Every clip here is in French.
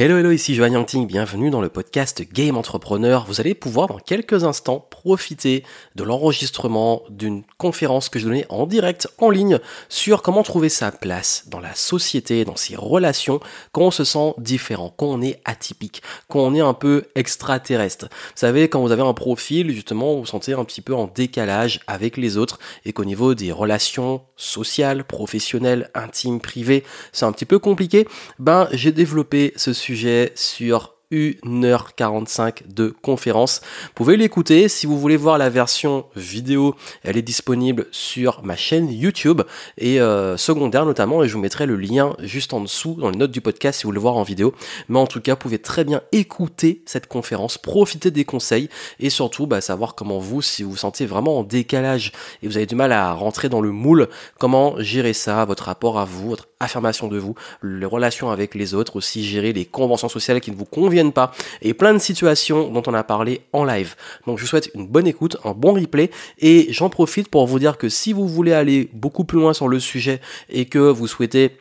Hello, hello, ici Joanne Yangting, bienvenue dans le podcast Game Entrepreneur. Vous allez pouvoir dans quelques instants profiter de l'enregistrement d'une conférence que je donnais en direct, en ligne, sur comment trouver sa place dans la société, dans ses relations, quand on se sent différent, quand on est atypique, quand on est un peu extraterrestre. Vous savez, quand vous avez un profil, justement, vous vous sentez un petit peu en décalage avec les autres et qu'au niveau des relations sociales, professionnelles, intimes, privées, c'est un petit peu compliqué, ben, j'ai développé ce sujet sujet sur 1h45 de conférence. Vous pouvez l'écouter. Si vous voulez voir la version vidéo, elle est disponible sur ma chaîne YouTube et euh, secondaire notamment. Et je vous mettrai le lien juste en dessous dans les notes du podcast si vous voulez le voir en vidéo. Mais en tout cas, vous pouvez très bien écouter cette conférence, profiter des conseils et surtout bah, savoir comment vous, si vous vous sentez vraiment en décalage et vous avez du mal à rentrer dans le moule, comment gérer ça, votre rapport à vous, votre affirmation de vous, les relations avec les autres, aussi gérer les conventions sociales qui ne vous conviennent pas et plein de situations dont on a parlé en live. Donc je vous souhaite une bonne écoute, un bon replay et j'en profite pour vous dire que si vous voulez aller beaucoup plus loin sur le sujet et que vous souhaitez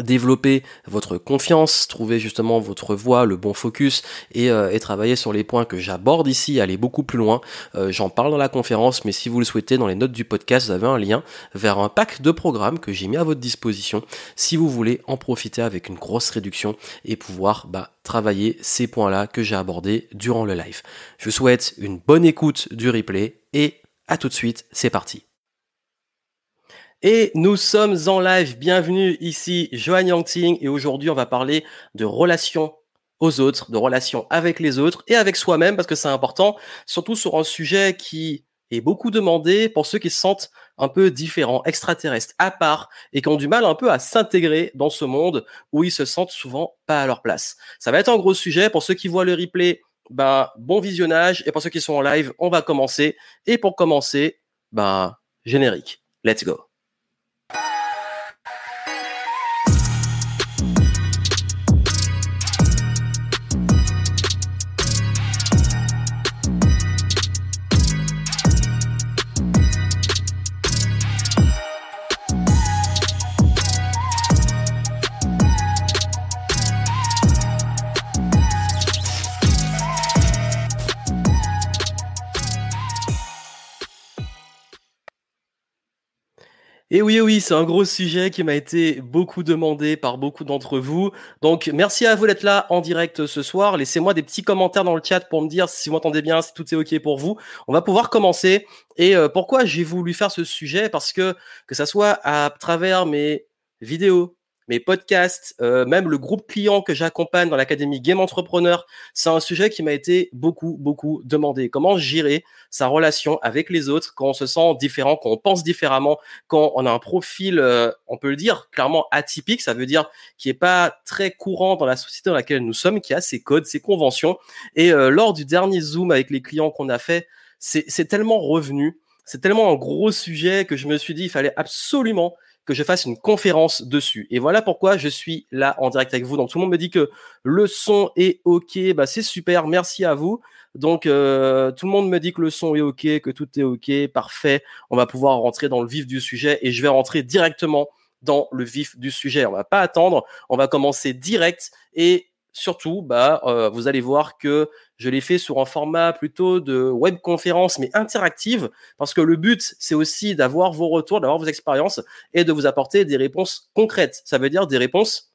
développer votre confiance, trouver justement votre voix, le bon focus et, euh, travailler sur les points que j'aborde ici, aller beaucoup plus loin. Euh, j'en parle dans la conférence, mais si vous le souhaitez, dans les notes du podcast, vous avez un lien vers un pack de programmes que j'ai mis à votre disposition si vous voulez en profiter avec une grosse réduction et pouvoir bah, travailler ces points-là que j'ai abordés durant le live. Je vous souhaite une bonne écoute du replay et à tout de suite, c'est parti. Et nous sommes en live. Bienvenue ici, Joanne Yangting. Et aujourd'hui, on va parler de relations aux autres, de relations avec les autres et avec soi-même parce que c'est important, surtout sur un sujet qui est beaucoup demandé pour ceux qui se sentent un peu différents, extraterrestres, à part et qui ont du mal un peu à s'intégrer dans ce monde où ils se sentent souvent pas à leur place. Ça va être un gros sujet pour ceux qui voient le replay. Ben, bon visionnage et pour ceux qui sont en live, on va commencer. Et pour commencer, ben, générique. Let's go. Et oui, oui, c'est un gros sujet qui m'a été beaucoup demandé par beaucoup d'entre vous. Donc, merci à vous d'être là en direct ce soir. Laissez-moi des petits commentaires dans le chat pour me dire si vous m'entendez bien, si tout est OK pour vous. On va pouvoir commencer. Et euh, pourquoi j'ai voulu faire ce sujet? Parce que, que ça soit à travers mes vidéos, mes podcasts, euh, même le groupe client que j'accompagne dans l'académie Game Entrepreneur, c'est un sujet qui m'a été beaucoup, beaucoup demandé. Comment gérer sa relation avec les autres quand on se sent différent, quand on pense différemment, quand on a un profil, euh, on peut le dire, clairement atypique, ça veut dire qui est pas très courant dans la société dans laquelle nous sommes, qui a ses codes, ses conventions. Et euh, lors du dernier Zoom avec les clients qu'on a fait, c'est tellement revenu, c'est tellement un gros sujet que je me suis dit, il fallait absolument que je fasse une conférence dessus. Et voilà pourquoi je suis là en direct avec vous. Donc tout le monde me dit que le son est OK, bah c'est super, merci à vous. Donc euh, tout le monde me dit que le son est OK, que tout est OK, parfait. On va pouvoir rentrer dans le vif du sujet et je vais rentrer directement dans le vif du sujet. On va pas attendre, on va commencer direct et surtout, bah, euh, vous allez voir que je l'ai fait sur un format plutôt de web conférence, mais interactive, parce que le but, c'est aussi d'avoir vos retours, d'avoir vos expériences et de vous apporter des réponses concrètes. Ça veut dire des réponses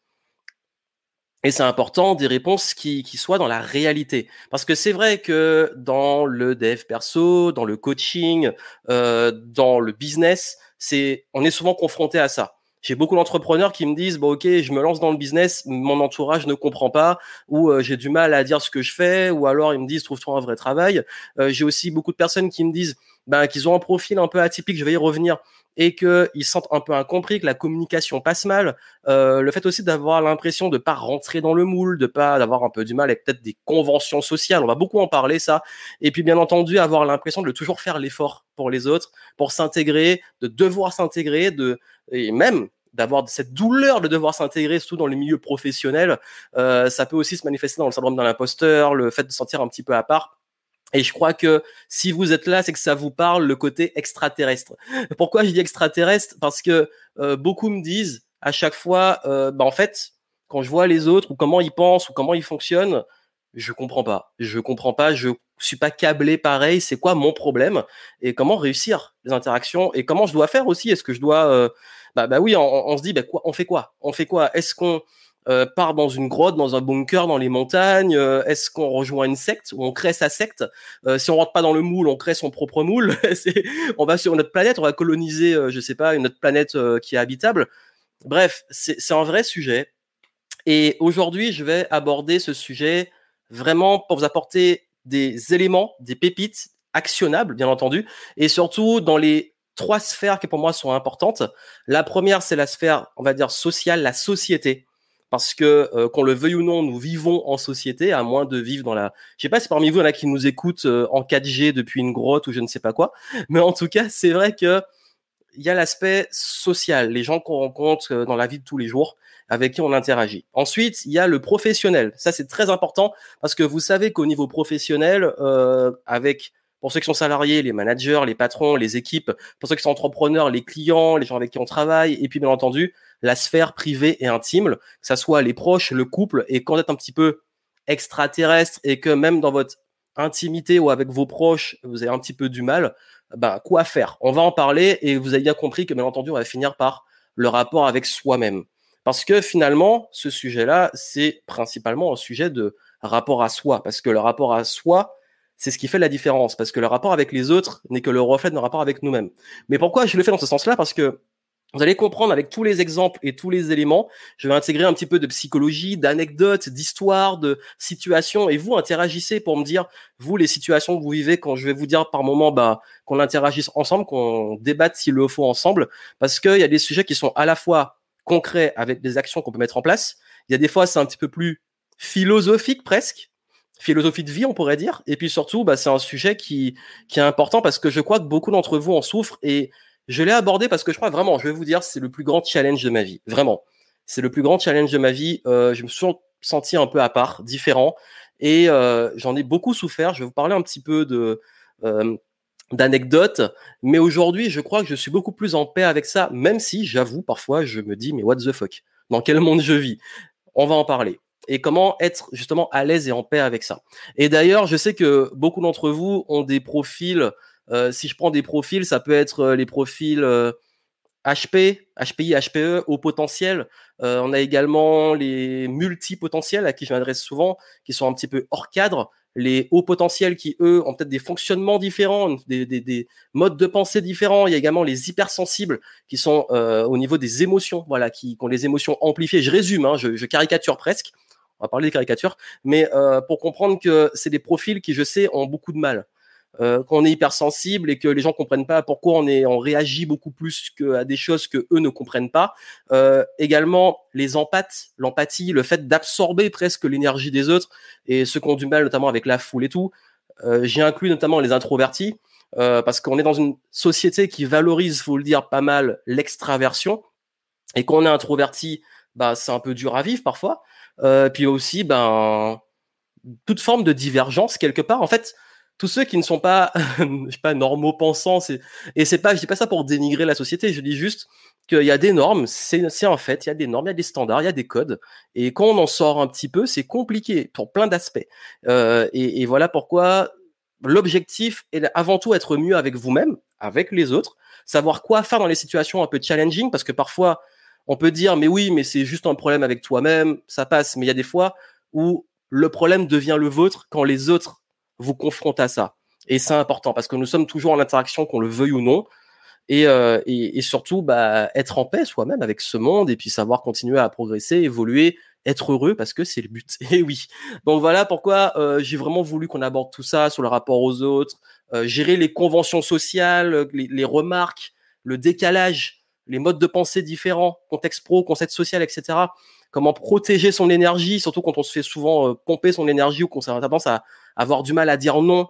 et c'est important des réponses qui, qui soient dans la réalité. Parce que c'est vrai que dans le dev perso, dans le coaching, euh, dans le business, c'est, on est souvent confronté à ça. J'ai beaucoup d'entrepreneurs qui me disent bon ok je me lance dans le business mon entourage ne comprend pas ou euh, j'ai du mal à dire ce que je fais ou alors ils me disent trouve-toi un vrai travail. Euh, j'ai aussi beaucoup de personnes qui me disent ben, qu'ils ont un profil un peu atypique, je vais y revenir, et qu'ils se sentent un peu incompris, que la communication passe mal. Euh, le fait aussi d'avoir l'impression de pas rentrer dans le moule, de pas d'avoir un peu du mal avec peut-être des conventions sociales, on va beaucoup en parler ça. Et puis bien entendu avoir l'impression de toujours faire l'effort pour les autres, pour s'intégrer, de devoir s'intégrer, de et même d'avoir cette douleur de devoir s'intégrer, surtout dans les milieux professionnels, euh, ça peut aussi se manifester dans le syndrome de l'imposteur, le fait de se sentir un petit peu à part. Et je crois que si vous êtes là, c'est que ça vous parle le côté extraterrestre. Pourquoi je dis extraterrestre? Parce que euh, beaucoup me disent à chaque fois, euh, bah en fait, quand je vois les autres ou comment ils pensent ou comment ils fonctionnent, je comprends pas. Je comprends pas. Je suis pas câblé pareil. C'est quoi mon problème et comment réussir les interactions et comment je dois faire aussi? Est-ce que je dois euh, bah, bah oui, on, se dit bah quoi, on fait quoi? On fait quoi? Est-ce qu'on euh, part dans une grotte, dans un bunker, dans les montagnes? Euh, Est-ce qu'on rejoint une secte ou on crée sa secte? Si on rentre pas dans le moule, on crée son propre moule. on va sur notre planète, on va coloniser, je sais pas, une autre planète qui est habitable. Bref, c'est un vrai sujet. Et aujourd'hui, je vais aborder ce sujet vraiment pour vous apporter des éléments, des pépites actionnables, bien entendu, et surtout dans les trois sphères qui pour moi sont importantes. La première, c'est la sphère, on va dire, sociale, la société. Parce que euh, qu'on le veuille ou non, nous vivons en société, à moins de vivre dans la. Je sais pas si parmi vous il y en a qui nous écoutent euh, en 4G depuis une grotte ou je ne sais pas quoi, mais en tout cas, c'est vrai que il y a l'aspect social, les gens qu'on rencontre euh, dans la vie de tous les jours avec qui on interagit. Ensuite, il y a le professionnel. Ça, c'est très important parce que vous savez qu'au niveau professionnel, euh, avec pour ceux qui sont salariés, les managers, les patrons, les équipes, pour ceux qui sont entrepreneurs, les clients, les gens avec qui on travaille, et puis bien entendu, la sphère privée et intime, que ça soit les proches, le couple, et quand vous êtes un petit peu extraterrestre et que même dans votre intimité ou avec vos proches, vous avez un petit peu du mal, ben, quoi faire? On va en parler et vous avez bien compris que bien entendu, on va finir par le rapport avec soi-même. Parce que finalement, ce sujet-là, c'est principalement un sujet de rapport à soi. Parce que le rapport à soi, c'est ce qui fait la différence. Parce que le rapport avec les autres n'est que le reflet de notre rapport avec nous-mêmes. Mais pourquoi je le fais dans ce sens-là? Parce que vous allez comprendre avec tous les exemples et tous les éléments, je vais intégrer un petit peu de psychologie, d'anecdotes, d'histoires, de situations, et vous interagissez pour me dire, vous, les situations que vous vivez, quand je vais vous dire par moment, bah, qu'on interagisse ensemble, qu'on débatte s'il le faut ensemble, parce qu'il y a des sujets qui sont à la fois concret avec des actions qu'on peut mettre en place. Il y a des fois, c'est un petit peu plus philosophique presque, philosophie de vie, on pourrait dire. Et puis surtout, bah, c'est un sujet qui, qui est important parce que je crois que beaucoup d'entre vous en souffrent et je l'ai abordé parce que je crois vraiment, je vais vous dire, c'est le plus grand challenge de ma vie. Vraiment. C'est le plus grand challenge de ma vie. Euh, je me suis senti un peu à part, différent. Et euh, j'en ai beaucoup souffert. Je vais vous parler un petit peu de, euh, d'anecdotes, mais aujourd'hui, je crois que je suis beaucoup plus en paix avec ça, même si, j'avoue, parfois, je me dis, mais what the fuck? Dans quel monde je vis? On va en parler. Et comment être justement à l'aise et en paix avec ça? Et d'ailleurs, je sais que beaucoup d'entre vous ont des profils, euh, si je prends des profils, ça peut être euh, les profils HP, HPI, HPE, au potentiel. Euh, on a également les multipotentiels à qui je m'adresse souvent, qui sont un petit peu hors cadre les hauts potentiels qui, eux, ont peut-être des fonctionnements différents, des, modes de pensée différents. Il y a également les hypersensibles qui sont euh, au niveau des émotions, voilà, qui, ont les émotions amplifiées. Je résume, hein, je, caricature presque. On va parler des caricatures, mais euh, pour comprendre que c'est des profils qui, je sais, ont beaucoup de mal euh, qu'on est hypersensible et que les gens comprennent pas pourquoi on est, on réagit beaucoup plus qu'à des choses que eux ne comprennent pas. Euh, également les empathes, l'empathie, le fait d'absorber presque l'énergie des autres et ceux qui ont du mal notamment avec la foule et tout. Euh, J'ai inclus notamment les introvertis euh, parce qu'on est dans une société qui valorise, faut le dire, pas mal l'extraversion et quand on est introverti, bah c'est un peu dur à vivre parfois. Euh, puis aussi, ben toute forme de divergence quelque part. En fait, tous ceux qui ne sont pas, je sais pas, normaux pensants, et c'est pas, je dis pas ça pour dénigrer la société, je dis juste qu'il y a des normes, c'est, un fait, il y a des normes, il y a des standards, il y a des codes, et quand on en sort un petit peu, c'est compliqué pour plein d'aspects. Euh, et, et, voilà pourquoi l'objectif est avant tout être mieux avec vous-même, avec les autres, savoir quoi faire dans les situations un peu challenging, parce que parfois on peut dire mais oui, mais c'est juste un problème avec toi-même, ça passe, mais il y a des fois où le problème devient le vôtre quand les autres vous confronte à ça. Et c'est important parce que nous sommes toujours en interaction, qu'on le veuille ou non. Et, euh, et, surtout, bah, être en paix soi-même avec ce monde et puis savoir continuer à progresser, évoluer, être heureux parce que c'est le but. Et oui. Donc voilà pourquoi euh, j'ai vraiment voulu qu'on aborde tout ça sur le rapport aux autres, euh, gérer les conventions sociales, les, les, remarques, le décalage, les modes de pensée différents, contexte pro, contexte social, etc. Comment protéger son énergie, surtout quand on se fait souvent pomper son énergie ou qu'on a tendance à, avoir du mal à dire non,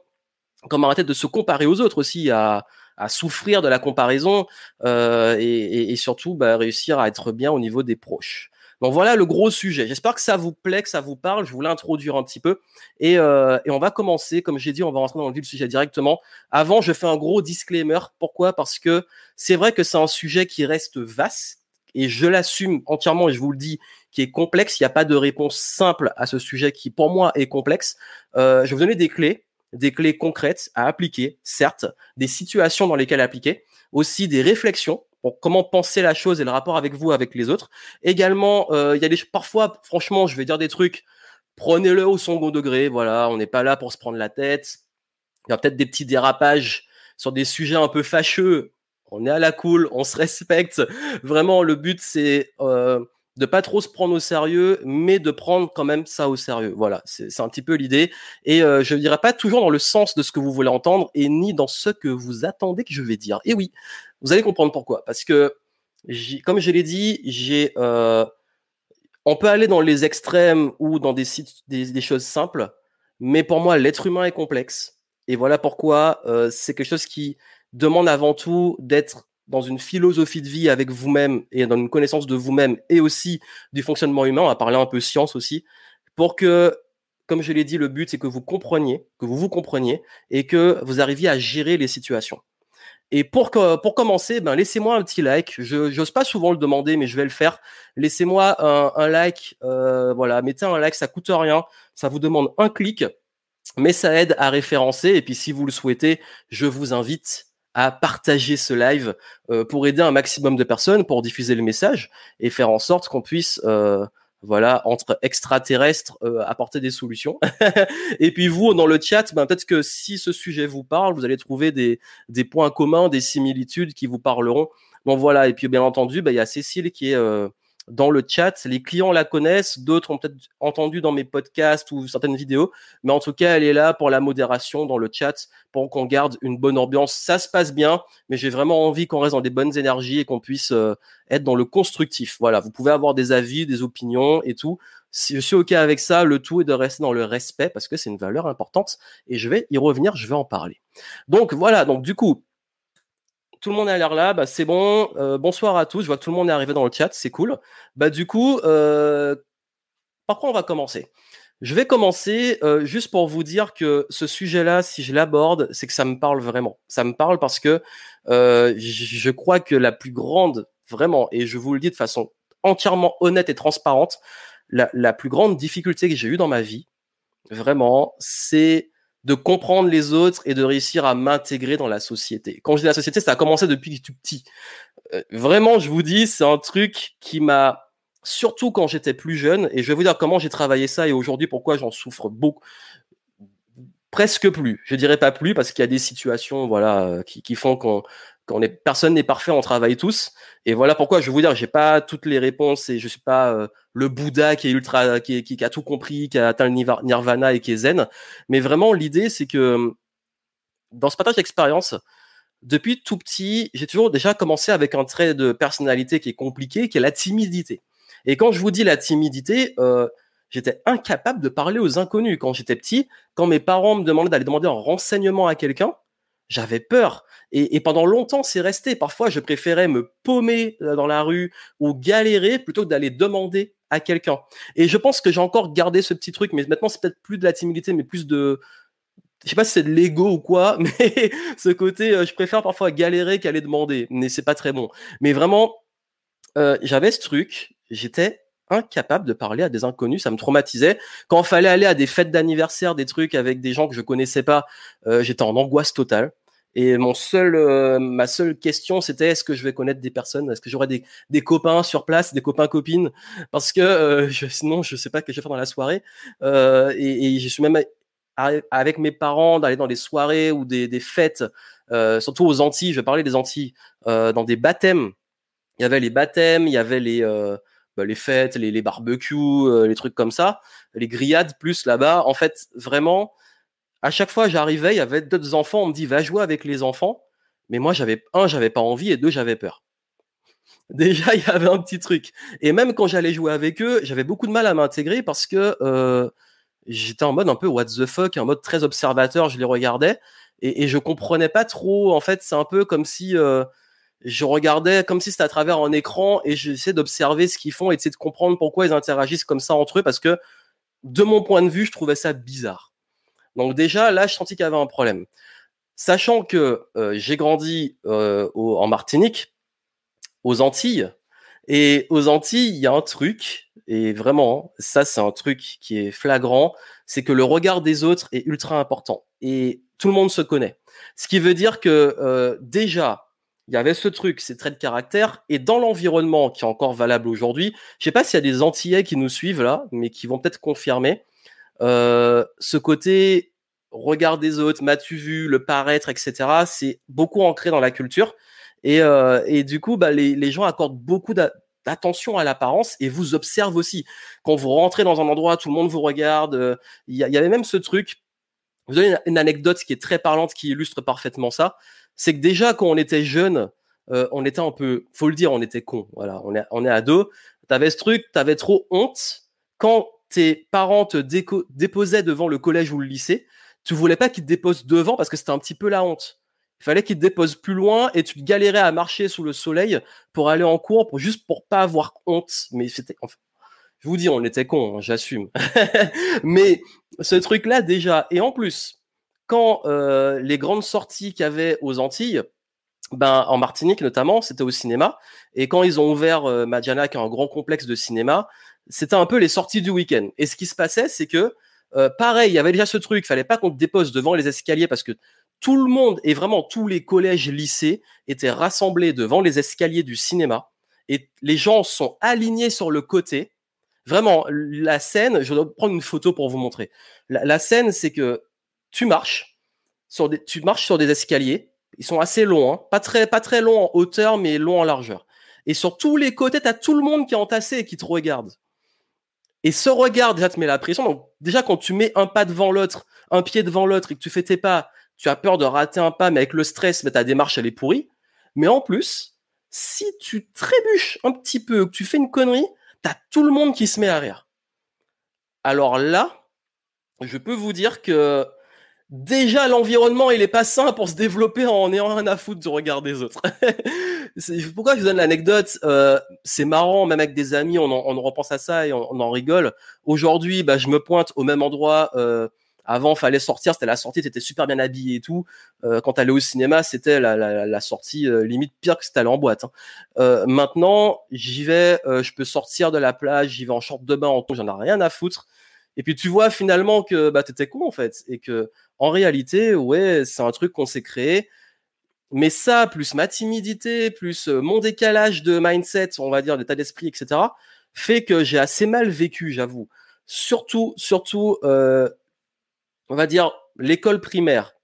comment arrêter de se comparer aux autres aussi, à, souffrir de la comparaison euh, et, surtout bah, réussir à être bien au niveau des proches. Donc voilà le gros sujet. J'espère que ça vous plaît, que ça vous parle. Je voulais introduire un petit peu et, euh, et on va commencer. Comme j'ai dit, on va rentrer dans le vif du sujet directement. Avant, je fais un gros disclaimer. Pourquoi? Parce que c'est vrai que c'est un sujet qui reste vaste et je l'assume entièrement et je vous le dis, qui est complexe. Il n'y a pas de réponse simple à ce sujet qui, pour moi, est complexe. Euh, je vais vous donner des clés, des clés concrètes à appliquer, certes, des situations dans lesquelles appliquer, aussi des réflexions pour comment penser la chose et le rapport avec vous, avec les autres. Également, euh, il y a des parfois, franchement, je vais dire des trucs. Prenez-le au second degré. Voilà, on n'est pas là pour se prendre la tête. Il y a peut-être des petits dérapages sur des sujets un peu fâcheux on est à la cool, on se respecte. Vraiment, le but, c'est euh, de pas trop se prendre au sérieux, mais de prendre quand même ça au sérieux. Voilà, c'est un petit peu l'idée. Et euh, je ne dirais pas toujours dans le sens de ce que vous voulez entendre, et ni dans ce que vous attendez que je vais dire. Et oui, vous allez comprendre pourquoi. Parce que, comme je l'ai dit, j'ai... Euh, on peut aller dans les extrêmes ou dans des, des choses simples, mais pour moi, l'être humain est complexe. Et voilà pourquoi euh, c'est quelque chose qui demande avant tout d'être dans une philosophie de vie avec vous-même et dans une connaissance de vous-même et aussi du fonctionnement humain, on va parler un peu science aussi, pour que, comme je l'ai dit, le but c'est que vous compreniez, que vous vous compreniez et que vous arriviez à gérer les situations. Et pour, pour commencer, ben laissez-moi un petit like. Je n'ose pas souvent le demander, mais je vais le faire. Laissez-moi un, like. Euh, voilà, mettez un like, ça coûte rien. Ça vous demande un clic, mais ça aide à référencer. Et puis, si vous le souhaitez, je vous invite à partager ce live euh, pour aider un maximum de personnes, pour diffuser le message et faire en sorte qu'on puisse, euh, voilà, entre extraterrestres, euh, apporter des solutions. et puis vous, dans le chat, ben, peut-être que si ce sujet vous parle, vous allez trouver des, des points communs, des similitudes qui vous parleront. Donc voilà, et puis bien entendu, ben, il y a Cécile qui est dans le chat. Les clients la connaissent, d'autres ont peut-être entendu dans mes podcasts ou certaines vidéos, mais en tout cas, elle est là pour la modération dans le chat, pour qu'on garde une bonne ambiance. Ça se passe bien, mais j'ai vraiment envie qu'on reste dans des bonnes énergies et qu'on puisse euh, être dans le constructif. Voilà, vous pouvez avoir des avis, des opinions et tout. Si je suis OK avec ça, le tout est de rester dans le respect parce que c'est une valeur importante et je vais y revenir, je vais en parler. Donc voilà, donc du coup, tout le monde a l'air là, bah, c'est bon. Euh, bonsoir à tous, je vois que tout le monde est arrivé dans le chat, c'est cool. Bah, du coup, euh, par quoi on va commencer? Je vais commencer euh, juste pour vous dire que ce sujet-là, si je l'aborde, c'est que ça me parle vraiment. Ça me parle parce que je crois que la plus grande, vraiment, et je vous le dis de façon entièrement honnête et transparente, la, la plus grande difficulté que j'ai eue dans ma vie, vraiment, c'est de comprendre les autres et de réussir à m'intégrer dans la société. Quand je dis la société, ça a commencé depuis tout petit. Euh, vraiment, je vous dis, c'est un truc qui m'a surtout quand j'étais plus jeune, et je vais vous dire comment j'ai travaillé ça et aujourd'hui pourquoi j'en souffre beaucoup, presque plus. Je dirais pas plus parce qu'il y a des situations, voilà, euh, qui, qui font qu'on personne n'est parfait, on travaille tous. Et voilà pourquoi je vais vous dire, j'ai pas toutes les réponses et je suis pas euh, le Bouddha qui est ultra, qui, qui, a tout compris, qui a atteint le nirvana et qui est zen. Mais vraiment, l'idée, c'est que dans ce partage d'expérience, depuis tout petit, j'ai toujours déjà commencé avec un trait de personnalité qui est compliqué, qui est la timidité. Et quand je vous dis la timidité, euh, j'étais incapable de parler aux inconnus. Quand j'étais petit, quand mes parents me demandaient d'aller demander un renseignement à quelqu'un, j'avais peur. Et, pendant longtemps, c'est resté. Parfois, je préférais me paumer euh, dans la rue ou galérer plutôt que d'aller demander à quelqu'un. Et je pense que j'ai encore gardé ce petit truc, mais maintenant, c'est peut-être plus de la timidité, mais plus de, je sais pas si c'est de l'ego ou quoi, mais ce côté, euh, je préfère parfois galérer qu'aller demander, mais c'est pas très bon. Mais vraiment, euh, j'avais ce truc, j'étais incapable de parler à des inconnus, ça me traumatisait. Quand fallait aller à des fêtes d'anniversaire, des trucs avec des gens que je connaissais pas, j'étais en angoisse totale. Et mon seul, euh, ma seule question, c'était est-ce que je vais connaître des personnes? Est-ce que j'aurai des, des, copains sur place, des copains copines? Parce que euh, je, sinon, je sais pas ce que je vais faire dans la soirée. Euh, et, et, je suis même avec mes parents d'aller dans des soirées ou des, des fêtes, euh, surtout aux Antilles. Je vais parler des Antilles, euh, dans des baptêmes. Il y avait les baptêmes, il y avait les bah, les fêtes, les, barbecues, les trucs comme ça, les grillades plus là-bas. En fait, vraiment à chaque fois j'arrivais, il y avait d'autres enfants, on me dit va jouer avec les enfants, mais moi j'avais un, j'avais pas envie et deux, j'avais peur. Déjà, il y avait un petit truc. Et même quand j'allais jouer avec eux, j'avais beaucoup de mal à m'intégrer parce que euh, j'étais en mode un peu what the fuck, en mode très observateur, je les regardais et, et je comprenais pas trop. En fait, c'est un peu comme si euh, je regardais comme si c'était à travers un écran et j'essayais d'observer ce qu'ils font et de comprendre pourquoi ils interagissent comme ça entre eux parce que de mon point de vue, je trouvais ça bizarre. Donc déjà, là, je sentis qu'il y avait un problème. Sachant que euh, j'ai grandi euh, en Martinique, aux Antilles, Et aux Antilles, il y a un truc, et vraiment, ça c'est un truc qui est flagrant, c'est que le regard des autres est ultra important. Et tout le monde se connaît. Ce qui veut dire que euh, déjà, il y avait ce truc, ces traits de caractère, et dans l'environnement qui est encore valable aujourd'hui, je sais pas s'il y a des Antillais qui nous suivent là, mais qui vont peut-être confirmer euh, ce côté regard des autres, m'as-tu vu, le paraître, etc. C'est beaucoup ancré dans la culture, et, euh, et du coup, bah, les, gens accordent beaucoup d'attention à l'apparence et vous observent aussi. Quand vous rentrez dans un endroit, tout le monde vous regarde. Euh, il y, avait même ce truc. Vous avez une, anecdote qui est très parlante qui illustre parfaitement ça c'est que déjà quand on était jeune, euh, on était un peu, faut le dire, on était con. Voilà, on est, on est ado. T'avais ce truc, t'avais trop honte quand tes parents te déposaient devant le collège ou le lycée. Tu voulais pas qu'ils te déposent devant parce que c'était un petit peu la honte. Il fallait qu'ils te déposent plus loin et tu galérais à marcher sous le soleil pour aller en cours, pour juste pour pas avoir honte. Mais c'était, enfin, je vous dis, on était con, hein, j'assume. Mais ce truc-là déjà, et en plus, quand euh, les grandes sorties qu'il y avait aux Antilles, ben, en Martinique notamment, c'était au cinéma. Et quand ils ont ouvert euh, Madjana, qui est un grand complexe de cinéma, c'était un peu les sorties du week-end. Et ce qui se passait, c'est que, euh, pareil, il y avait déjà ce truc, il fallait pas qu'on te dépose devant les escaliers parce que tout le monde et vraiment tous les collèges, lycées étaient rassemblés devant les escaliers du cinéma. Et les gens sont alignés sur le côté. Vraiment, la scène, je dois prendre une photo pour vous montrer. La, la scène, c'est que tu marches sur des, tu marches sur des escaliers. Ils sont assez longs, hein. pas très, pas très longs en hauteur, mais longs en largeur. Et sur tous les côtés, tu as tout le monde qui est entassé et qui te regarde. Et ce regard, déjà, te met la pression. Donc, déjà, quand tu mets un pas devant l'autre, un pied devant l'autre et que tu fais tes pas, tu as peur de rater un pas, mais avec le stress, mais ta démarche, elle est pourrie. Mais en plus, si tu trébuches un petit peu, que tu fais une connerie, tu as tout le monde qui se met à rire. Alors là, je peux vous dire que déjà l'environnement il est pas sain pour se développer en ayant rien à foutre du regard des autres. pourquoi je vous donne l'anecdote euh, C'est marrant, même avec des amis, on, en, on repense à ça et on, on en rigole. Aujourd'hui, bah, je me pointe au même endroit. Euh, avant, fallait sortir, c'était la sortie, t'étais super bien habillé et tout. Euh, quand t'allais au cinéma, c'était la, la, la, sortie euh, limite pire que si t'allais en boîte. Hein. Euh, maintenant, j'y vais, euh, je peux sortir de la plage, j'y vais en short de bain, en j'en ai rien à foutre. Et puis tu vois finalement que bah, t'étais con en fait et que en réalité, ouais, c'est un truc qu'on s'est créé. Mais ça, plus ma timidité, plus euh, mon décalage de mindset, on va dire, d'état d'esprit, etc., fait que j'ai assez mal vécu, j'avoue. Surtout, surtout, euh, on va dire, l'école primaire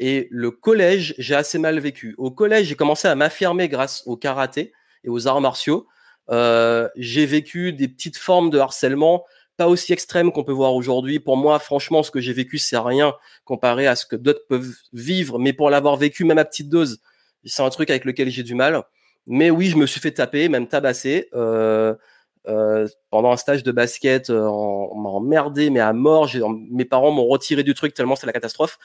et le collège, j'ai assez mal vécu. Au collège, j'ai commencé à m'affirmer grâce au karaté et aux arts martiaux. Euh, j'ai vécu des petites formes de harcèlement pas aussi extrême qu'on peut voir aujourd'hui. Pour moi, franchement, ce que j'ai vécu, c'est rien comparé à ce que d'autres peuvent vivre. Mais pour l'avoir vécu, même à petite dose, c'est un truc avec lequel j'ai du mal. Mais oui, je me suis fait taper, même tabasser. Euh, euh, pendant un stage de basket, euh, on m'a emmerdé, mais à mort. Mes parents m'ont retiré du truc tellement c'est la catastrophe.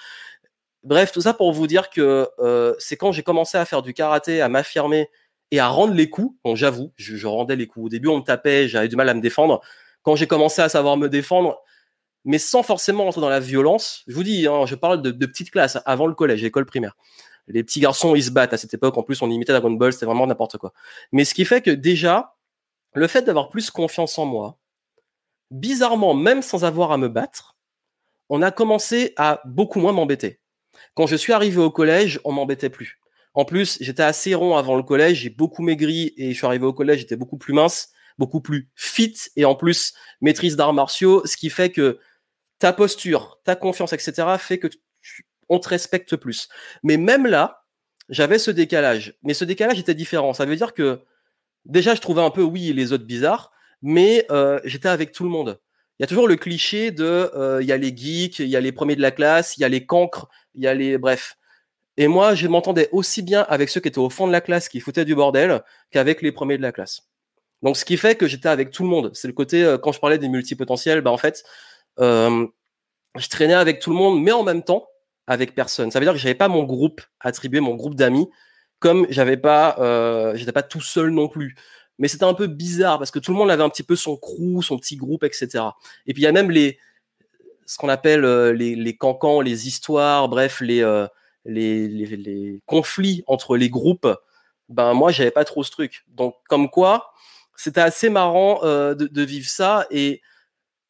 Bref, tout ça pour vous dire que euh, c'est quand j'ai commencé à faire du karaté, à m'affirmer et à rendre les coups. Bon, j'avoue, je, je, rendais les coups. Au début, on me tapait, j'avais du mal à me défendre quand j'ai commencé à savoir me défendre, mais sans forcément entrer dans la violence. Je vous dis, hein, je parle de, de petites classes avant le collège, école primaire. Les petits garçons, ils se battent à cette époque. En plus, on imitait Dragon Ball, c'était vraiment n'importe quoi. Mais ce qui fait que déjà, le fait d'avoir plus confiance en moi, bizarrement, même sans avoir à me battre, on a commencé à beaucoup moins m'embêter. Quand je suis arrivé au collège, on m'embêtait plus. En plus, j'étais assez rond avant le collège, j'ai beaucoup maigri et je suis arrivé au collège, j'étais beaucoup plus mince beaucoup plus fit et en plus maîtrise d'arts martiaux, ce qui fait que ta posture, ta confiance, etc., fait que on te respecte plus. Mais même là, j'avais ce décalage. Mais ce décalage était différent. Ça veut dire que déjà, je trouvais un peu, oui, les autres bizarres, mais euh, j'étais avec tout le monde. Il y a toujours le cliché de, euh, il y a les geeks, il y a les premiers de la classe, il y a les cancres, il y a les, bref. Et moi, je m'entendais aussi bien avec ceux qui étaient au fond de la classe, qui foutaient du bordel, qu'avec les premiers de la classe. Donc, ce qui fait que j'étais avec tout le monde. C'est le côté, euh, quand je parlais des multipotentiels, bah, en fait, euh, je traînais avec tout le monde, mais en même temps, avec personne. Ça veut dire que j'avais pas mon groupe attribué, mon groupe d'amis, comme j'avais pas, euh, pas tout seul non plus. Mais c'était un peu bizarre parce que tout le monde avait un petit peu son crew, son petit groupe, etc. Et puis il y a même les, ce qu'on appelle les, cancans, les histoires, bref, les, les, les, les conflits entre les groupes. Ben moi, j'avais pas trop ce truc. Donc comme quoi, c'était assez marrant de, de, vivre ça. Et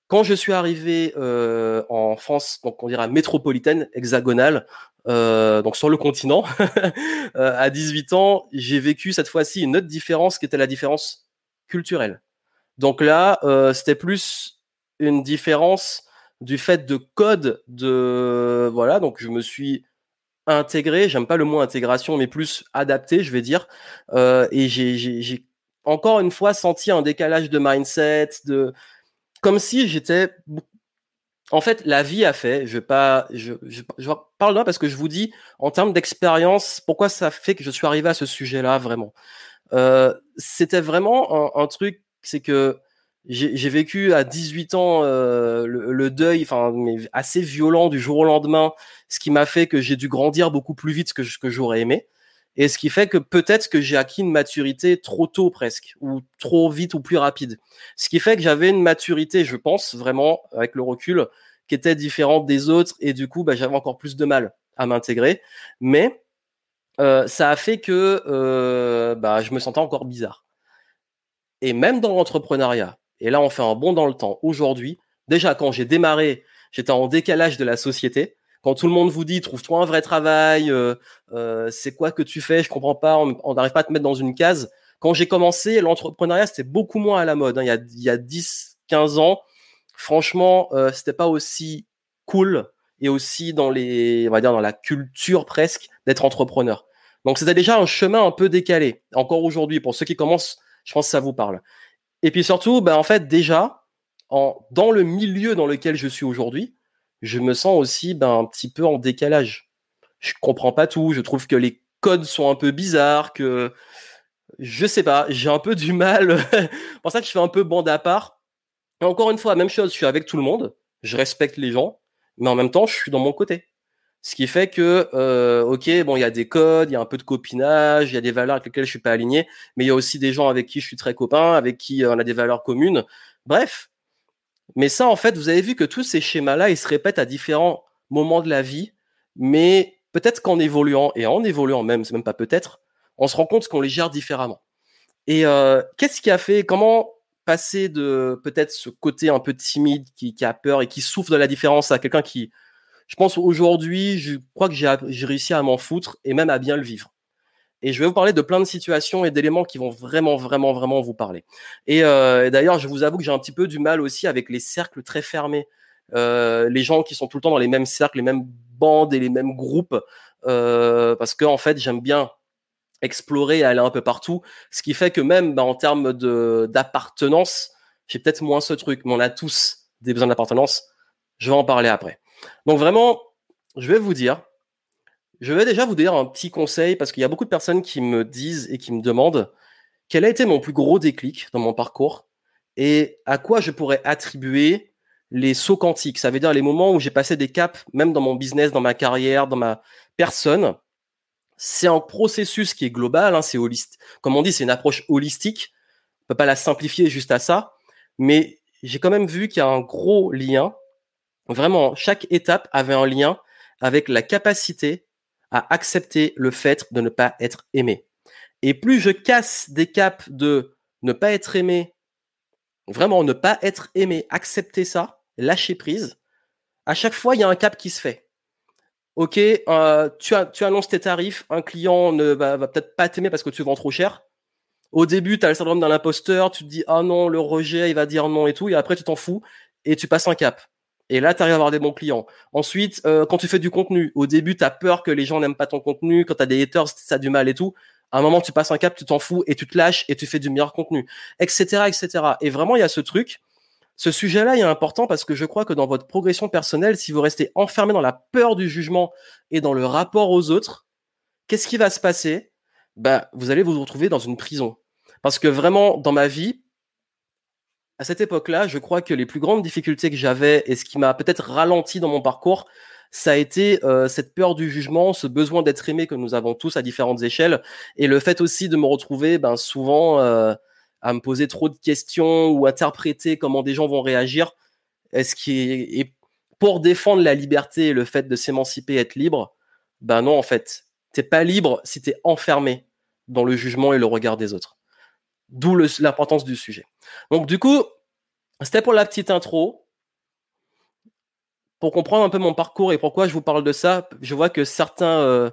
quand je suis arrivé en France, donc on dirait métropolitaine, hexagonale, donc sur le continent, à 18 ans, j'ai vécu cette fois-ci une autre différence qui était la différence culturelle. Donc là, c'était plus une différence du fait de code de voilà donc je me suis intégré j'aime pas le mot intégration mais plus adapté je vais dire euh, et j'ai encore une fois senti un décalage de mindset de comme si j'étais en fait la vie a fait je pas je, je, parle là parce que je vous dis en termes d'expérience pourquoi ça fait que je suis arrivé à ce sujet là vraiment. Euh, c'était vraiment un, truc c'est que j'ai vécu à 18 ans euh, le, deuil, enfin, assez violent du jour au lendemain, ce qui m'a fait que j'ai dû grandir beaucoup plus vite que, que j'aurais aimé, et ce qui fait que peut-être que j'ai acquis une maturité trop tôt presque, ou trop vite ou plus rapide. Ce qui fait que j'avais une maturité, je pense vraiment, avec le recul, qui était différente des autres, et du coup, bah, j'avais encore plus de mal à m'intégrer, mais euh, ça a fait que euh, bah, je me sentais encore bizarre. Et même dans l'entrepreneuriat, et là, on fait un bond dans le temps. Aujourd'hui, déjà, quand j'ai démarré, j'étais en décalage de la société. Quand tout le monde vous dit, trouve-toi un vrai travail, euh, euh, c'est quoi que tu fais, je comprends pas, on n'arrive pas à te mettre dans une case. Quand j'ai commencé, l'entrepreneuriat, c'était beaucoup moins à la mode. Hein. Il, y a, il y a 10, 15 ans, franchement, euh, c'était pas aussi cool et aussi dans les, on va dire, dans la culture presque d'être entrepreneur. Donc, c'était déjà un chemin un peu décalé. Encore aujourd'hui, pour ceux qui commencent, je pense que ça vous parle. Et puis surtout, bah, en fait, déjà, en, dans le milieu dans lequel je suis aujourd'hui, je me sens aussi ben, un petit peu en décalage. Je comprends pas tout, je trouve que les codes sont un peu bizarres, que je sais pas, j'ai un peu du mal. C'est pour ça que je fais un peu bande à part. Encore une fois, même chose, je suis avec tout le monde, je respecte les gens, mais en même temps, je suis dans mon côté. Ce qui fait que, euh, ok, bon, il y a des codes, il y a un peu de copinage, il y a des valeurs avec lesquelles je suis pas aligné, mais il y a aussi des gens avec qui je suis très copain, avec qui on a des valeurs communes. Bref. Mais ça, en fait, vous avez vu que tous ces schémas-là, ils se répètent à différents moments de la vie, mais peut-être qu'en évoluant, et en évoluant même, c'est même pas peut-être, on se rend compte qu'on les gère différemment. Et euh, qu'est-ce qui a fait, comment passer de peut-être ce côté un peu timide, qui, qui a peur et qui souffre de la différence à quelqu'un qui, je pense aujourd'hui, je crois que j'ai réussi à m'en foutre et même à bien le vivre? Et je vais vous parler de plein de situations et d'éléments qui vont vraiment, vraiment, vraiment vous parler. Et, euh, d'ailleurs, je vous avoue que j'ai un petit peu du mal aussi avec les cercles très fermés. Euh, les gens qui sont tout le temps dans les mêmes cercles, les mêmes bandes et les mêmes groupes. Euh, parce que, en fait, j'aime bien explorer et aller un peu partout. Ce qui fait que même bah, en termes d'appartenance, j'ai peut-être moins ce truc, mais on a tous des besoins d'appartenance. Je vais en parler après. Donc vraiment, je vais vous dire, je vais déjà vous dire un petit conseil parce qu'il y a beaucoup de personnes qui me disent et qui me demandent quel a été mon plus gros déclic dans mon parcours et à quoi je pourrais attribuer les sauts quantiques? Ça veut dire les moments où j'ai passé des caps, même dans mon business, dans ma carrière, dans ma personne. C'est un processus qui est global, hein, c'est holistique. Comme on dit, c'est une approche holistique. On peut pas la simplifier juste à ça, mais j'ai quand même vu qu'il y a un gros lien Vraiment, chaque étape avait un lien avec la capacité à accepter le fait de ne pas être aimé. Et plus je casse des caps de ne pas être aimé, vraiment ne pas être aimé, accepter ça, lâcher prise, à chaque fois, il y a un cap qui se fait. Ok, euh, tu, annonces tes tarifs, un client ne va, va peut-être pas t'aimer parce que tu vends trop cher. Au début, tu as le syndrome d'un imposteur, tu te dis ah non, le rejet, il va dire non et tout, et après tu t'en fous et tu passes un cap. Et là, tu arrives à avoir des bons clients. Ensuite, euh, quand tu fais du contenu, au début, tu as peur que les gens n'aiment pas ton contenu. Quand tu as des haters, ça a du mal et tout. À un moment, tu passes un cap, tu t'en fous et tu te lâches et tu fais du meilleur contenu, etc., etc. Et vraiment, il y a ce truc. Ce sujet-là est important parce que je crois que dans votre progression personnelle, si vous restez enfermé dans la peur du jugement et dans le rapport aux autres, qu'est-ce qui va se passer? Bah, Vous allez vous retrouver dans une prison. Parce que vraiment, dans ma vie, à cette époque-là, je crois que les plus grandes difficultés que j'avais et ce qui m'a peut-être ralenti dans mon parcours, ça a été euh, cette peur du jugement, ce besoin d'être aimé que nous avons tous à différentes échelles, et le fait aussi de me retrouver ben, souvent euh, à me poser trop de questions ou interpréter comment des gens vont réagir. Est-ce qui est... Pour défendre la liberté et le fait de s'émanciper, être libre, ben non en fait, t'es pas libre si t'es enfermé dans le jugement et le regard des autres. D'où l'importance du sujet. Donc du coup, c'était pour la petite intro. Pour comprendre un peu mon parcours et pourquoi je vous parle de ça, je vois que certains, euh,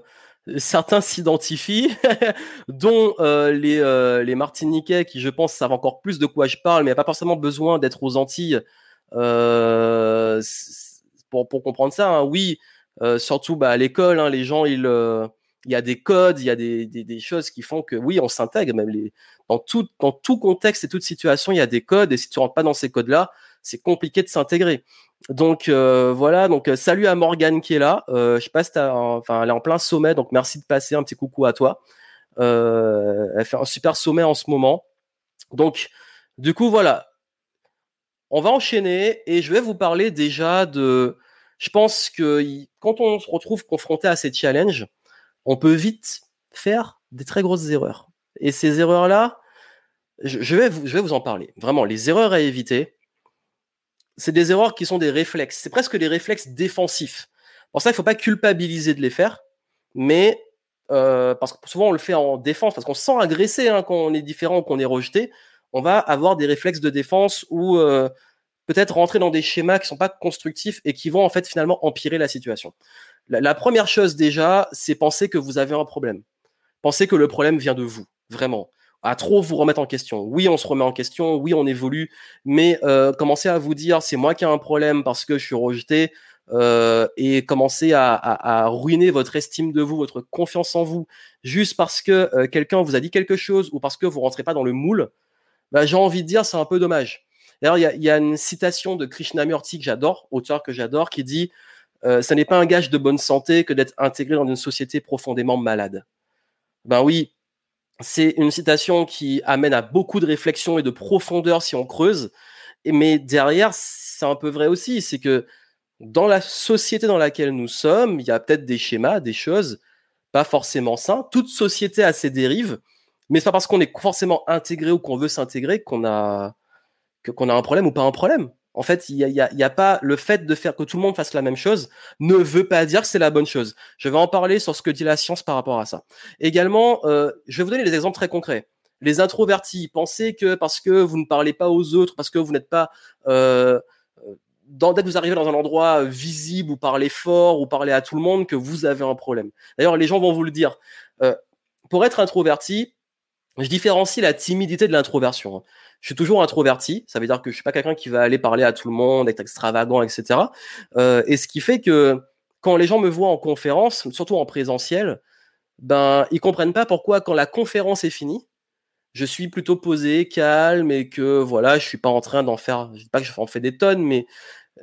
certains s'identifient, dont euh, les, euh, les Martiniquais qui, je pense, savent encore plus de quoi je parle, mais a pas forcément besoin d'être aux Antilles pour, pour, comprendre ça. Hein. Oui, surtout bah, à l'école, hein, les gens, ils il y a des codes, il y a des, des, des, choses qui font que oui, on s'intègre. Même les, dans tout, dans tout contexte et toute situation, il y a des codes. Et si tu rentres pas dans ces codes-là, c'est compliqué de s'intégrer. Donc euh, voilà. Donc euh, salut à Morgane qui est là. Euh, je sais enfin, elle est en plein sommet. Donc merci de passer un petit coucou à toi. Euh, elle fait un super sommet en ce moment. Donc du coup voilà. On va enchaîner et je vais vous parler déjà de. Je pense que quand on se retrouve confronté à ces challenges, on peut vite faire des très grosses erreurs. Et ces erreurs-là, je, vais vous, je vais vous en parler. Vraiment, les erreurs à éviter, c'est des erreurs qui sont des réflexes. C'est presque des réflexes défensifs. Pour ça, il ne faut pas culpabiliser de les faire, mais euh, parce que souvent on le fait en défense, parce qu'on se sent agressé hein, quand on est différent ou qu'on est rejeté, on va avoir des réflexes de défense ou euh, peut-être rentrer dans des schémas qui ne sont pas constructifs et qui vont en fait finalement empirer la situation. La, première chose déjà, c'est penser que vous avez un problème. Pensez que le problème vient de vous, vraiment. À trop vous remettre en question. Oui, on se remet en question, oui, on évolue, mais euh, commencez à vous dire c'est moi qui ai un problème parce que je suis rejeté, euh, et commencez à, ruiner votre estime de vous, votre confiance en vous, juste parce que euh, quelqu'un vous a dit quelque chose ou parce que vous rentrez pas dans le moule, bah, j'ai envie de dire c'est un peu dommage. D'ailleurs, il y, a, une citation de Krishnamurti que j'adore, auteur que j'adore, qui dit euh, ça n'est pas un gage de bonne santé que d'être intégré dans une société profondément malade. Ben oui, c'est une citation qui amène à beaucoup de réflexion et de profondeur si on creuse. Mais derrière, c'est un peu vrai aussi, c'est que dans la société dans laquelle nous sommes, il y a peut-être des schémas, des choses pas forcément sains. Toute société a ses dérives, mais c'est pas parce qu'on est forcément intégré ou qu'on veut s'intégrer qu'on a qu'on a un problème ou pas un problème. En fait, il n'y a, y a, pas le fait de faire que tout le monde fasse la même chose ne veut pas dire que c'est la bonne chose. Je vais en parler sur ce que dit la science par rapport à ça. Également, euh, je vais vous donner des exemples très concrets. Les introvertis, pensez que parce que vous ne parlez pas aux autres, parce que vous n'êtes pas euh, dans, dès que vous arrivez dans un endroit visible ou parlez fort ou parlez à tout le monde, que vous avez un problème. D'ailleurs, les gens vont vous le dire. Euh, pour être introverti, je différencie la timidité de l'introversion. Hein je suis toujours introverti. Ça veut dire que je suis pas quelqu'un qui va aller parler à tout le monde, être extravagant, etc. Euh, et ce qui fait que quand les gens me voient en conférence, surtout en présentiel, ben ils comprennent pas pourquoi quand la conférence est finie, je suis plutôt posé, calme et que voilà, je suis pas en train d'en faire. Je dis pas que j'en fais des tonnes, mais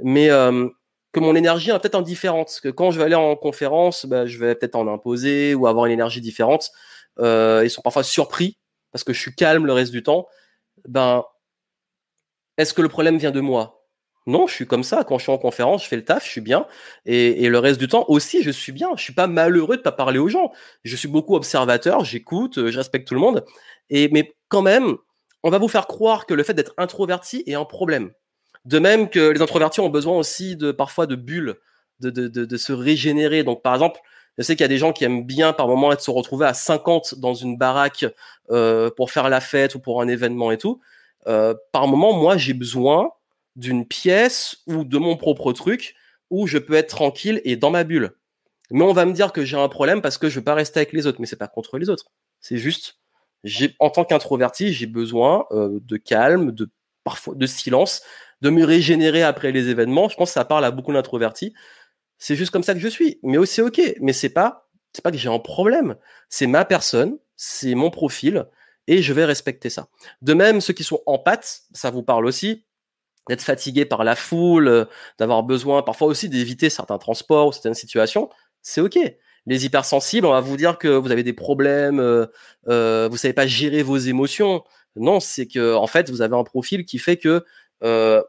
mais euh, que mon énergie est peut-être indifférente. Que quand je vais aller en conférence, ben, je vais peut-être en imposer ou avoir une énergie différente. Euh, ils sont parfois surpris parce que je suis calme le reste du temps ben, est-ce que le problème vient de moi? Non, je suis comme ça. Quand je suis en conférence, je fais le taf, je suis bien. Et, le reste du temps aussi, je suis bien. Je suis pas malheureux de pas parler aux gens. Je suis beaucoup observateur, j'écoute, je respecte tout le monde. Et, mais quand même, on va vous faire croire que le fait d'être introverti est un problème. De même que les introvertis ont besoin aussi de parfois de bulles, de, de, de, de se régénérer. Donc, par exemple, je sais qu'il y a des gens qui aiment bien par moment être se retrouver à 50 dans une baraque euh, pour faire la fête ou pour un événement et tout. Euh, par moment, moi, j'ai besoin d'une pièce ou de mon propre truc où je peux être tranquille et dans ma bulle. Mais on va me dire que j'ai un problème parce que je veux pas rester avec les autres. Mais c'est pas contre les autres. C'est juste, en tant qu'introverti, j'ai besoin euh, de calme, de parfois de silence, de me régénérer après les événements. Je pense que ça parle à beaucoup d'introvertis. C'est juste comme ça que je suis. Mais aussi ok. Mais c'est pas, c'est pas que j'ai un problème. C'est ma personne, c'est mon profil, et je vais respecter ça. De même, ceux qui sont en pâte, ça vous parle aussi d'être fatigué par la foule, euh, d'avoir besoin parfois aussi d'éviter certains transports ou certaines situations, c'est ok. Les hypersensibles, on va vous dire que vous avez des problèmes, euh, euh, vous savez pas gérer vos émotions. Non, c'est que en fait, vous avez un profil qui fait que euh,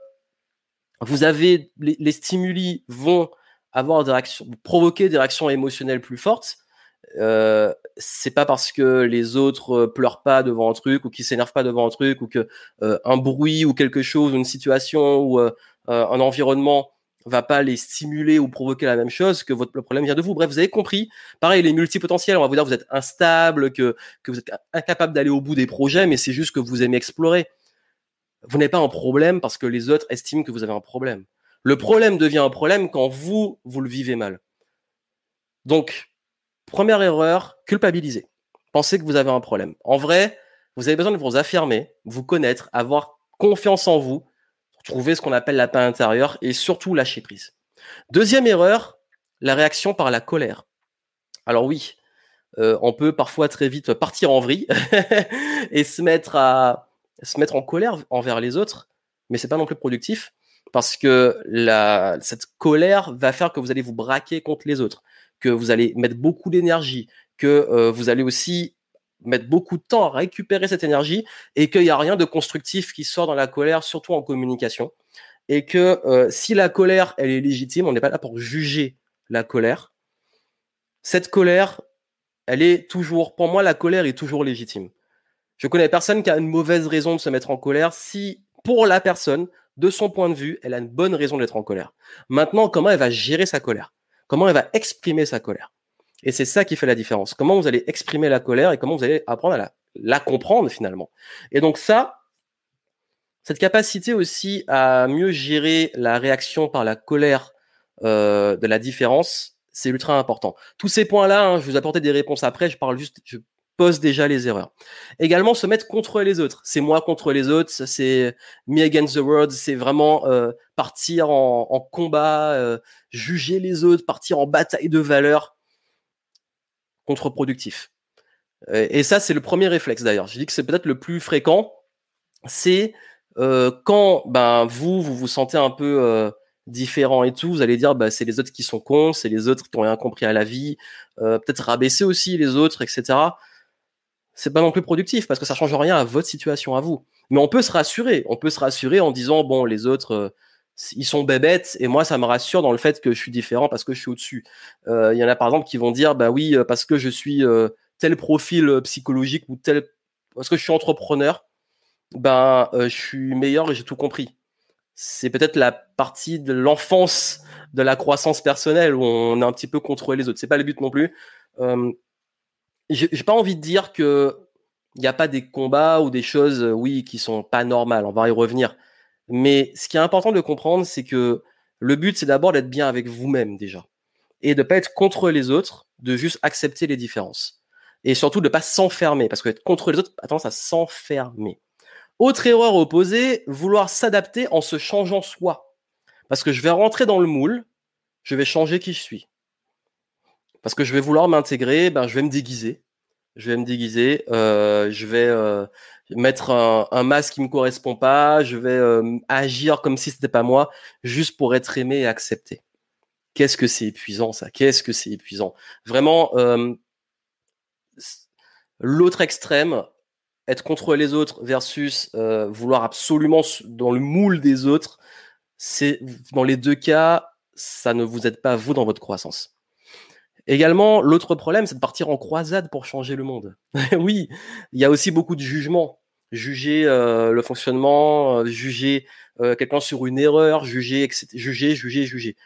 vous avez les, les, stimuli vont avoir des réactions, provoquer des réactions émotionnelles plus fortes, euh, c'est pas parce que les autres euh, pleurent pas devant un truc ou qu'ils s'énervent pas devant un truc ou que euh, un bruit ou quelque chose, une situation ou euh, un environnement va pas les stimuler ou provoquer la même chose que votre problème vient de vous. Bref, vous avez compris. Pareil, les multipotentiels, on va vous dire que vous êtes instable, que, que vous êtes incapable d'aller au bout des projets, mais c'est juste que vous aimez explorer. Vous n'avez pas un problème parce que les autres estiment que vous avez un problème. Le problème devient un problème quand vous, vous le vivez mal. Donc, première erreur, culpabiliser. Pensez que vous avez un problème. En vrai, vous avez besoin de vous affirmer, vous connaître, avoir confiance en vous, trouver ce qu'on appelle la paix intérieure et surtout lâcher prise. Deuxième erreur, la réaction par la colère. Alors oui, euh, on peut parfois très vite partir en vrille et se mettre se mettre en colère envers les autres, mais c'est pas non plus productif parce que la, cette colère va faire que vous allez vous braquer contre les autres, que vous allez mettre beaucoup d'énergie, que euh, vous allez aussi mettre beaucoup de temps à récupérer cette énergie et qu'il n'y a rien de constructif qui sort dans la colère, surtout en communication. Et que euh, si la colère, elle est légitime, on n'est pas là pour juger la colère. Cette colère, elle est toujours, pour moi, la colère est toujours légitime. Je connais personne qui a une mauvaise raison de se mettre en colère si, pour la personne, de son point de vue, elle a une bonne raison d'être en colère. Maintenant, comment elle va gérer sa colère? Comment elle va exprimer sa colère? Et c'est ça qui fait la différence. Comment vous allez exprimer la colère et comment vous allez apprendre à la, comprendre finalement? Et donc ça, cette capacité aussi à mieux gérer la réaction par la colère euh, de la différence, c'est ultra important. Tous ces points-là, hein, je vous apporter des réponses après. Je parle juste, déjà les erreurs. Également, se mettre contre les autres. C'est moi contre les autres. C'est me against the world. C'est vraiment euh, partir en, combat, euh, juger les autres, partir en bataille de valeurs contre-productif. Et ça, c'est le premier réflexe d'ailleurs. Je dis que c'est peut-être le plus fréquent. C'est euh, quand ben, vous, vous vous sentez un peu différent et tout, vous allez dire bah, c'est les autres qui sont cons, c'est les autres qui ont rien compris à la vie, peut-être rabaisser aussi les autres, etc. C'est pas non plus productif parce que ça change rien à votre situation à vous. Mais on peut se rassurer, on peut se rassurer en disant bon les autres ils sont bébêtes et moi ça me rassure dans le fait que je suis différent parce que je suis au-dessus. Euh, il y en a par exemple qui vont dire bah oui euh, parce que je suis euh, tel profil psychologique ou tel parce que je suis entrepreneur, ben je suis meilleur et j'ai tout compris. C'est peut-être la partie de l'enfance de la croissance personnelle où on est un petit peu contrôlé les autres. C'est pas le but non plus. J'ai pas envie de dire que il n'y a pas des combats ou des choses oui qui sont pas normales. On va y revenir mais ce qui est important de comprendre, c'est que le but, c'est d'abord d'être bien avec vous-même déjà. Et de pas être contre les autres, de juste accepter les différences. Et surtout de pas s'enfermer, parce que être contre les autres a tendance à s'enfermer. Autre erreur opposée, vouloir s'adapter en se changeant soi. Parce que je vais rentrer dans le moule, je vais changer qui je suis. Parce que je vais vouloir m'intégrer, ben, je vais me déguiser. Je vais me déguiser, euh, je vais euh, mettre un, masque qui me correspond pas, je vais euh, agir comme si c'était pas moi, juste pour être aimé et accepté. Qu'est-ce que c'est épuisant ça? Qu'est-ce que c'est épuisant? Vraiment, euh, l'autre extrême, être contre les autres versus euh, vouloir absolument dans le moule des autres, c'est dans les deux cas, ça ne vous aide pas vous dans votre croissance. Également, l'autre problème, c'est de partir en croisade pour changer le monde. oui, il y a aussi beaucoup de jugements juger euh, le fonctionnement, euh, juger euh, quelqu'un sur une erreur, juger, juger, juger, juger.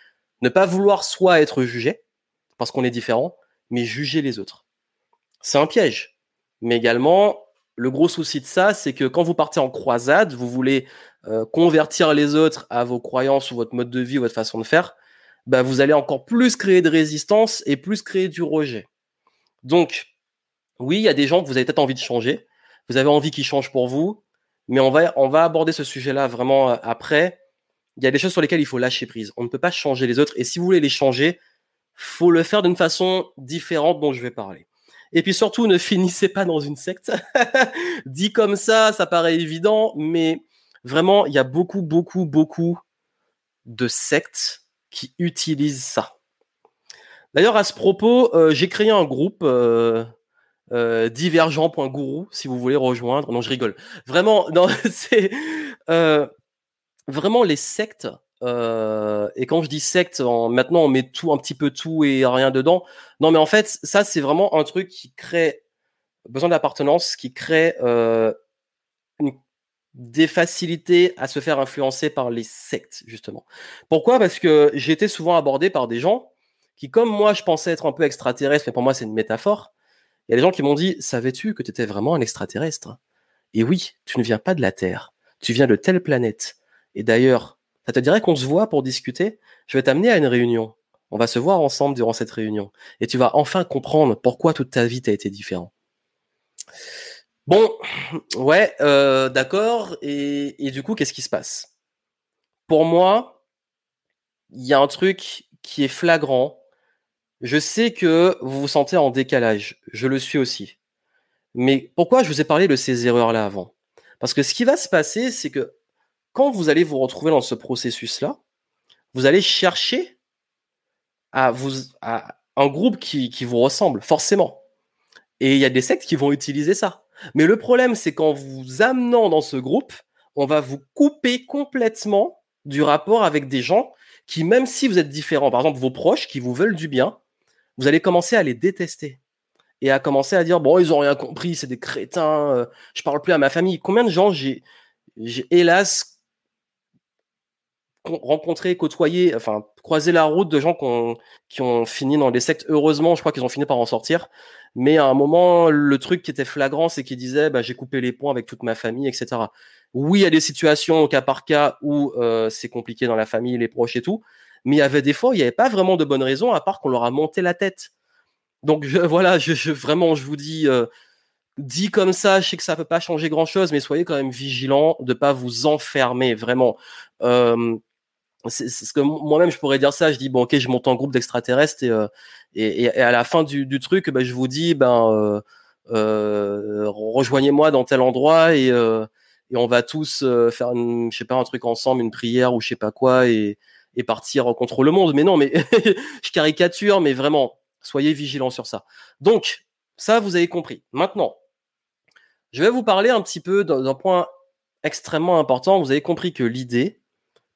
Ne pas vouloir soit être jugé, parce qu'on est différent, mais juger les autres. C'est un piège. Mais également, le gros souci de ça, c'est que quand vous partez en croisade, vous voulez convertir les autres à vos croyances ou votre mode de vie ou votre façon de faire, bah, vous allez encore plus créer de résistance et plus créer du rejet. Donc, oui, il y a des gens que vous avez peut-être envie de changer, vous avez envie qu'il change pour vous, mais on va, on va aborder ce sujet-là vraiment euh, après. Il y a des choses sur lesquelles il faut lâcher prise. On ne peut pas changer les autres, et si vous voulez les changer, faut le faire d'une façon différente dont je vais parler. Et puis surtout, ne finissez pas dans une secte. Dit comme ça, ça paraît évident, mais vraiment, il y a beaucoup, beaucoup, beaucoup de sectes qui utilisent ça. D'ailleurs, à ce propos, euh, j'ai créé un groupe euh, euh, divergent.guru si vous voulez rejoindre. Non, je rigole. Vraiment, non, c'est euh, vraiment les sectes. Euh, et quand je dis secte, maintenant on met tout un petit peu tout et rien dedans. Non, mais en fait, ça c'est vraiment un truc qui crée besoin d'appartenance, qui crée une des facilités à se faire influencer par les sectes, justement. Pourquoi? Parce que été souvent abordé par des gens qui, comme moi, je pensais être un peu extraterrestre, mais pour moi, c'est une métaphore. Il y a des gens qui m'ont dit Savais-tu que tu étais vraiment un extraterrestre? Et oui, tu ne viens pas de la Terre, tu viens de telle planète. Et d'ailleurs, ça te dirait qu'on se voit pour discuter? Je vais t'amener à une réunion. On va se voir ensemble durant cette réunion. Et tu vas enfin comprendre pourquoi toute ta vie t'a été différente. Bon, ouais, euh, d'accord. Et, du coup, qu'est-ce qui se passe? Pour moi, il y a un truc qui est flagrant. Je sais que vous vous sentez en décalage. Je le suis aussi. Mais pourquoi je vous ai parlé de ces erreurs-là avant? Parce que ce qui va se passer, c'est que quand vous allez vous retrouver dans ce processus-là, vous allez chercher à vous à un groupe qui vous ressemble, forcément. Et il y a des sectes qui vont utiliser ça. Mais le problème, c'est qu'en vous amenant dans ce groupe, on va vous couper complètement du rapport avec des gens qui, même si vous êtes différents, par exemple vos proches qui vous veulent du bien, vous allez commencer à les détester et à commencer à dire bon ils ont rien compris, c'est des crétins, euh, je parle plus à ma famille. Combien de gens j'ai, hélas rencontré, côtoyé, enfin croisé la route de gens qui ont, qui ont fini dans des sectes. Heureusement, je crois qu'ils ont fini par en sortir. Mais à un moment, le truc qui était flagrant, c'est qu'ils disaient bah, j'ai coupé les ponts avec toute ma famille, etc. Oui, il y a des situations au cas par cas où euh, c'est compliqué dans la famille, les proches et tout. Mais il y avait des fois, il n'y avait pas vraiment de bonnes raisons à part qu'on leur a monté la tête. Donc voilà, je, vraiment, je vous dis, euh, dit comme ça, je sais que ça peut pas changer grand chose, mais soyez quand même vigilants de pas vous enfermer vraiment. Euh, c'est ce que moi-même je pourrais dire ça. Je dis bon ok, je monte en groupe d'extraterrestres et, euh, et, et, à la fin du, du truc, ben, je vous dis ben euh, euh, rejoignez-moi dans tel endroit et, euh, et on va tous euh, faire une, je sais pas un truc ensemble, une prière ou je sais pas quoi et, et partir contre le monde. Mais non, mais je caricature, mais vraiment soyez vigilants sur ça. Donc ça vous avez compris. Maintenant, je vais vous parler un petit peu d'un point extrêmement important. Vous avez compris que l'idée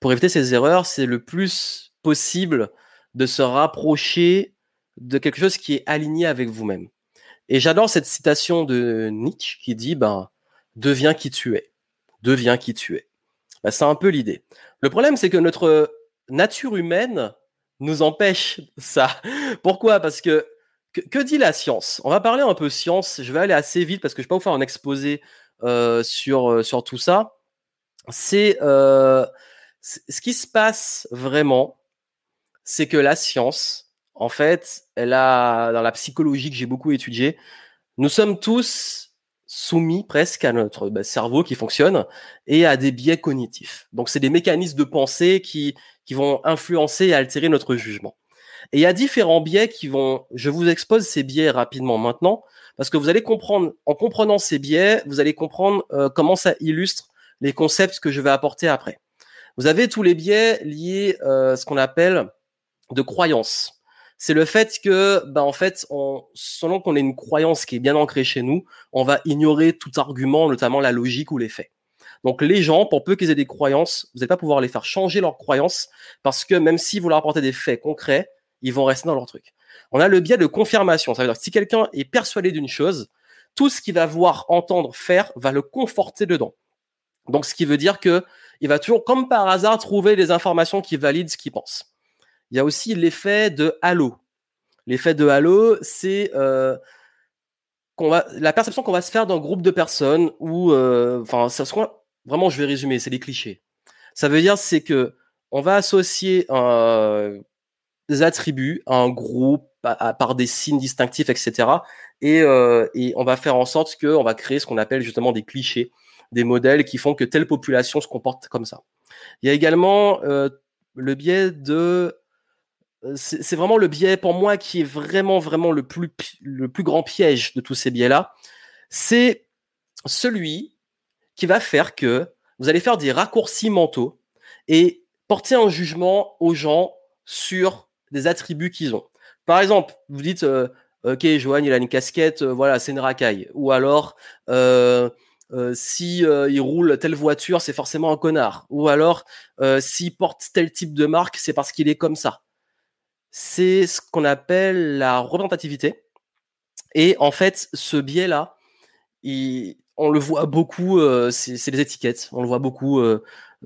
pour éviter ces erreurs, c'est le plus possible de se rapprocher de quelque chose qui est aligné avec vous-même. Et j'adore cette citation de Nietzsche qui dit ben deviens qui tu es, deviens qui tu es. Ben, c'est un peu l'idée. Le problème, c'est que notre nature humaine nous empêche ça. Pourquoi? Parce que, que, dit la science? On va parler un peu science. Je vais aller assez vite parce que je vais pas vous faire un exposé euh, sur euh, sur tout ça. C'est euh, ce qui se passe vraiment, c'est que la science, en fait, elle a, dans la psychologie que j'ai beaucoup étudiée, nous sommes tous soumis presque à notre bah, cerveau qui fonctionne et à des biais cognitifs. Donc, c'est des mécanismes de pensée qui, qui vont influencer et altérer notre jugement. Et il y a différents biais qui vont, je vous expose ces biais rapidement maintenant, parce que vous allez comprendre, en comprenant ces biais, vous allez comprendre euh, comment ça illustre les concepts que je vais apporter après. Vous avez tous les biais liés euh, ce qu'on appelle de croyance. C'est le fait que, ben en fait, on, selon qu'on ait une croyance qui est bien ancrée chez nous, on va ignorer tout argument, notamment la logique ou les faits. Donc les gens, pour peu qu'ils aient des croyances, vous n'allez pas pouvoir les faire changer leurs croyances parce que même si vous leur apportez des faits concrets, ils vont rester dans leur truc. On a le biais de confirmation. Ça veut dire que si quelqu'un est persuadé d'une chose, tout ce qu'il va voir, entendre, faire va le conforter dedans. Donc, ce qui veut dire que il va toujours, comme par hasard, trouver des informations qui valident ce qu'il pense. Il y a aussi l'effet de halo. L'effet de halo, c'est euh, la perception qu'on va se faire d'un groupe de personnes ou, euh, enfin, ça vraiment, je vais résumer, c'est des clichés. Ça veut dire, c'est que on va associer euh, des attributs à un groupe par des signes distinctifs, etc. Et, euh, et on va faire en sorte qu'on va créer ce qu'on appelle justement des clichés des modèles qui font que telle population se comporte comme ça. Il y a également euh, le biais de euh, c'est vraiment le biais pour moi qui est vraiment vraiment le plus le plus grand piège de tous ces biais là c'est celui qui va faire que vous allez faire des raccourcis mentaux et porter un jugement aux gens sur des attributs qu'ils ont. Par exemple, vous dites euh, OK, Joanne, il a une casquette, voilà, c'est une racaille ou alors euh, si euh, il roule telle voiture, c'est forcément un connard. Ou alors, euh, s'il porte tel type de marque, c'est parce qu'il est comme ça. C'est ce qu'on appelle la représentativité. Et en fait, ce biais-là, on le voit beaucoup, euh, c'est les étiquettes. On le voit beaucoup.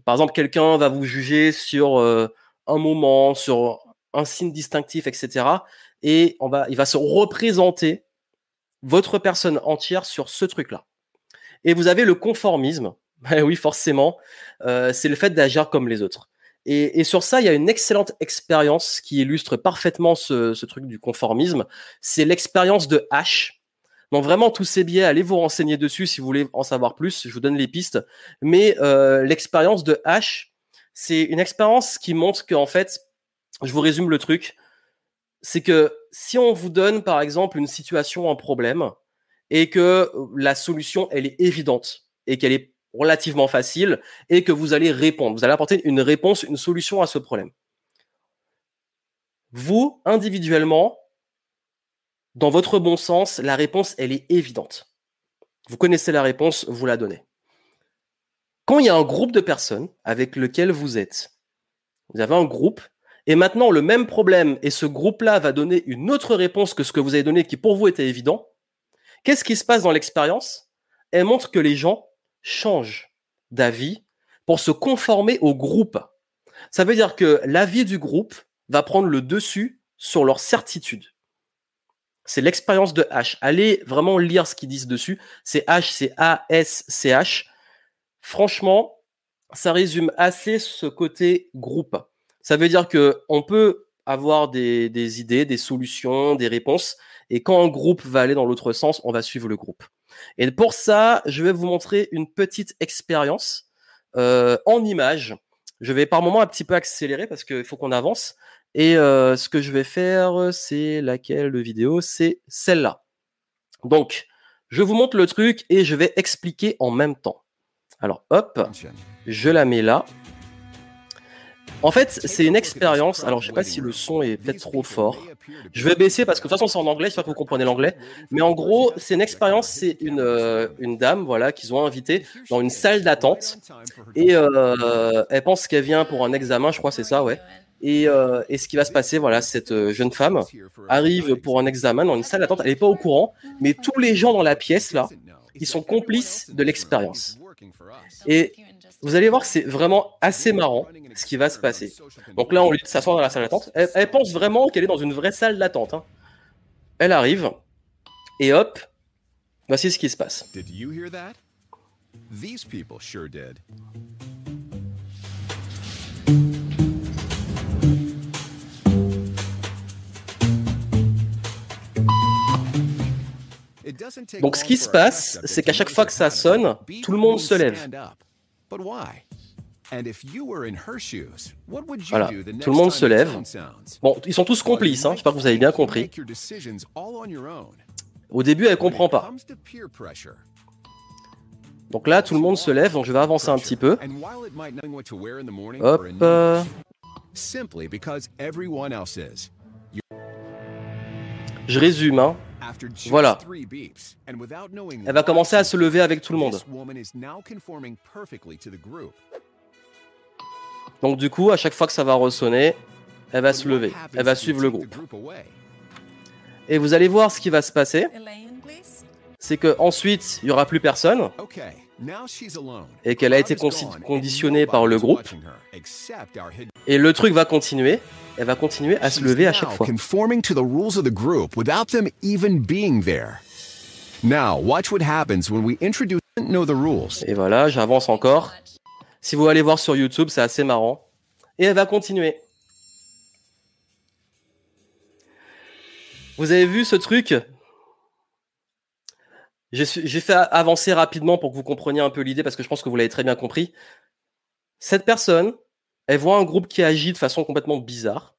Par exemple, quelqu'un va vous juger sur un moment, sur un signe distinctif, etc. Et on va, il va se représenter votre personne entière sur ce truc-là. Et vous avez le conformisme. Ben oui, forcément, c'est le fait d'agir comme les autres. Et, sur ça, il y a une excellente expérience qui illustre parfaitement ce, ce truc du conformisme. C'est l'expérience de H. Donc vraiment, tous ces biais, allez vous renseigner dessus si vous voulez en savoir plus. Je vous donne les pistes. Mais euh, l'expérience de H, c'est une expérience qui montre qu'en fait, je vous résume le truc, c'est que si on vous donne par exemple une situation, un problème, et que la solution, elle est évidente, et qu'elle est relativement facile et que vous allez répondre. Vous allez apporter une réponse, une solution à ce problème. Vous, individuellement, dans votre bon sens, la réponse, elle est évidente. Vous connaissez la réponse, vous la donnez. Quand il y a un groupe de personnes avec lequel vous êtes, vous avez un groupe, et maintenant le même problème, et ce groupe-là va donner une autre réponse que ce que vous avez donné qui pour vous était évident, qu'est-ce qui se passe dans l'expérience? Elle montre que les gens changent d'avis pour se conformer au groupe. Ça veut dire que l'avis du groupe va prendre le dessus sur leur certitude. C'est l'expérience de H. Allez vraiment lire ce qu'ils disent dessus. C'est H, c'est A-S-C-H. Franchement, ça résume assez ce côté groupe. Ça veut dire que on peut avoir des, des idées, des solutions, des réponses. Et quand un groupe va aller dans l'autre sens, on va suivre le groupe. Et pour ça, je vais vous montrer une petite expérience euh, en image. Je vais par moment un petit peu accélérer parce qu'il faut qu'on avance. Et euh, ce que je vais faire, c'est laquelle vidéo? C'est celle-là. Donc, je vous montre le truc et je vais expliquer en même temps. Alors, hop, je la mets là. En fait, c'est une expérience. Alors, je sais pas si le son est peut-être trop fort. Je vais baisser parce que de toute façon, c'est en anglais. J'espère que vous comprenez l'anglais. Mais en gros, c'est une expérience. C'est une, euh, une dame, voilà, qu'ils ont invitée dans une salle d'attente. Et euh, elle pense qu'elle vient pour un examen. Je crois c'est ça, ouais. Et, euh, et, ce qui va se passer, voilà, cette jeune femme arrive pour un examen dans une salle d'attente. Elle n'est pas au courant, mais tous les gens dans la pièce là, ils sont complices de l'expérience. Et vous allez voir que c'est vraiment assez marrant ce qui va se passer. Donc là, on lui dit de s'asseoir dans la salle d'attente. Elle, pense vraiment qu'elle est dans une vraie salle d'attente. Hein. Elle arrive et hop, voici ce qui se passe. Donc ce qui se passe, c'est qu'à chaque fois que ça sonne, tout le monde se lève. Voilà, tout le monde se lève. Bon, ils sont tous complices, hein. j'espère que vous avez bien compris. Au début, elle comprend pas. Donc là, tout le monde se lève, donc je vais avancer un petit peu. Hop. Je résume, hein. Voilà. Elle va commencer à se lever avec tout le monde. Donc du coup, à chaque fois que ça va ressonner, elle va se lever. Elle va suivre le groupe. Et vous allez voir ce qui va se passer. C'est que ensuite, il y aura plus personne et qu'elle a été conditionnée par le groupe. Et le truc va continuer. Elle va continuer à se lever à chaque fois. Et voilà, j'avance encore. Si vous allez voir sur YouTube, c'est assez marrant. Et elle va continuer. Vous avez vu ce truc? J'ai fait avancer rapidement pour que vous compreniez un peu l'idée parce que je pense que vous l'avez très bien compris. Cette personne, elle voit un groupe qui agit de façon complètement bizarre.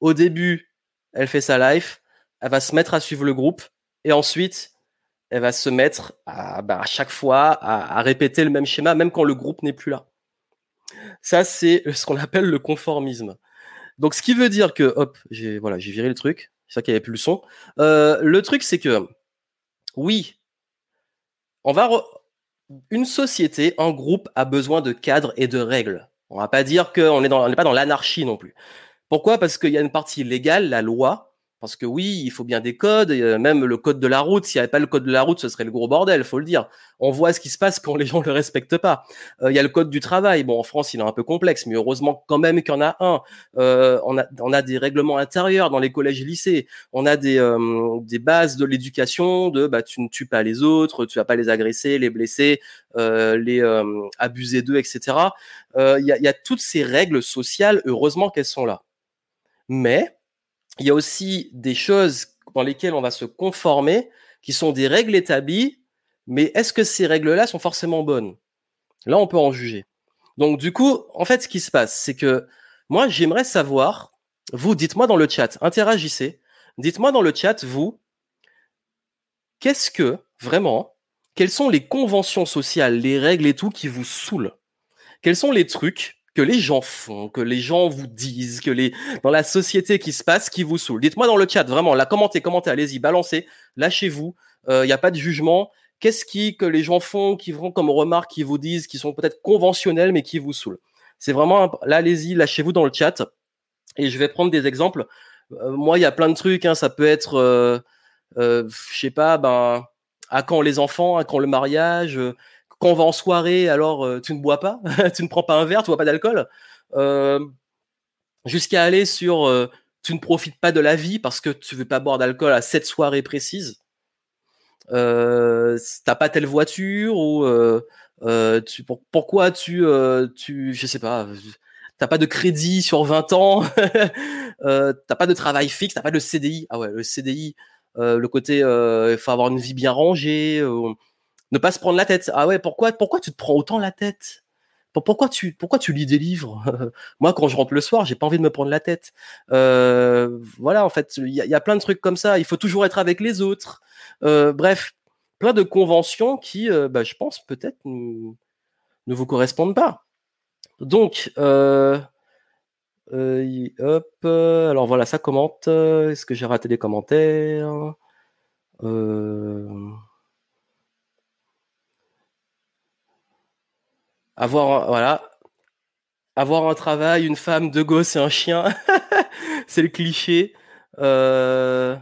Au début, elle fait sa life, elle va se mettre à suivre le groupe et ensuite, elle va se mettre à, bah, chaque fois à, répéter le même schéma, même quand le groupe n'est plus là. Ça, c'est ce qu'on appelle le conformisme. Donc, ce qui veut dire que, hop, j'ai voilà, j'ai viré le truc. C'est ça qu'il n'y avait plus le son. Euh, le truc, c'est que, oui, on va une société, un groupe a besoin de cadres et de règles. On va pas dire qu'on n'est pas dans l'anarchie non plus. Pourquoi? Parce qu'il y a une partie légale, la loi, Parce que oui, il faut bien des codes, et même le code de la route. S'il n'y avait pas le code de la route, ce serait le gros bordel, faut le dire. On voit ce qui se passe quand les gens ne le respectent pas. Il y a le code du travail. Bon, en France, il est un peu complexe, mais heureusement quand même qu'il y en a un. on, a, on a des règlements intérieurs dans les collèges et lycées. On a des, bases de l'éducation, de bah, tu ne tues pas les autres, tu vas pas les agresser, les blesser, les abuser d'eux, etc. Il y a toutes ces règles sociales, heureusement qu'elles sont là. Mais il y a aussi des choses dans lesquelles on va se conformer, qui sont des règles établies, mais est-ce que ces règles-là sont forcément bonnes? Là, on peut en juger. Donc, du coup, en fait, ce qui se passe, c'est que moi, j'aimerais savoir, vous, dites-moi dans le chat, interagissez, dites-moi dans le chat, vous, qu'est-ce que, vraiment, quelles sont les conventions sociales, les règles et tout qui vous saoulent? Quels sont les trucs que les gens font, que les gens vous disent, que les dans la société qui se passe, qui vous saoule. Dites-moi dans le chat, vraiment, là, commentez, commentez, allez-y, balancez, lâchez-vous. Il euh, n'y a pas de jugement. Qu'est-ce qui que les gens font, qui font comme remarques, qui vous disent, qui sont peut-être conventionnels, mais qui vous saoulent? C'est vraiment là, allez-y, lâchez-vous dans le chat. Et je vais prendre des exemples. Euh, moi, il y a plein de trucs. Hein, ça peut être, euh je sais pas, ben, à quand les enfants, à quand le mariage quand on va en soirée, alors euh, tu ne bois pas, tu ne prends pas un verre, tu bois pas d'alcool, euh, jusqu'à aller sur euh, tu ne profites pas de la vie parce que tu veux pas boire d'alcool à cette soirée précise. Euh, t'as pas telle voiture ou pourquoi tu, tu, je sais pas, t'as pas de crédit sur 20 ans, t'as pas de travail fixe, t'as pas de CDI. Ah ouais, le CDI, le côté, il faut avoir une vie bien rangée ne pas se prendre la tête. Ah ouais, pourquoi, pourquoi tu te prends autant la tête? Pourquoi tu, pourquoi tu lis des livres? Moi, quand je rentre le soir, j'ai pas envie de me prendre la tête. Euh, voilà, en fait, il y, a plein de trucs comme ça. Il faut toujours être avec les autres. Euh, bref, plein de conventions qui, euh, bah, je pense, peut-être ne vous correspondent pas. Donc, hop, alors voilà, ça commente. Est-ce que j'ai raté des commentaires? Avoir voilà avoir un travail, une femme, deux gosses et un chien, c'est le cliché. Euh,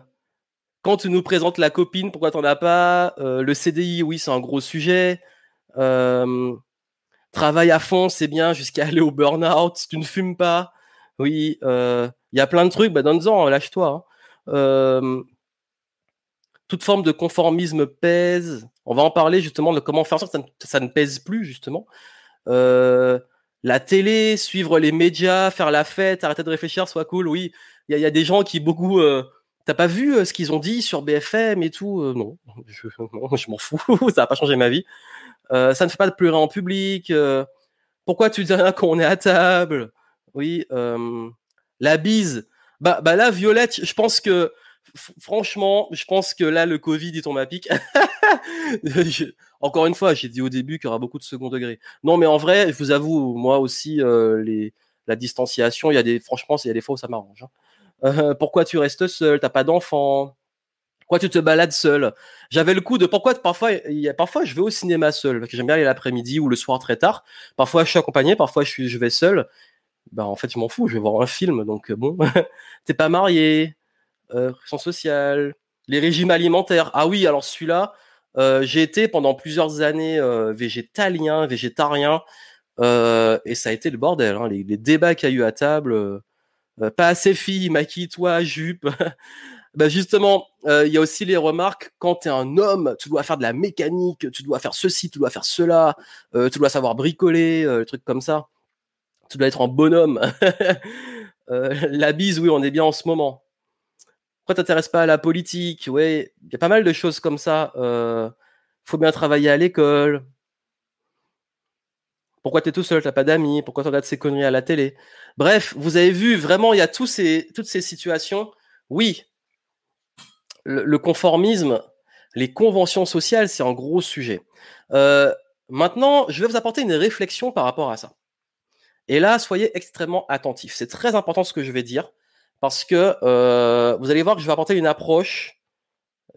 quand tu nous présentes la copine, pourquoi t'en as pas? Euh, Le CDI, oui, c'est un gros sujet. Euh, travail à fond, c'est bien jusqu'à aller au burn-out. Tu ne fumes pas. Oui, il y a plein de trucs. Bah, donne-en, lâche-toi. Hein. toute forme de conformisme pèse. On va en parler justement de comment faire ça que ça ne pèse plus justement. Euh, la télé, suivre les médias, faire la fête, arrêter de réfléchir, soit cool. Oui, il y, a des gens qui beaucoup. Euh, T'as pas vu euh, ce qu'ils ont dit sur BFM et tout? Euh, Non, je, m'en fous. ça va pas changer ma vie. ça ne fait pas de pleurer en public. pourquoi tu dis rien quand on est à table? Oui, la bise. Bah, bah là, Violette, je pense que franchement, je pense que là, le Covid, il tombe à pic. Encore une fois, j'ai dit au début qu'il y aura beaucoup de second degré. Non, mais en vrai, je vous avoue, moi aussi, euh, la distanciation, il y a des, franchement, il y a des fois où ça m'arrange. Hein. Euh, pourquoi tu restes seul? T'as pas d'enfant? Pourquoi tu te balades seul? J'avais le coup de pourquoi parfois, parfois je vais au cinéma seul parce que j'aime bien aller l'après-midi ou le soir très tard. Parfois je suis accompagné, parfois je suis, je vais seul. Bah en fait je m'en fous, je vais voir un film donc bon. T'es pas marié, euh, sociale, les régimes alimentaires. Ah oui, alors celui-là, euh, j'ai été pendant plusieurs années euh, végétalien, végétarien, euh, et ça a été le bordel. Hein, les, débats qu'il y a eu à table, pas assez fille, maquille-toi, jupe. bah justement, il y a aussi les remarques quand tu es un homme, tu dois faire de la mécanique, tu dois faire ceci, tu dois faire cela, tu dois savoir bricoler, trucs comme ça. Tu dois être un bonhomme. la bise, oui, on est bien en ce moment. Pourquoi t'intéresses pas à la politique Ouais, il y a pas mal de choses comme ça. Euh, faut bien travailler à l'école. Pourquoi tu es tout seul, t'as pas d'amis Pourquoi tu regardes ces conneries à la télé? Bref, vous avez vu, vraiment, il y a tous ces, toutes ces situations. Oui, le, conformisme, les conventions sociales, c'est un gros sujet. Euh, maintenant, je vais vous apporter une réflexion par rapport à ça. Et là, soyez extrêmement attentifs. C'est très important ce que je vais dire parce que euh, vous allez voir que je vais apporter une approche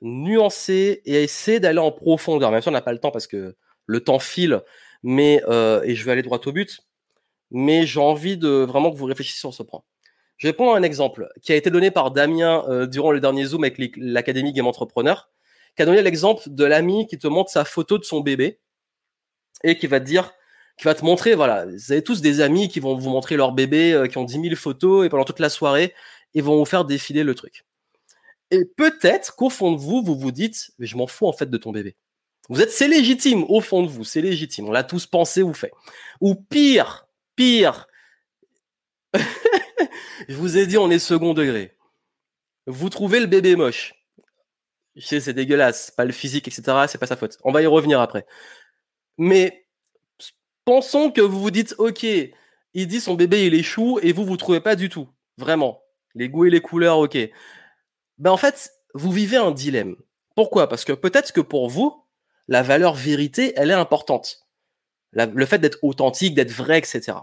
nuancée et essayer d'aller en profondeur. Même si on n'a pas le temps parce que le temps file, mais euh, et je vais aller droit au but. Mais j'ai envie de vraiment que vous réfléchissiez sur ce point. Je vais prendre un exemple qui a été donné par Damien euh, durant le dernier Zoom avec l'Académie Game Entrepreneur, qui a donné l'exemple de l'ami qui te montre sa photo de son bébé et qui va te dire, qui va te montrer, voilà, vous avez tous des amis qui vont vous montrer leur bébé, euh, qui ont 10 000 photos et pendant toute la soirée, ils vont vous faire défiler le truc. Et peut-être qu'au fond de vous, vous vous dites, je m'en fous en fait de ton bébé. Vous êtes, c'est légitime au fond de vous, c'est légitime. On l'a tous pensé ou fait. Ou pire, pire, je vous ai dit, on est second degré. Vous trouvez le bébé moche. Je sais, c'est dégueulasse, pas le physique, etc. C'est pas sa faute. On va y revenir après. Mais pensons que vous vous dites, ok, il dit son bébé il chou et vous vous trouvez pas du tout, vraiment. Les goûts et les couleurs, ok. Ben en fait, vous vivez un dilemme. Pourquoi? Parce que peut-être que pour vous, la valeur vérité, elle est importante. le fait d'être authentique, d'être vrai, etc.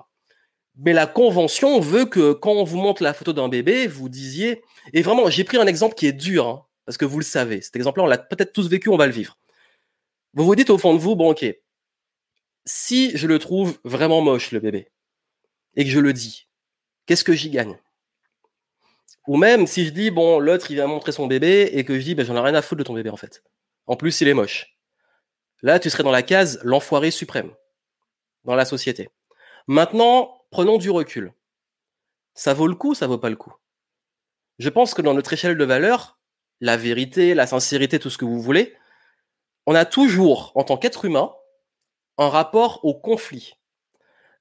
Mais la convention veut que quand on vous montre la photo d'un bébé, vous disiez, et vraiment, j'ai pris un exemple qui est dur, hein, parce que vous le savez, cet exemple-là, on l'a peut-être tous vécu, on va le vivre. Vous vous dites au fond de vous, bon, ok, si je le trouve vraiment moche, le bébé, et que je le dis, qu'est-ce que j'y gagne? Ou même si je dis, bon, l'autre, il vient montrer son bébé, et que je dis, ben, j'en ai rien à foutre de ton bébé, en fait. En plus, il est moche. Là, tu serais dans la case l'enfoiré suprême dans la société. Maintenant, prenons du recul. Ça vaut le coup, ça vaut pas le coup? Je pense que dans notre échelle de valeur, la vérité, la sincérité, tout ce que vous voulez, on a toujours, en tant qu'être humain, un rapport au conflit.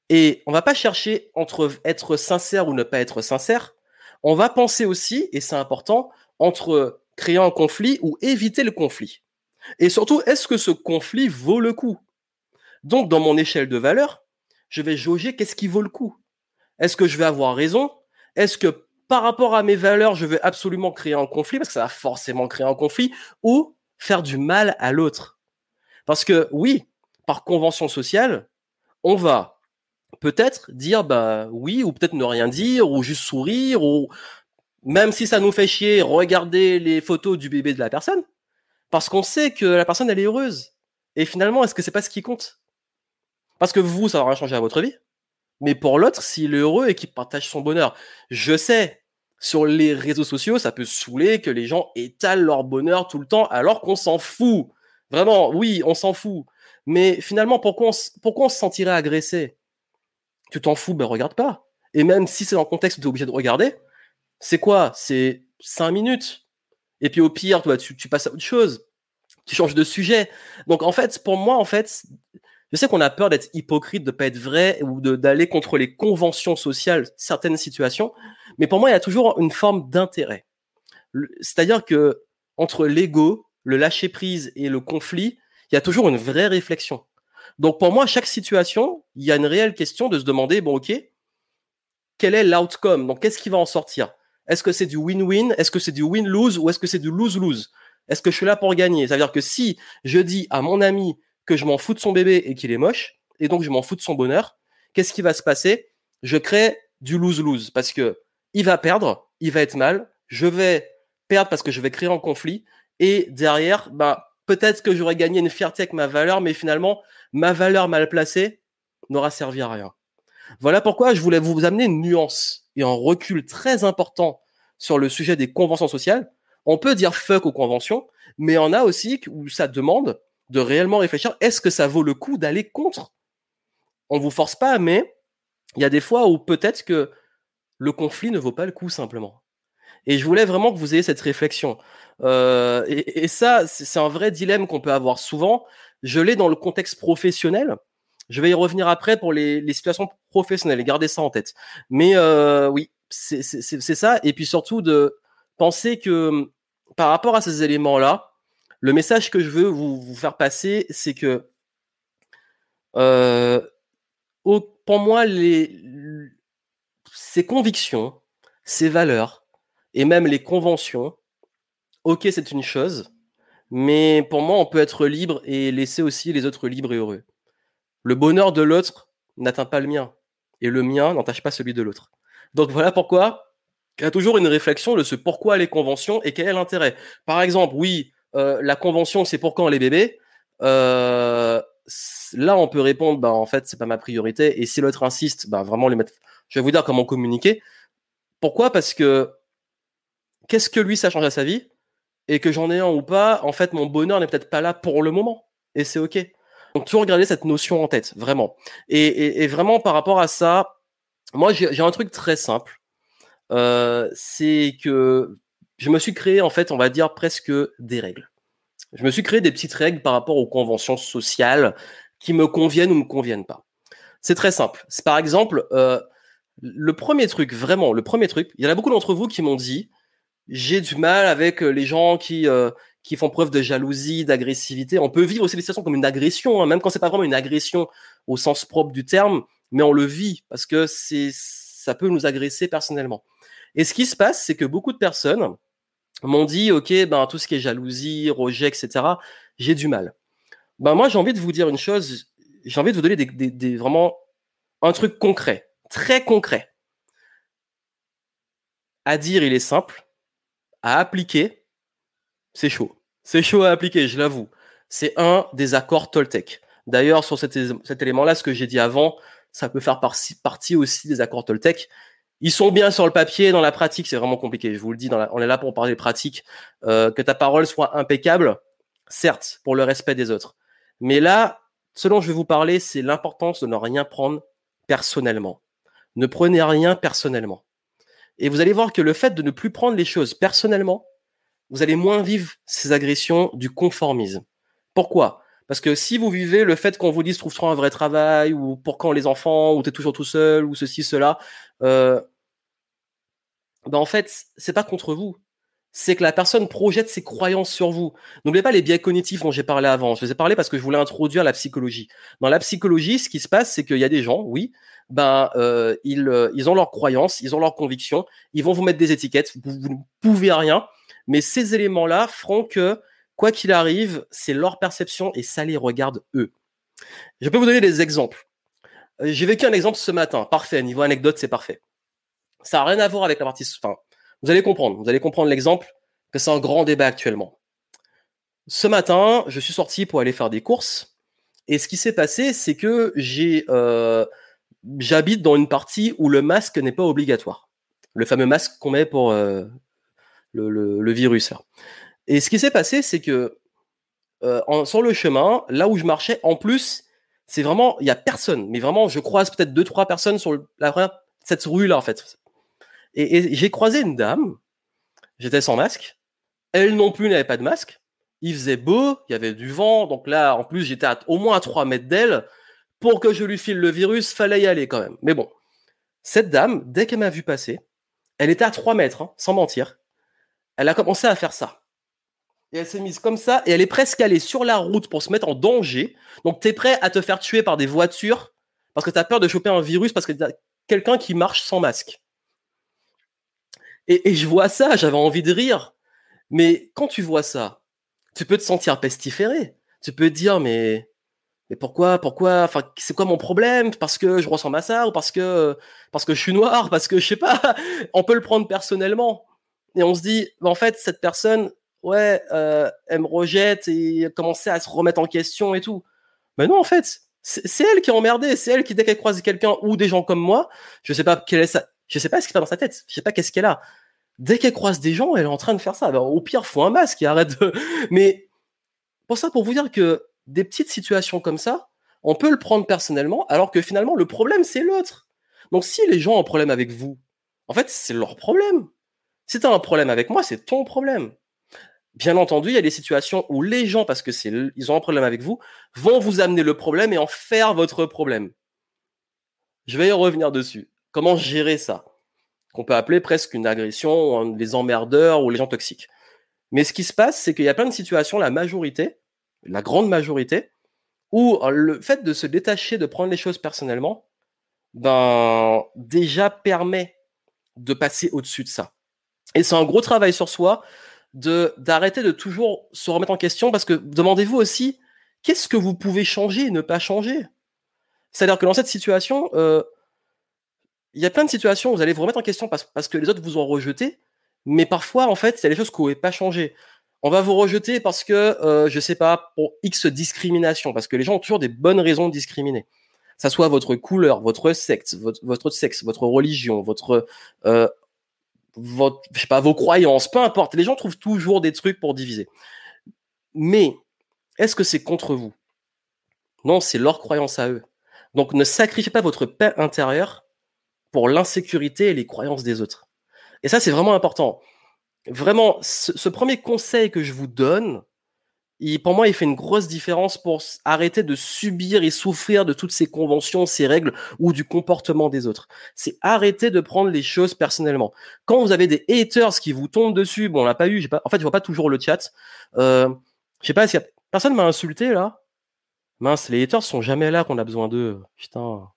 Et on va pas chercher entre être sincère ou ne pas être sincère. On va penser aussi, et c'est important, entre créer un conflit ou éviter le conflit. Et surtout, est-ce que ce conflit vaut le coup? Donc, dans mon échelle de valeur, je vais jauger qu'est-ce qui vaut le coup. Est-ce que je vais avoir raison? Est-ce que par rapport à mes valeurs, je vais absolument créer un conflit? Parce que ça va forcément créer un conflit ou faire du mal à l'autre? Parce que oui, par convention sociale, on va peut-être dire bah oui ou peut-être ne rien dire ou juste sourire ou même si ça nous fait chier, regarder les photos du bébé de la personne parce qu'on sait que la personne elle est heureuse. Et finalement, est-ce que c'est pas ce qui compte? Parce que vous, ça va rien changer à votre vie. Mais pour l'autre, s'il est heureux et qu'il partage son bonheur, je sais, sur les réseaux sociaux, ça peut saouler que les gens étalent leur bonheur tout le temps alors qu'on s'en fout. Vraiment, oui, on s'en fout. Mais finalement, pourquoi on, se sentirait agressé? Tu t'en fous, ben regarde pas. Et même si c'est dans le contexte où tu es obligé de regarder, c'est quoi? C'est cinq minutes. Et puis au pire, toi, tu, tu passes à autre chose. Tu changes de sujet. Donc en fait, pour moi, en fait, je sais qu'on a peur d'être hypocrite, de pas être vrai ou d'aller contre les conventions sociales, certaines situations, mais pour moi, il y a toujours une forme d'intérêt. C'est-à-dire que entre l'ego, le lâcher prise et le conflit, il y a toujours une vraie réflexion. Donc pour moi, chaque situation, il y a une réelle question de se demander, bon ok, quel est l'outcome? Donc qu'est-ce qui va en sortir? Est-ce que c'est du win-win? Est-ce que c'est du win-lose? Ou est-ce que c'est du lose-lose? Est-ce que je suis là pour gagner? C'est-à-dire que si je dis à mon ami, que je m'en fous de son bébé et qu'il est moche, et donc je m'en fous de son bonheur, qu'est-ce qui va se passer? Je crée du lose-lose parce que il va perdre, il va être mal, je vais perdre parce que je vais créer un conflit, et derrière, bah, peut-être que j'aurais gagné une fierté avec ma valeur, mais finalement, ma valeur mal placée n'aura servi à rien. Voilà pourquoi je voulais vous amener une nuance et un recul très important sur le sujet des conventions sociales. On peut dire fuck aux conventions, mais on a aussi où ça demande de réellement réfléchir, est-ce que ça vaut le coup d'aller contre? On vous force pas, mais il y a des fois où peut-être que le conflit ne vaut pas le coup simplement. Et je voulais vraiment que vous ayez cette réflexion. Euh, et, ça, c'est un vrai dilemme qu'on peut avoir souvent. Je l'ai dans le contexte professionnel. Je vais y revenir après pour les, situations professionnelles. Gardez ça en tête. Mais euh, oui, c'est ça. Et puis surtout de penser que par rapport à ces éléments-là, le message que je veux vous, faire passer, c'est que euh, pour moi, ces convictions, ces valeurs et même les conventions, ok, c'est une chose, mais pour moi, on peut être libre et laisser aussi les autres libres et heureux. Le bonheur de l'autre n'atteint pas le mien, et le mien n'entache pas celui de l'autre. Donc voilà pourquoi il y a toujours une réflexion de ce pourquoi les conventions et quel est l'intérêt. Par exemple, oui, euh, la convention, c'est pour quand les bébés? Euh, Là, on peut répondre, bah, en fait, c'est pas ma priorité. Et si l'autre insiste, bah, vraiment les mettre. Je vais vous dire comment communiquer. Pourquoi? Parce que qu'est-ce que lui, ça change à sa vie? Et que j'en ai un ou pas, en fait, mon bonheur n'est peut-être pas là pour le moment. Et c'est OK. Donc, toujours garder cette notion en tête, vraiment. Et, vraiment, par rapport à ça, moi, j'ai un truc très simple. Euh, c'est que je me suis créé, en fait, on va dire presque des règles. Je me suis créé des petites règles par rapport aux conventions sociales qui me conviennent ou me conviennent pas. C'est très simple. Par exemple, euh, le premier truc, vraiment, le premier truc, il y en a beaucoup d'entre vous qui m'ont dit, j'ai du mal avec euh, les gens qui, euh, qui font preuve de jalousie, d'agressivité. On peut vivre aussi des situations comme une agression, hein, même quand c'est pas vraiment une agression au sens propre du terme, mais on le vit parce que c'est, ça peut nous agresser personnellement. Et ce qui se passe, c'est que beaucoup de personnes m'ont dit, OK, ben, tout ce qui est jalousie, rejet, etc., j'ai du mal. Ben, moi, j'ai envie de vous dire une chose, j'ai envie de vous donner des, des, vraiment un truc concret, très concret. À dire, il est simple. À appliquer, c'est chaud. C'est chaud à appliquer, je l'avoue. C'est un des accords Toltec. D'ailleurs, sur cet, élément-là, ce que j'ai dit avant, ça peut faire partie aussi des accords Toltec. Ils sont bien sur le papier, dans la pratique, c'est vraiment compliqué. Je vous le dis, on est là pour parler pratique. Euh, que ta parole soit impeccable, certes, pour le respect des autres. Mais là, ce dont je vais vous parler, c'est l'importance de ne rien prendre personnellement. Ne prenez rien personnellement. Et vous allez voir que le fait de ne plus prendre les choses personnellement, vous allez moins vivre ces agressions du conformisme. Pourquoi? Parce que si vous vivez le fait qu'on vous dise trouve-toi un vrai travail, ou pour quand les enfants, ou tu es toujours tout seul, ou ceci, cela, euh, ben en fait, c'est pas contre vous. C'est que la personne projette ses croyances sur vous. N'oubliez pas les biais cognitifs dont j'ai parlé avant. Je vous ai parlé parce que je voulais introduire la psychologie. Dans la psychologie, ce qui se passe, c'est qu'il y a des gens, oui, ben euh, ils, euh, ils ont leurs croyances, ils ont leurs convictions, ils vont vous mettre des étiquettes, vous, ne pouvez rien, mais ces éléments-là feront que, quoi qu'il arrive, c'est leur perception et ça les regarde eux. Je peux vous donner des exemples. Euh, j'ai vécu un exemple ce matin. Parfait. Niveau anecdote, c'est parfait. Ça n'a rien à voir avec la partie. Vous allez comprendre. Vous allez comprendre l'exemple que c'est un grand débat actuellement. Ce matin, je suis sorti pour aller faire des courses. Et ce qui s'est passé, c'est que euh, j'habite dans une partie où le masque n'est pas obligatoire. Le fameux masque qu'on met pour euh, le, virus. Et ce qui s'est passé, c'est que sur le chemin, là où je marchais, en plus, c'est vraiment, il y a personne, mais vraiment, je croise peut-être deux, trois personnes sur cette rue-là, en fait. Et, j'ai croisé une dame, j'étais sans masque, elle non plus n'avait pas de masque, il faisait beau, il y avait du vent, donc là, en plus, j'étais au moins à 3 mètres d'elle, pour que je lui file le virus, fallait y aller quand même. Mais bon, cette dame, dès qu'elle m'a vu passer, elle était à 3 mètres, hein, sans mentir, elle a commencé à faire ça et elle s'est mise comme ça et elle est presque allée sur la route pour se mettre en danger. Donc tu es prêt à te faire tuer par des voitures parce que tu as peur de choper un virus parce que tu quelqu'un qui marche sans masque. Et, je vois ça, j'avais envie de rire. Mais quand tu vois ça, tu peux te sentir pestiféré. Tu peux te dire mais mais pourquoi pourquoi enfin c'est quoi mon problème? Parce que je ressemble à ça ou parce que parce que je suis noir parce que je sais pas on peut le prendre personnellement et on se dit en fait cette personne ouais, euh, elle me rejette et commençait à se remettre en question et tout. Mais non, en fait, c'est elle qui est emmerdée. C'est elle qui, dès qu'elle croise quelqu'un ou des gens comme moi, je sais pas quelle est sa, je sais pas ce qui passe dans sa tête. Je sais pas qu'est-ce qu'elle a. Dès qu'elle croise des gens, elle est en train de faire ça. au pire, faut un masque et arrête de. Mais pour ça, pour vous dire que des petites situations comme ça, on peut le prendre personnellement, alors que finalement, le problème, c'est l'autre. Donc, si les gens ont un problème avec vous, en fait, c'est leur problème. Si tu as un problème avec moi, c'est ton problème. Bien entendu, il y a des situations où les gens, parce que ils ont un problème avec vous, vont vous amener le problème et en faire votre problème. Je vais y revenir dessus. Comment gérer ça? Qu'on peut appeler presque une agression, les emmerdeurs ou les gens toxiques. Mais ce qui se passe, c'est qu'il y a plein de situations, la majorité, la grande majorité, où euh, le fait de se détacher, de prendre les choses personnellement, ben déjà permet de passer au-dessus de ça. Et c'est un gros travail sur soi d'arrêter de toujours se remettre en question parce que demandez-vous aussi qu'est-ce que vous pouvez changer et ne pas changer? C'est-à-dire que dans cette situation, euh, il y a plein de situations où vous allez vous remettre en question parce, que les autres vous ont rejeté, mais parfois en fait, il y des choses vous pouvez pas changer. On va vous rejeter parce que euh, je sais pas pour X discrimination, parce que les gens ont toujours des bonnes raisons de discriminer. Ça soit votre couleur, votre sexe, votre, sexe, votre religion, votre euh, sais pas, vos croyances, peu importe. Les gens trouvent toujours des trucs pour diviser. Mais est-ce que c'est contre vous? Non, c'est leur croyance à eux. Donc ne sacrifiez pas votre paix intérieure pour l'insécurité et les croyances des autres. Et ça, c'est vraiment important. Vraiment, ce, premier conseil que je vous donne, pour moi, il fait une grosse différence pour arrêter de subir et souffrir de toutes ces conventions, ces règles ou du comportement des autres. C'est arrêter de prendre les choses personnellement. Quand vous avez des haters qui vous tombent dessus, bon, on l'a pas eu, pas, en fait, je vois pas toujours le chat. Euh, je sais pas, si personne m'a insulté là? Mince, les haters sont jamais là qu'on a besoin d'eux. Putain.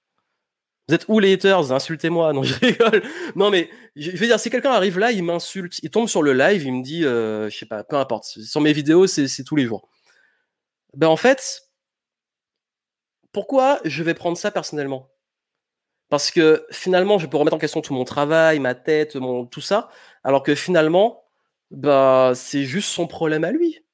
Vous êtes où les haters? Insultez-moi. Non, je rigole. Non, mais je veux dire, si quelqu'un arrive là, il m'insulte, il tombe sur le live, il me dit, euh, je sais pas, peu importe. Sur mes vidéos, c'est tous les jours. Ben en fait, pourquoi je vais prendre ça personnellement? Parce que finalement, je peux remettre en question tout mon travail, ma tête, tout ça, alors que finalement, bah, c'est juste son problème à lui.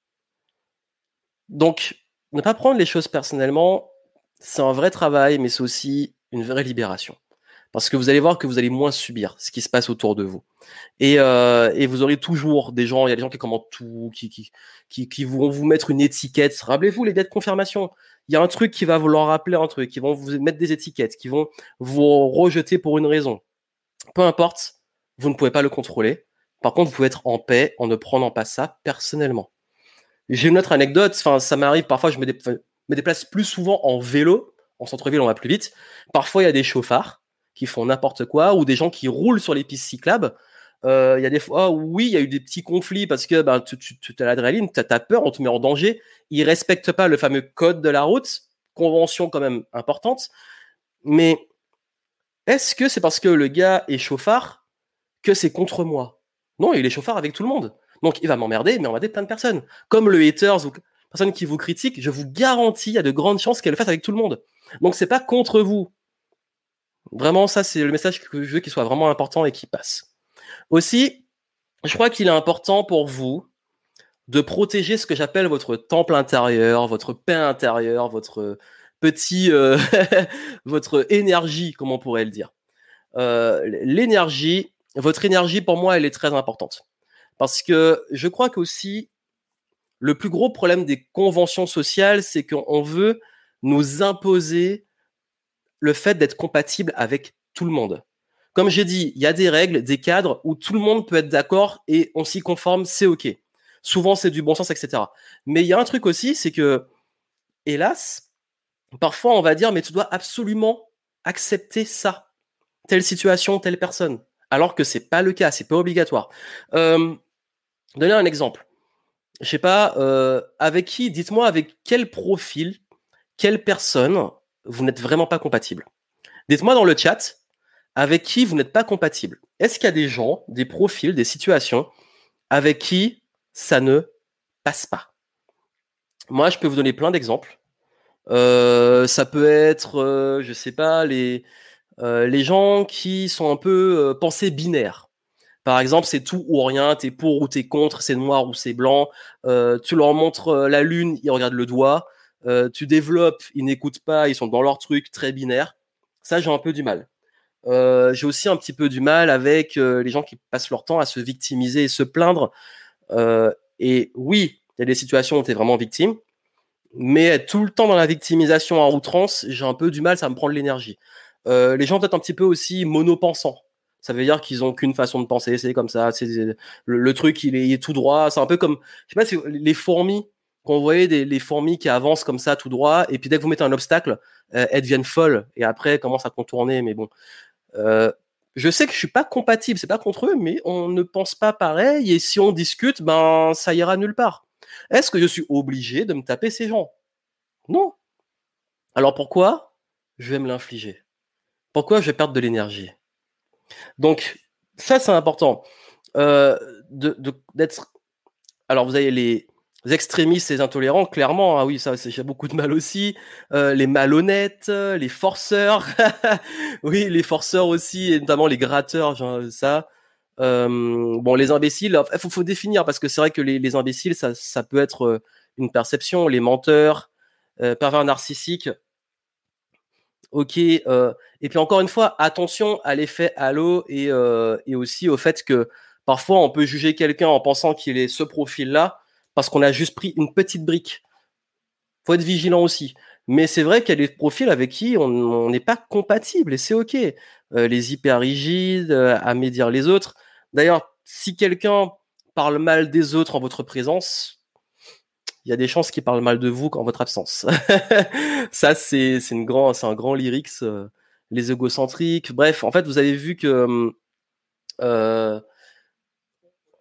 Donc, ne pas prendre les choses personnellement, c'est un vrai travail, mais c'est aussi une vraie libération. Parce que vous allez voir que vous allez moins subir ce qui se passe autour de vous. Et, euh, et vous aurez toujours des gens, il y a des gens qui commentent tout, qui, qui, qui, qui vont vous mettre une étiquette. Rappelez-vous les dettes de confirmation. Il y a un truc qui va vous leur rappeler un truc, qui vont vous mettre des étiquettes, qui vont vous rejeter pour une raison. Peu importe, vous ne pouvez pas le contrôler. Par contre, vous pouvez être en paix en ne prenant pas ça personnellement. J'ai une autre anecdote, enfin, ça m'arrive parfois, je me déplace plus souvent en vélo en centre-ville, on va plus vite. Parfois, il y a des chauffards qui font n'importe quoi ou des gens qui roulent sur les pistes cyclables. Euh, il y a des fois, oui, il y a eu des petits conflits parce que ben, tu, tu, as l'adrénaline, tu as, peur, on te met en danger. Ils respectent pas le fameux code de la route, convention quand même importante. Mais est-ce que c'est parce que le gars est chauffard que c'est contre moi? Non, il est chauffard avec tout le monde. Donc il va m'emmerder, mais emmerder plein de personnes. Comme le haters ou personne qui vous critique, je vous garantis, il y a de grandes chances qu'elle le fasse avec tout le monde. Donc c'est pas contre vous. Vraiment, ça c'est le message que je veux qu'il soit vraiment important et qui passe. Aussi, je crois qu'il est important pour vous de protéger ce que j'appelle votre temple intérieur, votre paix intérieure, votre petit, euh, votre énergie, comme on pourrait le dire. Euh, l'énergie, votre énergie pour moi, elle est très importante parce que je crois qu'aussi le plus gros problème des conventions sociales, c'est qu'on veut nous imposer le fait d'être compatible avec tout le monde. Comme j'ai dit, il y a des règles, des cadres où tout le monde peut être d'accord et on s'y conforme, c'est OK. Souvent, c'est du bon sens, etc. Mais il y a un truc aussi, c'est que, hélas, parfois on va dire, mais tu dois absolument accepter ça, telle situation, telle personne, alors que c'est pas le cas, c'est pas obligatoire. Donner un exemple. Je sais pas, euh, avec qui, dites-moi avec quel profil quelle personne vous n'êtes vraiment pas compatible. Dites-moi dans le chat avec qui vous n'êtes pas compatible. Est-ce qu'il y a des gens, des profils, des situations avec qui ça ne passe pas? Moi, je peux vous donner plein d'exemples. Euh, ça peut être, euh, je sais pas, les, euh, gens qui sont un peu pensés binaires. Par exemple, c'est tout ou rien, t'es pour ou t'es contre, c'est noir ou c'est blanc. tu leur montres la lune, ils regardent le doigt. Euh, tu développes, ils n'écoutent pas, ils sont dans leur truc très binaire. Ça, j'ai un peu du mal. Euh, j'ai aussi un petit peu du mal avec euh, les gens qui passent leur temps à se victimiser et se plaindre. et oui, il y a des situations où tu es vraiment victime, mais être tout le temps dans la victimisation en outrance, j'ai un peu du mal, ça me prend de l'énergie. les gens peut-être un petit peu aussi monopensants. Ça veut dire qu'ils ont qu'une façon de penser, c'est comme ça. C'est le, truc, il est, tout droit. C'est un peu comme, je sais pas, les fourmis quand vous voyez des, les fourmis qui avancent comme ça tout droit, et puis dès que vous mettez un obstacle, euh, elles deviennent folles, et après commencent à contourner, mais bon. Euh, je sais que je suis pas compatible, c'est pas contre eux, mais on ne pense pas pareil, et si on discute, ben ça ira nulle part. Est-ce que je suis obligé de me taper ces gens? Non. Alors pourquoi je vais me l'infliger? Pourquoi je vais perdre de l'énergie? Donc ça c'est important euh, de d'être. Alors vous avez les extrémistes et intolérants, clairement, ah oui, ça, j'ai beaucoup de mal aussi. Euh, les malhonnêtes, les forceurs, oui, les forceurs aussi, et notamment les gratteurs, genre, ça. Euh, bon, les imbéciles, il faut, faut, définir parce que c'est vrai que les, les imbéciles, ça, ça, peut être euh, une perception. Les menteurs, euh, pervers narcissiques, ok. Euh, et puis encore une fois, attention à l'effet halo euh, et aussi au fait que parfois on peut juger quelqu'un en pensant qu'il est ce profil-là parce qu'on a juste pris une petite brique. Faut être vigilant aussi. Mais c'est vrai qu'il y a des profils avec qui on n'est pas compatible et c'est ok. Euh, les hyper rigides, à médire les autres. D'ailleurs, si quelqu'un parle mal des autres en votre présence, il y a des chances qu'il parle mal de vous en votre absence. ça, c'est une grand, c'est un grand lyrics. Euh, les égocentriques. Bref, en fait, vous avez vu que euh,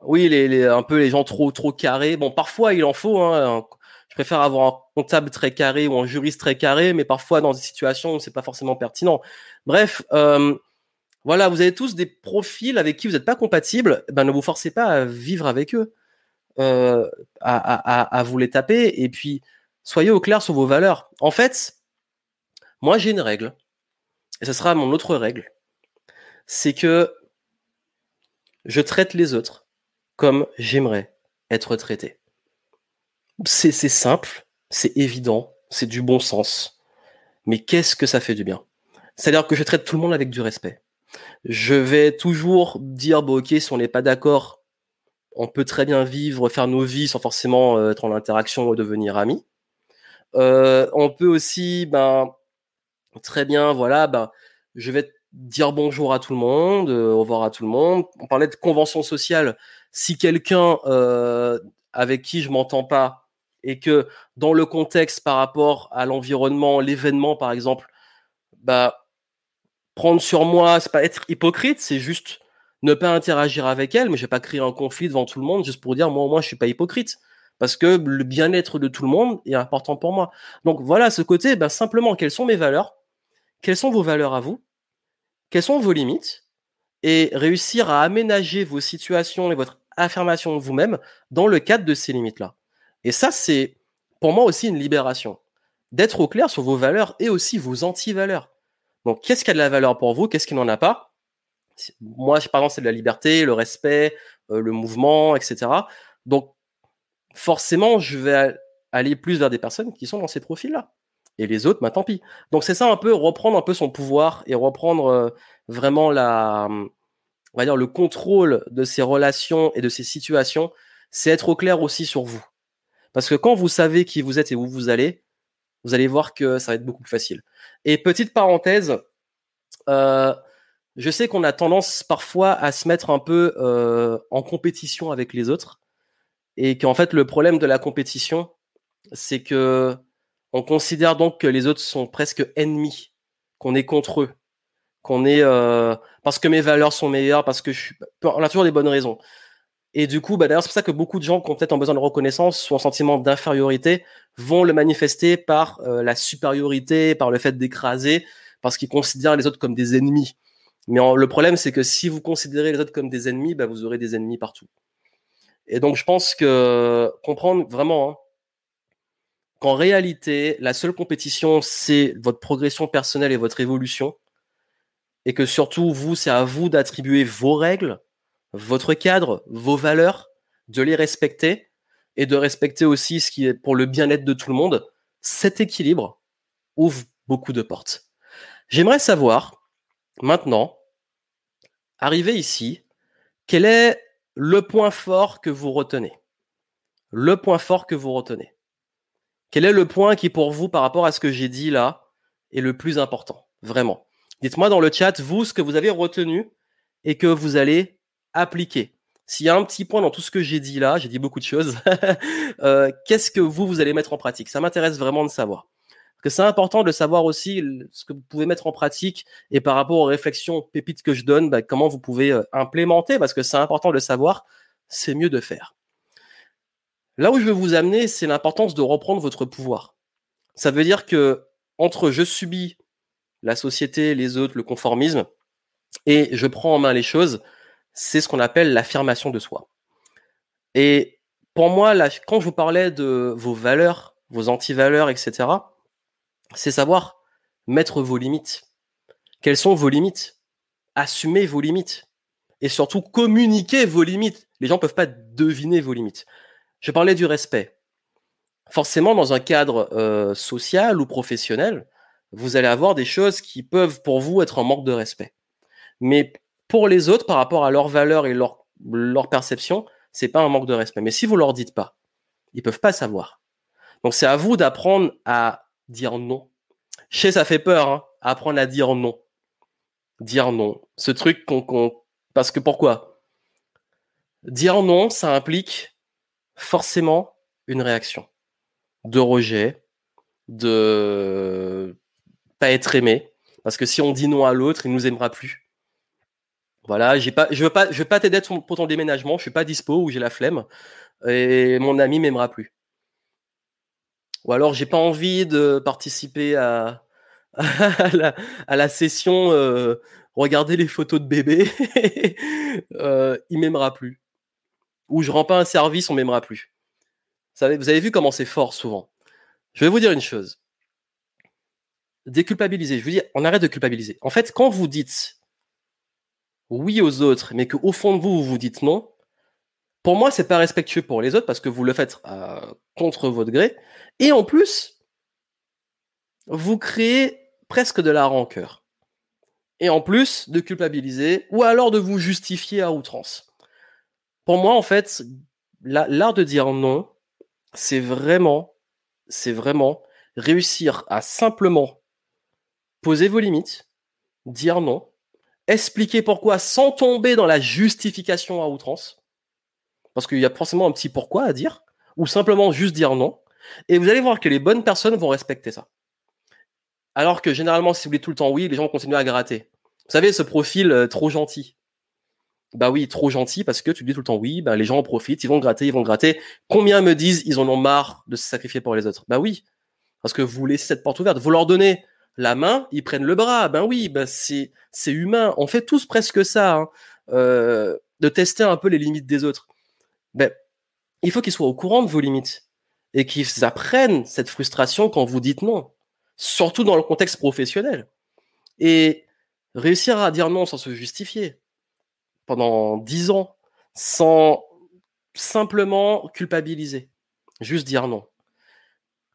oui, les, les, un peu les gens trop trop carrés. Bon, parfois il en faut. Hein, je préfère avoir un comptable très carré ou un juriste très carré, mais parfois dans des situations où c'est pas forcément pertinent. Bref, euh, voilà, vous avez tous des profils avec qui vous n'êtes pas compatibles. Ben, ne vous forcez pas à vivre avec eux, euh, à, vous les taper. Et puis, soyez au clair sur vos valeurs. En fait, moi, j'ai une règle, et ce sera mon autre règle, c'est que je traite les autres comme j'aimerais être traité. C'est simple, c'est évident, c'est du bon sens. Mais qu'est-ce que ça fait du bien? C'est-à-dire que je traite tout le monde avec du respect je vais toujours dire, bon, ok, si on n'est pas d'accord, on peut très bien vivre, faire nos vies sans forcément euh, être en interaction ou devenir amis. Euh, on peut aussi, ben, très bien, voilà, ben, je vais dire bonjour à tout le monde, euh, au revoir à tout le monde. On parlait de convention sociale. Si quelqu'un avec qui je m'entends pas et que dans le contexte par rapport à l'environnement, l'événement par exemple, bah prendre sur moi, c'est pas être hypocrite, c'est juste ne pas interagir avec elle, mais je vais pas créer un conflit devant tout le monde juste pour dire moi, moi, je suis pas hypocrite. Parce que le bien-être de tout le monde est important pour moi. Donc voilà, ce côté, ben, simplement, quelles sont mes valeurs? Quelles sont vos valeurs à vous? Quelles sont vos limites? Et réussir à aménager vos situations et votre affirmation de vous-même dans le cadre de ces limites-là. Et ça, c'est pour moi aussi une libération. D'être au clair sur vos valeurs et aussi vos anti-valeurs. Donc, qu'est-ce qui a de la valeur pour vous Qu'est-ce qui n'en a pas? Moi, par exemple, c'est de la liberté, le respect, euh, le mouvement, etc. Donc, forcément, je vais aller plus vers des personnes qui sont dans ces profils-là. Et les autres, bah, tant pis. Donc, c'est ça un peu, reprendre un peu son pouvoir et reprendre euh, vraiment la, on va dire, le contrôle de ces relations et de ces situations. C'est être au clair aussi sur vous. Parce que quand vous savez qui vous êtes et où vous allez, vous allez voir que ça va être beaucoup plus facile. Et petite parenthèse, euh, je sais qu'on a tendance parfois à se mettre un peu euh, en compétition avec les autres, et qu'en fait le problème de la compétition, c'est que on considère donc que les autres sont presque ennemis, qu'on est contre eux, qu'on est euh, parce que mes valeurs sont meilleures, parce que je suis, on a toujours des bonnes raisons. Et du coup, bah d'ailleurs, c'est pour ça que beaucoup de gens qui ont peut-être besoin de reconnaissance ou un sentiment d'infériorité vont le manifester par euh, la supériorité, par le fait d'écraser, parce qu'ils considèrent les autres comme des ennemis. Mais le problème, c'est que si vous considérez les autres comme des ennemis, bah, vous aurez des ennemis partout. Et donc, je pense que comprendre vraiment hein, qu'en réalité, la seule compétition, c'est votre progression personnelle et votre évolution. Et que surtout, vous, c'est à vous d'attribuer vos règles, votre cadre, vos valeurs, de les respecter et de respecter aussi ce qui est pour le bien-être de tout le monde, cet équilibre ouvre beaucoup de portes. J'aimerais savoir, maintenant, arrivé ici, quel est le point fort que vous retenez? Le point fort que vous retenez. Quel est le point qui, pour vous, par rapport à ce que j'ai dit là, est le plus important Vraiment? Dites-moi dans le chat, vous, ce que vous avez retenu et que vous allez appliquer. S'il y a un petit point dans tout ce que j'ai dit là, j'ai dit beaucoup de choses, euh, qu'est-ce que vous, vous allez mettre en pratique? Ça m'intéresse vraiment de savoir. Parce que c'est important de savoir aussi ce que vous pouvez mettre en pratique et par rapport aux réflexions pépites que je donne, bah, comment vous pouvez euh, implémenter, parce que c'est important de savoir, c'est mieux de faire. Là où je veux vous amener, c'est l'importance de reprendre votre pouvoir. Ça veut dire que entre je subis la société, les autres, le conformisme, et je prends en main les choses, c'est ce qu'on appelle l'affirmation de soi. Et pour moi, quand je vous parlais de vos valeurs, vos anti-valeurs, etc., c'est savoir mettre vos limites. Quelles sont vos limites? Assumez vos limites. Et surtout, communiquer vos limites. Les gens ne peuvent pas deviner vos limites. Je parlais du respect. Forcément, dans un cadre euh, social ou professionnel, vous allez avoir des choses qui peuvent pour vous être en manque de respect. Mais pour les autres, par rapport à leurs valeurs et leur, leur perception, c'est pas un manque de respect. Mais si vous leur dites pas, ils peuvent pas savoir. Donc c'est à vous d'apprendre à dire non. Sais, ça fait peur, hein, apprendre à dire non. Dire non. Ce truc qu'on, parce que pourquoi? Dire non, ça implique forcément une réaction de rejet, de pas être aimé. Parce que si on dit non à l'autre, il nous aimera plus. Voilà, j'ai pas, je veux pas, je veux pas t'aider pour ton déménagement. Je suis pas dispo ou j'ai la flemme et mon ami m'aimera plus. Ou alors j'ai pas envie de participer à, à, la, session euh, regarder les photos de bébé. euh, il m'aimera plus. Ou je rends pas un service, on m'aimera plus. Vous avez, vous avez vu comment c'est fort souvent. Je vais vous dire une chose. Déculpabiliser. Je vous dis, on arrête de culpabiliser. En fait, quand vous dites oui aux autres, mais qu'au fond de vous, vous vous dites non, pour moi, c'est pas respectueux pour les autres parce que vous le faites euh, contre votre gré. Et en plus, vous créez presque de la rancœur. Et en plus, de culpabiliser ou alors de vous justifier à outrance. Pour moi, en fait, l'art de dire non, c'est vraiment, c'est vraiment réussir à simplement poser vos limites, dire non, expliquer pourquoi sans tomber dans la justification à outrance parce qu'il y a forcément un petit pourquoi à dire, ou simplement juste dire non. Et vous allez voir que les bonnes personnes vont respecter ça. Alors que généralement, si vous dites tout le temps oui, les gens continuent à gratter. Vous savez, ce profil euh, trop gentil. Bah oui, trop gentil parce que tu dis tout le temps oui, bah les gens en profitent, ils vont gratter, ils vont gratter. Combien me disent ils en ont marre de se sacrifier pour les autres? Bah oui, parce que vous laissez cette porte ouverte. Vous leur donnez la main, ils prennent le bras. Ben oui, c'est c'est humain. On fait tous presque ça, hein. euh, de tester un peu les limites des autres ben, il faut qu'ils soient au courant de vos limites et qu'ils apprennent cette frustration quand vous dites non, surtout dans le contexte professionnel. Et réussir à dire non sans se justifier pendant dix ans, sans simplement culpabiliser, juste dire non.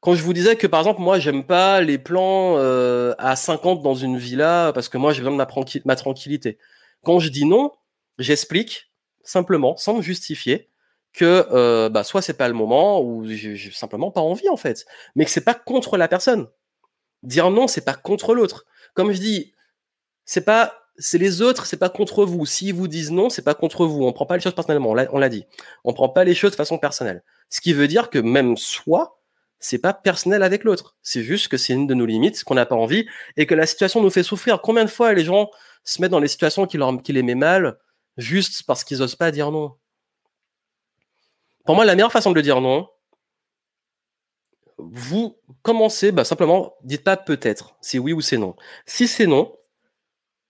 Quand je vous disais que par exemple moi j'aime pas les plans euh, à 50 dans une villa parce que moi j'ai besoin de ma, tranquillité. Quand je dis non, j'explique simplement, sans me justifier, que euh, bah, soit c'est pas le moment ou j'ai simplement pas envie en fait, mais que c'est pas contre la personne. Dire non, c'est pas contre l'autre. Comme je dis, c'est pas c'est les autres, c'est pas contre vous. S'ils vous disent non, c'est pas contre vous. On prend pas les choses personnellement. On l'a dit. On prend pas les choses de façon personnelle. Ce qui veut dire que même soi, c'est pas personnel avec l'autre. C'est juste que c'est une de nos limites, qu'on n'a pas envie et que la situation nous fait souffrir. Combien de fois les gens se mettent dans les situations qui, leur, les met mal juste parce qu'ils osent pas dire non? Pour moi, la meilleure façon de dire non, vous commencez, bah, simplement, dites pas peut-être, c'est oui ou c'est non. Si c'est non,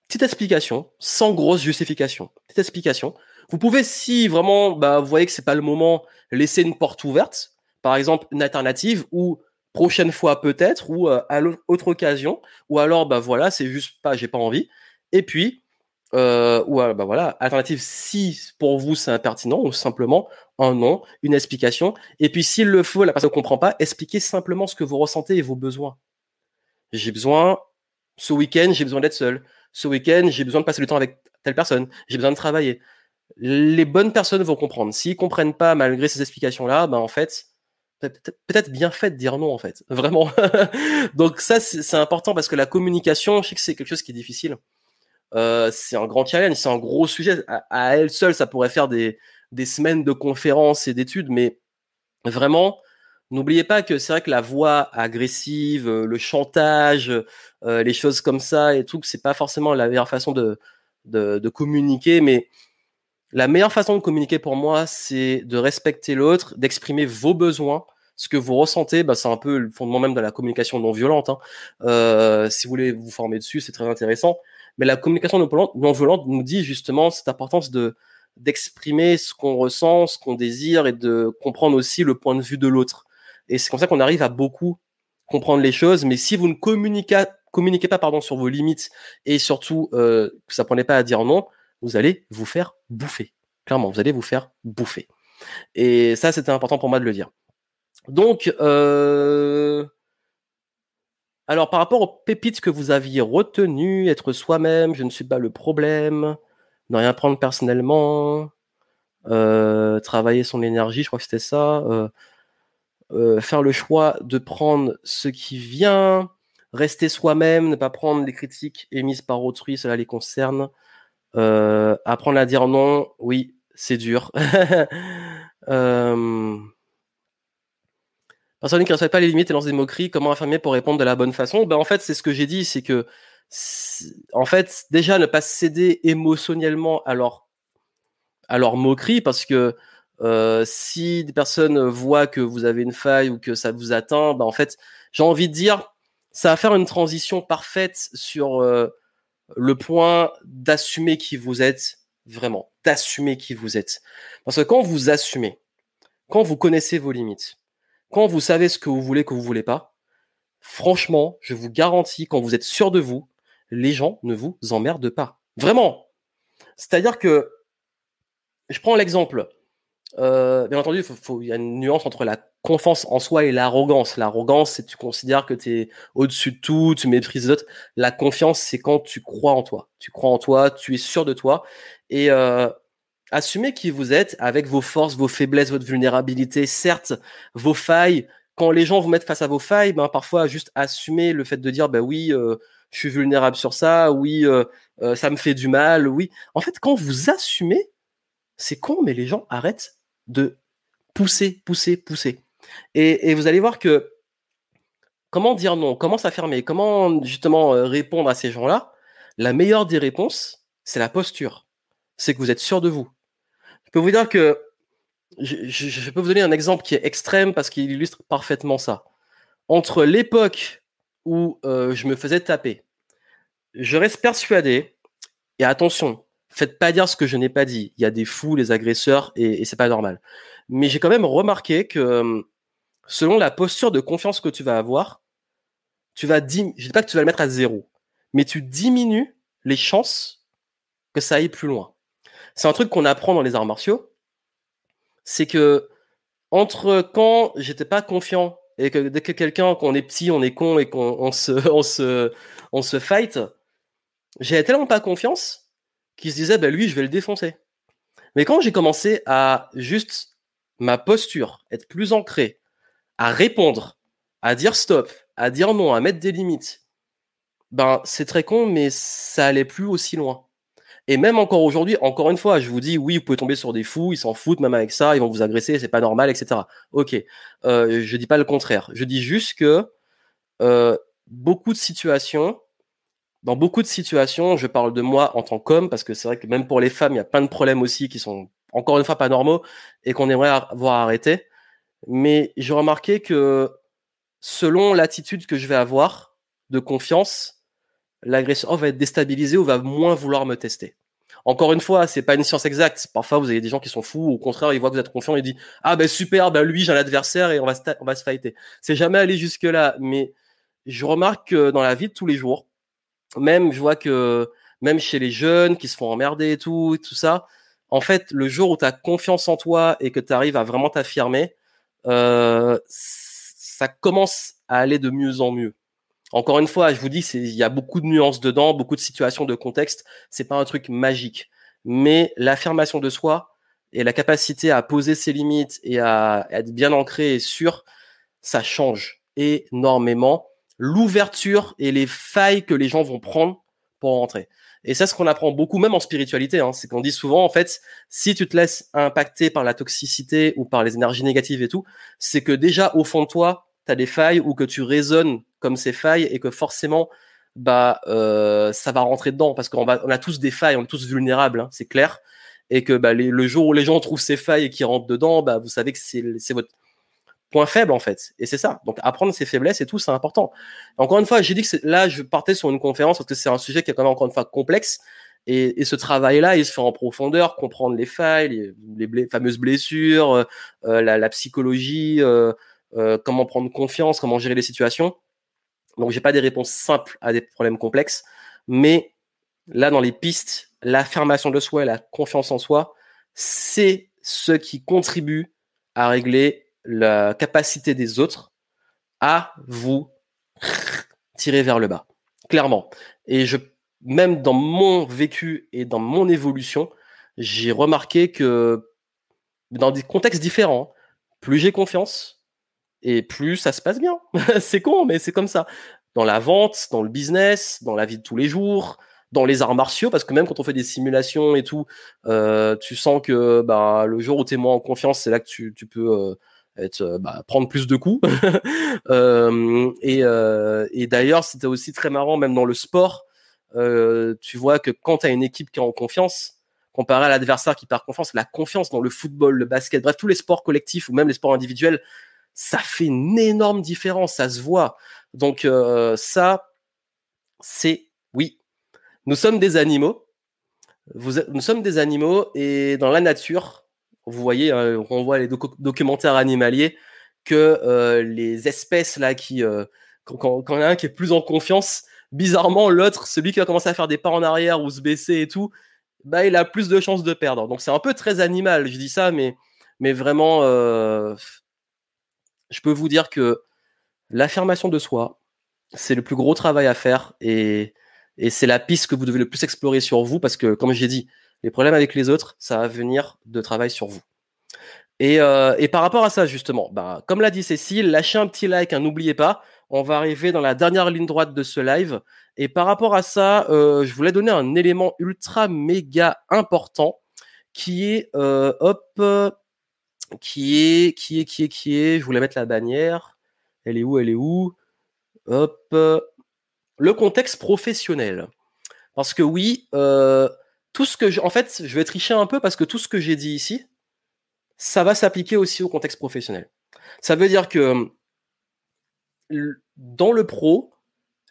petite explication, sans grosse justification. Petite explication. Vous pouvez, si vraiment, bah, vous voyez que c'est pas le moment, laisser une porte ouverte. Par exemple, une alternative ou prochaine fois peut-être ou euh, à l'autre occasion. Ou alors, bah voilà, c'est juste pas, j'ai pas envie. Et puis, euh, ou bah voilà, alternative si pour vous c'est impertinent ou simplement un nom, une explication. Et puis s'il le faut, la personne ne comprend pas, expliquez simplement ce que vous ressentez et vos besoins. J'ai besoin, ce week-end, j'ai besoin d'être seul. Ce week-end, j'ai besoin de passer le temps avec telle personne. J'ai besoin de travailler. Les bonnes personnes vont comprendre. S'ils comprennent pas malgré ces explications-là, ben en fait, peut-être bien fait de dire non en fait, vraiment. Donc ça c'est important parce que la communication, je sais que c'est quelque chose qui est difficile. Euh, c'est un grand challenge, c'est un gros sujet. À, elle seule, ça pourrait faire des, des semaines de conférences et d'études, mais vraiment, n'oubliez pas que c'est vrai que la voix agressive, euh, le chantage, euh, les choses comme ça et tout, c'est pas forcément la meilleure façon de, de, de, communiquer, mais la meilleure façon de communiquer pour moi, c'est de respecter l'autre, d'exprimer vos besoins, ce que vous ressentez, bah, c'est un peu le fondement même de la communication non violente. Hein. Euh, si vous voulez vous former dessus, c'est très intéressant. Mais la communication non violente nous dit justement cette importance de d'exprimer ce qu'on ressent, ce qu'on désire et de comprendre aussi le point de vue de l'autre. Et c'est comme ça qu'on arrive à beaucoup comprendre les choses. Mais si vous ne communiquez, communiquez pas pardon, sur vos limites et surtout euh, que ça prenait pas à dire non, vous allez vous faire bouffer. Clairement, vous allez vous faire bouffer. Et ça, c'était important pour moi de le dire. Donc, euh, Alors, par rapport aux pépites que vous aviez retenues, être soi-même, je ne suis pas le problème, ne rien prendre personnellement, euh, travailler son énergie, je crois que c'était ça, euh, faire le choix de prendre ce qui vient, rester soi-même, ne pas prendre les critiques émises par autrui, cela les concerne, apprendre à dire non, oui, c'est dur. Personne qui ne respecte pas les limites et lance des moqueries, comment affirmer pour répondre de la bonne façon? Ben en fait, c'est ce que j'ai dit, c'est que en fait, déjà ne pas céder émotionnellement à leur à leur moquerie, parce que euh, si des personnes voient que vous avez une faille ou que ça vous atteint, ben en fait, j'ai envie de dire, ça va faire une transition parfaite sur euh, le point d'assumer qui vous êtes vraiment, d'assumer qui vous êtes. Parce que quand vous assumez, quand vous connaissez vos limites, quand vous savez ce que vous voulez, que vous voulez pas, franchement, je vous garantis, quand vous êtes sûr de vous, les gens ne vous emmerdent pas. Vraiment. C'est-à-dire que, je prends l'exemple. Euh, bien entendu, il y a une nuance entre la confiance en soi et l'arrogance. L'arrogance, c'est tu considères que tu es au-dessus de tout, tu méprises les autres. La confiance, c'est quand tu crois en toi. Tu crois en toi, tu es sûr de toi. Et euh, assumez qui vous êtes avec vos forces, vos faiblesses, votre vulnérabilité, certes, vos failles. Quand les gens vous mettent face à vos failles, ben, parfois juste assumer le fait de dire, ben oui, euh, je suis vulnérable sur ça, oui, euh, euh, ça me fait du mal, oui. En fait, quand vous assumez, c'est con, mais les gens arrêtent de pousser, pousser, pousser. Et, vous allez voir que comment dire non, comment s'affirmer, comment justement répondre à ces gens-là, la meilleure des réponses, c'est la posture. C'est que vous êtes sûr de vous. Je peux vous dire que je, peux vous donner un exemple qui est extrême parce qu'il illustre parfaitement ça. Entre l'époque où euh, je me faisais taper, je reste persuadé, et attention, faites pas dire ce que je n'ai pas dit. Il y a des fous, les agresseurs, et, et c'est pas normal. Mais j'ai quand même remarqué que euh, selon la posture de confiance que tu vas avoir, tu vas je dis pas que tu vas le mettre à zéro, mais tu diminues les chances que ça aille plus loin. C'est un truc qu'on apprend dans les arts martiaux. C'est que entre quand j'étais pas confiant et que dès que quelqu'un, qu'on est petit, on est con et qu'on se, on se, on se fight, j'avais tellement pas confiance qu'il se disait, bah lui, je vais le défoncer. Mais quand j'ai commencé à juste ma posture, être plus ancré, à répondre, à dire stop, à dire non, à mettre des limites, ben c'est très con, mais ça allait plus aussi loin. Et même encore aujourd'hui, encore une fois, je vous dis, oui, vous pouvez tomber sur des fous, ils s'en foutent même avec ça, ils vont vous agresser, c'est pas normal, etc. Ok, euh, je dis pas le contraire. Je dis juste que euh, beaucoup de situations, dans beaucoup de situations, je parle de moi en tant qu'homme, parce que c'est vrai que même pour les femmes, il y a plein de problèmes aussi qui sont encore une fois pas normaux et qu'on aimerait voir arrêter. Mais j'ai remarqué que selon l'attitude que je vais avoir de confiance, l'agresseur va être déstabilisé ou va moins vouloir me tester. Encore une fois, c'est pas une science exacte. Parfois, vous avez des gens qui sont fous, au contraire, ils voient que vous êtes confiant et disent ah ben super, ben lui j'ai un adversaire et on va se, on va se fighter. C'est jamais allé jusque là, mais je remarque que dans la vie de tous les jours, même je vois que même chez les jeunes qui se font emmerder et tout, tout ça, en fait, le jour où tu as confiance en toi et que tu arrives à vraiment t'affirmer, euh, ça commence à aller de mieux en mieux. Encore une fois, je vous dis, il y a beaucoup de nuances dedans, beaucoup de situations, de contexte. C'est pas un truc magique, mais l'affirmation de soi et la capacité à poser ses limites et à, être bien ancré et sûr, ça change énormément l'ouverture et les failles que les gens vont prendre pour rentrer. Et ça, ce qu'on apprend beaucoup, même en spiritualité, hein, c'est qu'on dit souvent, en fait, si tu te laisses impacter par la toxicité ou par les énergies négatives et tout, c'est que déjà au fond de toi, tu as des failles ou que tu résonnes comme ces failles et que forcément bah euh, ça va rentrer dedans parce qu'on on a tous des failles, on est tous vulnérables, hein, c'est clair et que bah, le jour où les gens trouvent ces failles et qui rentrent dedans, bah vous savez que c'est votre point faible en fait et c'est ça. Donc apprendre ses faiblesses et tout c'est important. Encore une fois, j'ai dit que là je partais sur une conférence parce que c'est un sujet qui est quand même encore une fois complexe et, et ce travail-là, il se fait en profondeur, comprendre les failles, les, les fameuses blessures, euh, euh la, la, psychologie, euh, euh, comment prendre confiance, comment gérer les situations. Donc, j'ai pas des réponses simples à des problèmes complexes, mais là, dans les pistes, l'affirmation de soi la confiance en soi, c'est ce qui contribue à régler la capacité des autres à vous tiré vers le bas, clairement. Et je, même dans mon vécu et dans mon évolution, j'ai remarqué que dans des contextes différents, plus j'ai confiance et plus ça se passe bien. c'est con, mais c'est comme ça. Dans la vente, dans le business, dans la vie de tous les jours, dans les arts martiaux, parce que même quand on fait des simulations et tout, euh, tu sens que bah, le jour où tu es moins en confiance, c'est là que tu, tu peux euh, être, euh, bah, prendre plus de coups. euh, et, euh, et d'ailleurs, c'était aussi très marrant, même dans le sport, tu vois que quand tu as une équipe qui est en confiance, comparé à l'adversaire qui perd confiance, la confiance dans le football, le basket, bref, tous les sports collectifs ou même les sports individuels, ça fait une énorme différence, ça se voit. Donc ça, c'est oui, nous sommes des animaux. Vous, nous sommes des animaux et dans la nature, vous voyez, hein, on voit les docu documentaires animaliers que euh, les espèces là qui, euh, quand, il y en a un qui est plus en confiance, bizarrement l'autre, celui qui va commencer à faire des pas en arrière ou se baisser et tout, bah il a plus de chances de perdre. Donc c'est un peu très animal, je dis ça, mais vraiment, euh, je peux vous dire que l'affirmation de soi, c'est le plus gros travail à faire et c'est la piste que vous devez le plus explorer sur vous parce que, comme j'ai dit, les problèmes avec les autres, ça va venir de travail sur vous. Et, euh, et par rapport à ça, justement, bah, comme l'a dit Cécile, lâchez un petit like, hein, n'oubliez pas. On va arriver dans la dernière ligne droite de ce live. Et par rapport à ça, euh, je voulais donner un élément ultra méga important qui est, euh, hop, qui est, qui est, qui est, qui est, je voulais mettre la bannière. Elle est où Elle est où? Hop, le contexte professionnel. Parce que oui, tout ce que je, en fait, je vais tricher un peu parce que tout ce que j'ai dit ici, ça va s'appliquer aussi au contexte professionnel. Ça veut dire que dans le pro,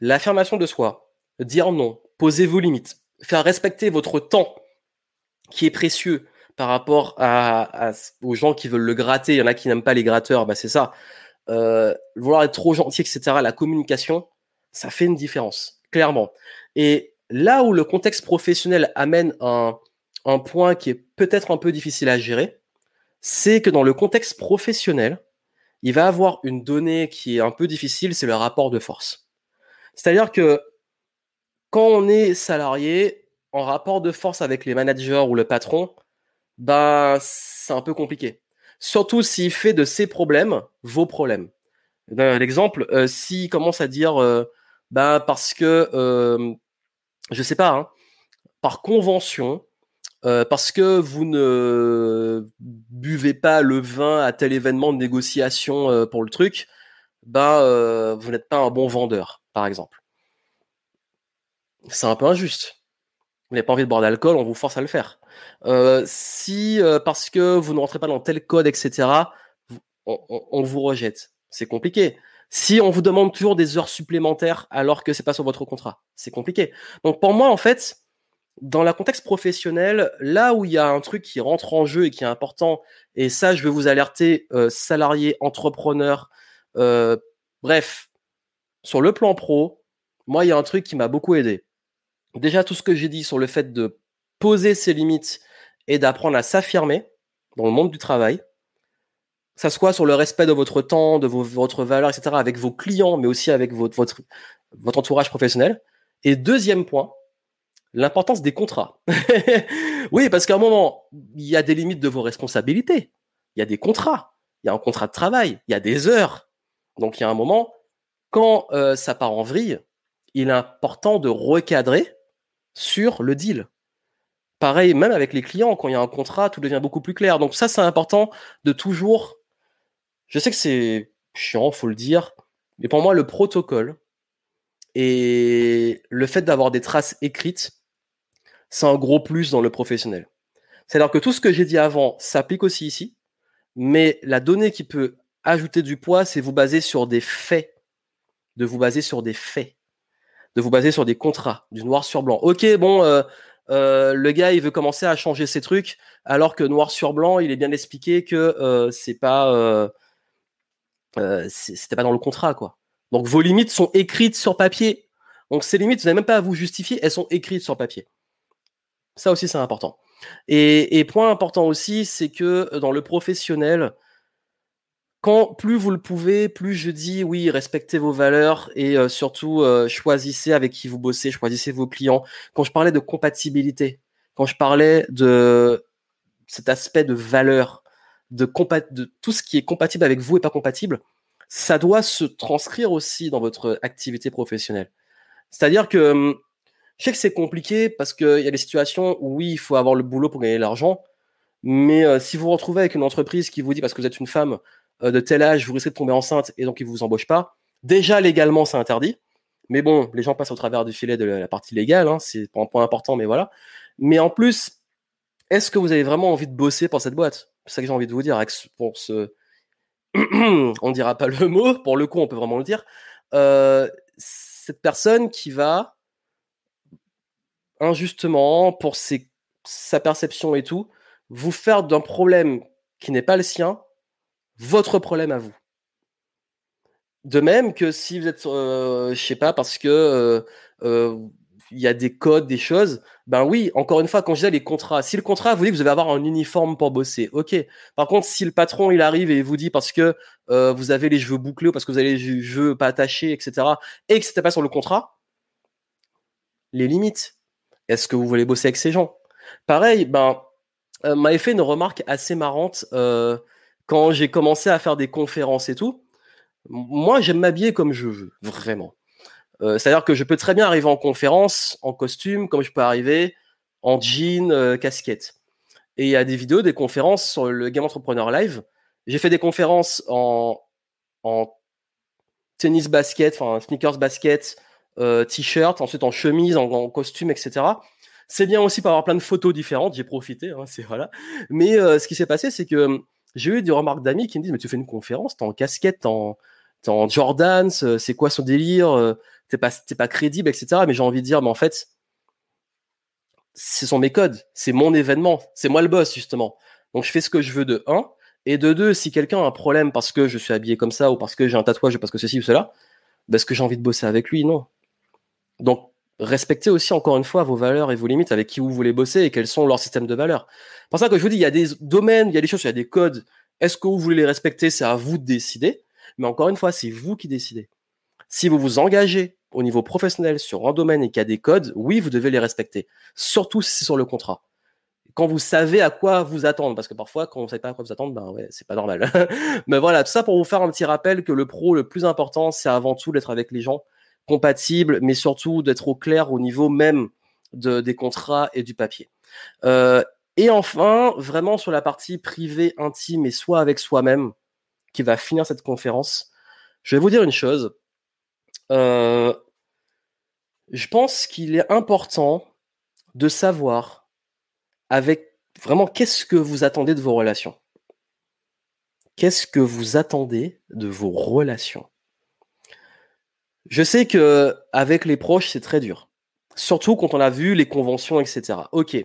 l'affirmation de soi, dire non, poser vos limites, faire respecter votre temps qui est précieux par rapport aux gens qui veulent le gratter, il y en a qui n'aiment pas les gratteurs, bah c'est ça. Euh, vouloir être trop gentil, etc. La communication, ça fait une différence, clairement. Et là où le contexte professionnel amène un, point qui est peut-être un peu difficile à gérer, c'est que dans le contexte professionnel, il va avoir une donnée qui est un peu difficile, c'est le rapport de force. C'est-à-dire que quand on est salarié, en rapport de force avec les managers ou le patron, bah, c'est un peu compliqué. Surtout s'il fait de ses problèmes vos problèmes. L'exemple, euh, s'il commence à dire, euh, bah, parce que, euh, je sais pas, hein, par convention, euh, parce que vous ne buvez pas le vin à tel événement de négociation euh, pour le truc, bah, euh, vous n'êtes pas un bon vendeur, par exemple. C'est un peu injuste. Vous n'avez pas envie de boire d'alcool, on vous force à le faire. Euh, si parce que vous ne rentrez pas dans tel code, etc., on, vous rejette. C'est compliqué. Si on vous demande toujours des heures supplémentaires alors que c'est pas sur votre contrat, c'est compliqué. Donc pour moi, en fait, dans le contexte professionnel, là où il y a un truc qui rentre en jeu et qui est important, et ça, je vais vous alerter, euh, salariés, entrepreneurs, euh, bref, sur le plan pro, moi, il y a un truc qui m'a beaucoup aidé. Déjà, tout ce que j'ai dit sur le fait de poser ses limites et d'apprendre à s'affirmer dans le monde du travail, ça soit sur le respect de votre temps, de vos, votre valeur, etc., avec vos clients, mais aussi avec votre, votre, votre entourage professionnel. Et deuxième point, l'importance des contrats. oui, parce qu'à un moment, il y a des limites de vos responsabilités. Il y a des contrats. Il y a un contrat de travail. Il y a des heures. Donc, il y a un moment, quand euh, ça part en vrille, il est important de recadrer sur le deal. Pareil, même avec les clients, quand il y a un contrat, tout devient beaucoup plus clair. Donc ça, c'est important de toujours. Je sais que c'est chiant, faut le dire, mais pour moi, le protocole et le fait d'avoir des traces écrites, c'est un gros plus dans le professionnel. C'est-à-dire que tout ce que j'ai dit avant s'applique aussi ici, mais la donnée qui peut ajouter du poids, c'est vous baser sur des faits, de vous baser sur des faits, de vous baser sur des contrats, du noir sur blanc. Ok, bon, euh, euh, le gars il veut commencer à changer ses trucs, alors que noir sur blanc, il est bien expliqué que euh, c'est pas, euh, euh c'était pas dans le contrat quoi. Donc vos limites sont écrites sur papier. Donc ces limites, vous n'avez même pas à vous justifier, elles sont écrites sur papier. Ça aussi, c'est important. Et, point important aussi, c'est que dans le professionnel, quand plus vous le pouvez, plus je dis oui, respectez vos valeurs et euh, surtout euh, choisissez avec qui vous bossez, choisissez vos clients. Quand je parlais de compatibilité, quand je parlais de cet aspect de valeur, de, de tout ce qui est compatible avec vous et pas compatible, ça doit se transcrire aussi dans votre activité professionnelle. C'est-à-dire que hum, je sais que c'est compliqué parce qu'il y a des situations où oui, il faut avoir le boulot pour gagner l'argent, mais euh, si vous vous retrouvez avec une entreprise qui vous dit parce que vous êtes une femme euh, de tel âge, vous risquez de tomber enceinte et donc ils vous embauchent pas, déjà légalement c'est interdit. Mais bon, les gens passent au travers du filet de la partie légale, hein, c'est un point important, mais voilà. Mais en plus, est-ce que vous avez vraiment envie de bosser pour cette boîte? C'est ça que j'ai envie de vous dire. Pour ce, on dira pas le mot, pour le coup, on peut vraiment le dire. Euh, cette personne qui va injustement, pour sa perception et tout, vous faire d'un problème qui n'est pas le sien, votre problème à vous. De même que si vous êtes, euh, je sais pas, parce que euh, euh, il y a des codes, des choses, ben oui, encore une fois, quand je disais les contrats, si le contrat vous dit que vous allez avoir un uniforme pour bosser, ok. Par contre, si le patron il arrive et vous dit parce que vous avez les cheveux bouclés ou parce que vous avez les cheveux pas attachés, etc., et que c'était pas sur le contrat, les limites. Est-ce que vous voulez bosser avec ces gens? Pareil, ben euh, m'avait fait une remarque assez marrante euh, quand j'ai commencé à faire des conférences et tout. Moi, j'aime m'habiller comme je veux, vraiment. Euh, c'est-à-dire que je peux très bien arriver en conférence en costume, comme je peux arriver en jean, casquette. Et il y a des vidéos, des conférences sur le Game Entrepreneur Live. J'ai fait des conférences en, en tennis basket, enfin sneakers basket, t-shirt, ensuite en chemise, en costume, etc. C'est bien aussi pour avoir plein de photos différentes. J'ai profité, hein, c'est voilà. Mais euh, ce qui s'est passé, c'est que hum, j'ai eu des remarques d'amis qui me disent mais tu fais une conférence, t'es en casquette, t'es en, en Jordans, euh, c'est quoi son délire, euh, t'es pas t'es pas crédible, etc. Mais j'ai envie de dire mais en fait ce sont mes codes, c'est mon événement, c'est moi le boss justement. Donc je fais ce que je veux de un et de deux si quelqu'un a un problème parce que je suis habillé comme ça ou parce que j'ai un tatouage ou parce que ceci ou cela, parce que j'ai envie de bosser avec lui, non. Donc respectez aussi encore une fois vos valeurs et vos limites avec qui vous voulez bosser et quels sont leurs systèmes de valeurs. C'est pour ça que je vous dis, il y a des domaines, il y a des choses, il y a des codes. Est-ce que vous voulez les respecter? C'est à vous de décider. Mais encore une fois, c'est vous qui décidez. Si vous vous engagez au niveau professionnel sur un domaine et qu'il y a des codes, oui, vous devez les respecter. Surtout si c'est sur le contrat. Quand vous savez à quoi vous attendre, parce que parfois, quand on ne sait pas à quoi vous attendre, ben ouais, c'est pas normal. Mais voilà, tout ça pour vous faire un petit rappel que le pro, le plus important, c'est avant tout d'être avec les gens compatible, mais surtout d'être au clair au niveau même de, des contrats et du papier. Euh, et enfin, vraiment sur la partie privée, intime et soit avec soi-même, qui va finir cette conférence, je vais vous dire une chose. Euh, je pense qu'il est important de savoir avec vraiment qu'est-ce que vous attendez de vos relations. Qu'est-ce que vous attendez de vos relations? Je sais que avec les proches, c'est très dur. Surtout quand on a vu les conventions, etc. Ok.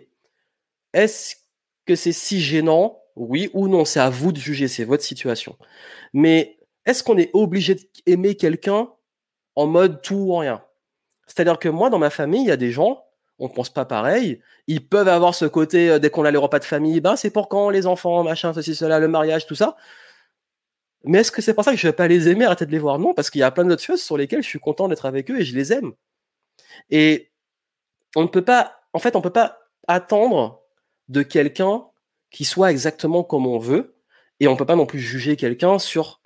Est-ce que c'est si gênant Oui ou non C'est à vous de juger, c'est votre situation. Mais est-ce qu'on est obligé d'aimer quelqu'un en mode tout ou rien? C'est-à-dire que moi, dans ma famille, il y a des gens, on ne pense pas pareil. Ils peuvent avoir ce côté, euh, dès qu'on a les repas de famille, ben c'est pour quand les enfants, machin, ceci, cela, le mariage, tout ça. Mais est-ce que c'est pour ça que je vais pas les aimer, arrêter de les voir? Non, parce qu'il y a plein d'autres choses sur lesquelles je suis content d'être avec eux et je les aime. Et on ne peut pas, en fait, on peut pas attendre de quelqu'un qui soit exactement comme on veut, et on peut pas non plus juger quelqu'un sur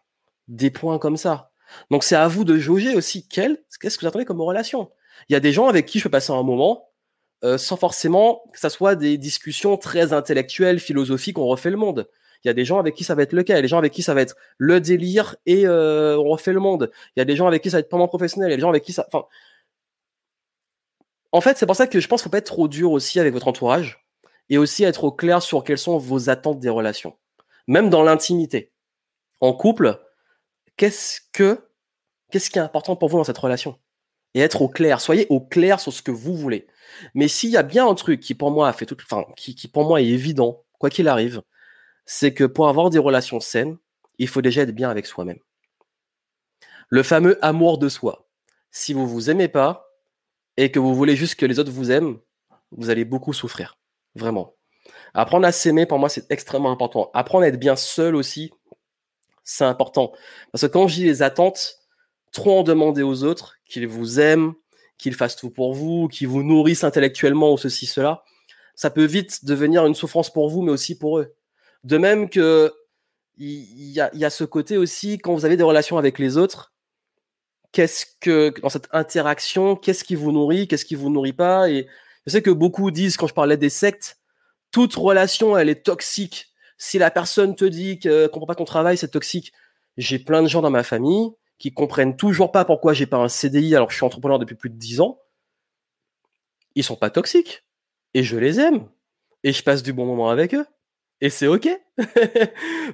des points comme ça. Donc c'est à vous de jauger aussi qu'est-ce que vous attendez comme relation. Il y a des gens avec qui je peux passer un moment euh, sans forcément que ça soit des discussions très intellectuelles, philosophiques, on refait le monde. Il y a des gens avec qui ça va être le cas. Il y a des gens avec qui ça va être le délire et euh, on refait le monde. Il y a des gens avec qui ça va être pendant professionnel. Il y a des gens avec qui ça. Enfin, en fait, c'est pour ça que je pense qu'il faut pas être trop dur aussi avec votre entourage et aussi être au clair sur quelles sont vos attentes des relations, même dans l'intimité. En couple, qu'est-ce que qu'est-ce qui est important pour vous dans cette relation? Et être au clair. Soyez au clair sur ce que vous voulez. Mais s'il y a bien un truc qui pour moi a fait tout, enfin qui, qui pour moi est évident, quoi qu'il arrive, c'est que pour avoir des relations saines, il faut déjà être bien avec soi-même. Le fameux amour de soi. Si vous vous aimez pas et que vous voulez juste que les autres vous aiment, vous allez beaucoup souffrir. Vraiment. Apprendre à s'aimer, pour moi, c'est extrêmement important. Apprendre à être bien seul aussi, c'est important. Parce que quand je dis les attentes, trop en demander aux autres qu'ils vous aiment, qu'ils fassent tout pour vous, qu'ils vous nourrissent intellectuellement ou ceci, cela, ça peut vite devenir une souffrance pour vous, mais aussi pour eux. De même que il y, a, ce côté aussi, quand vous avez des relations avec les autres, qu'est-ce que, dans cette interaction, qu'est-ce qui vous nourrit, qu'est-ce qui vous nourrit pas. Et je sais que beaucoup disent, quand je parlais des sectes, toute relation, elle est toxique. Si la personne te dit que comprend pas ton travail, c'est toxique. J'ai plein de gens dans ma famille qui comprennent toujours pas pourquoi j'ai pas un CDI alors que je suis entrepreneur depuis plus de 10 ans. Ils sont pas toxiques. Et je les aime. Et je passe du bon moment avec eux. Et c'est OK.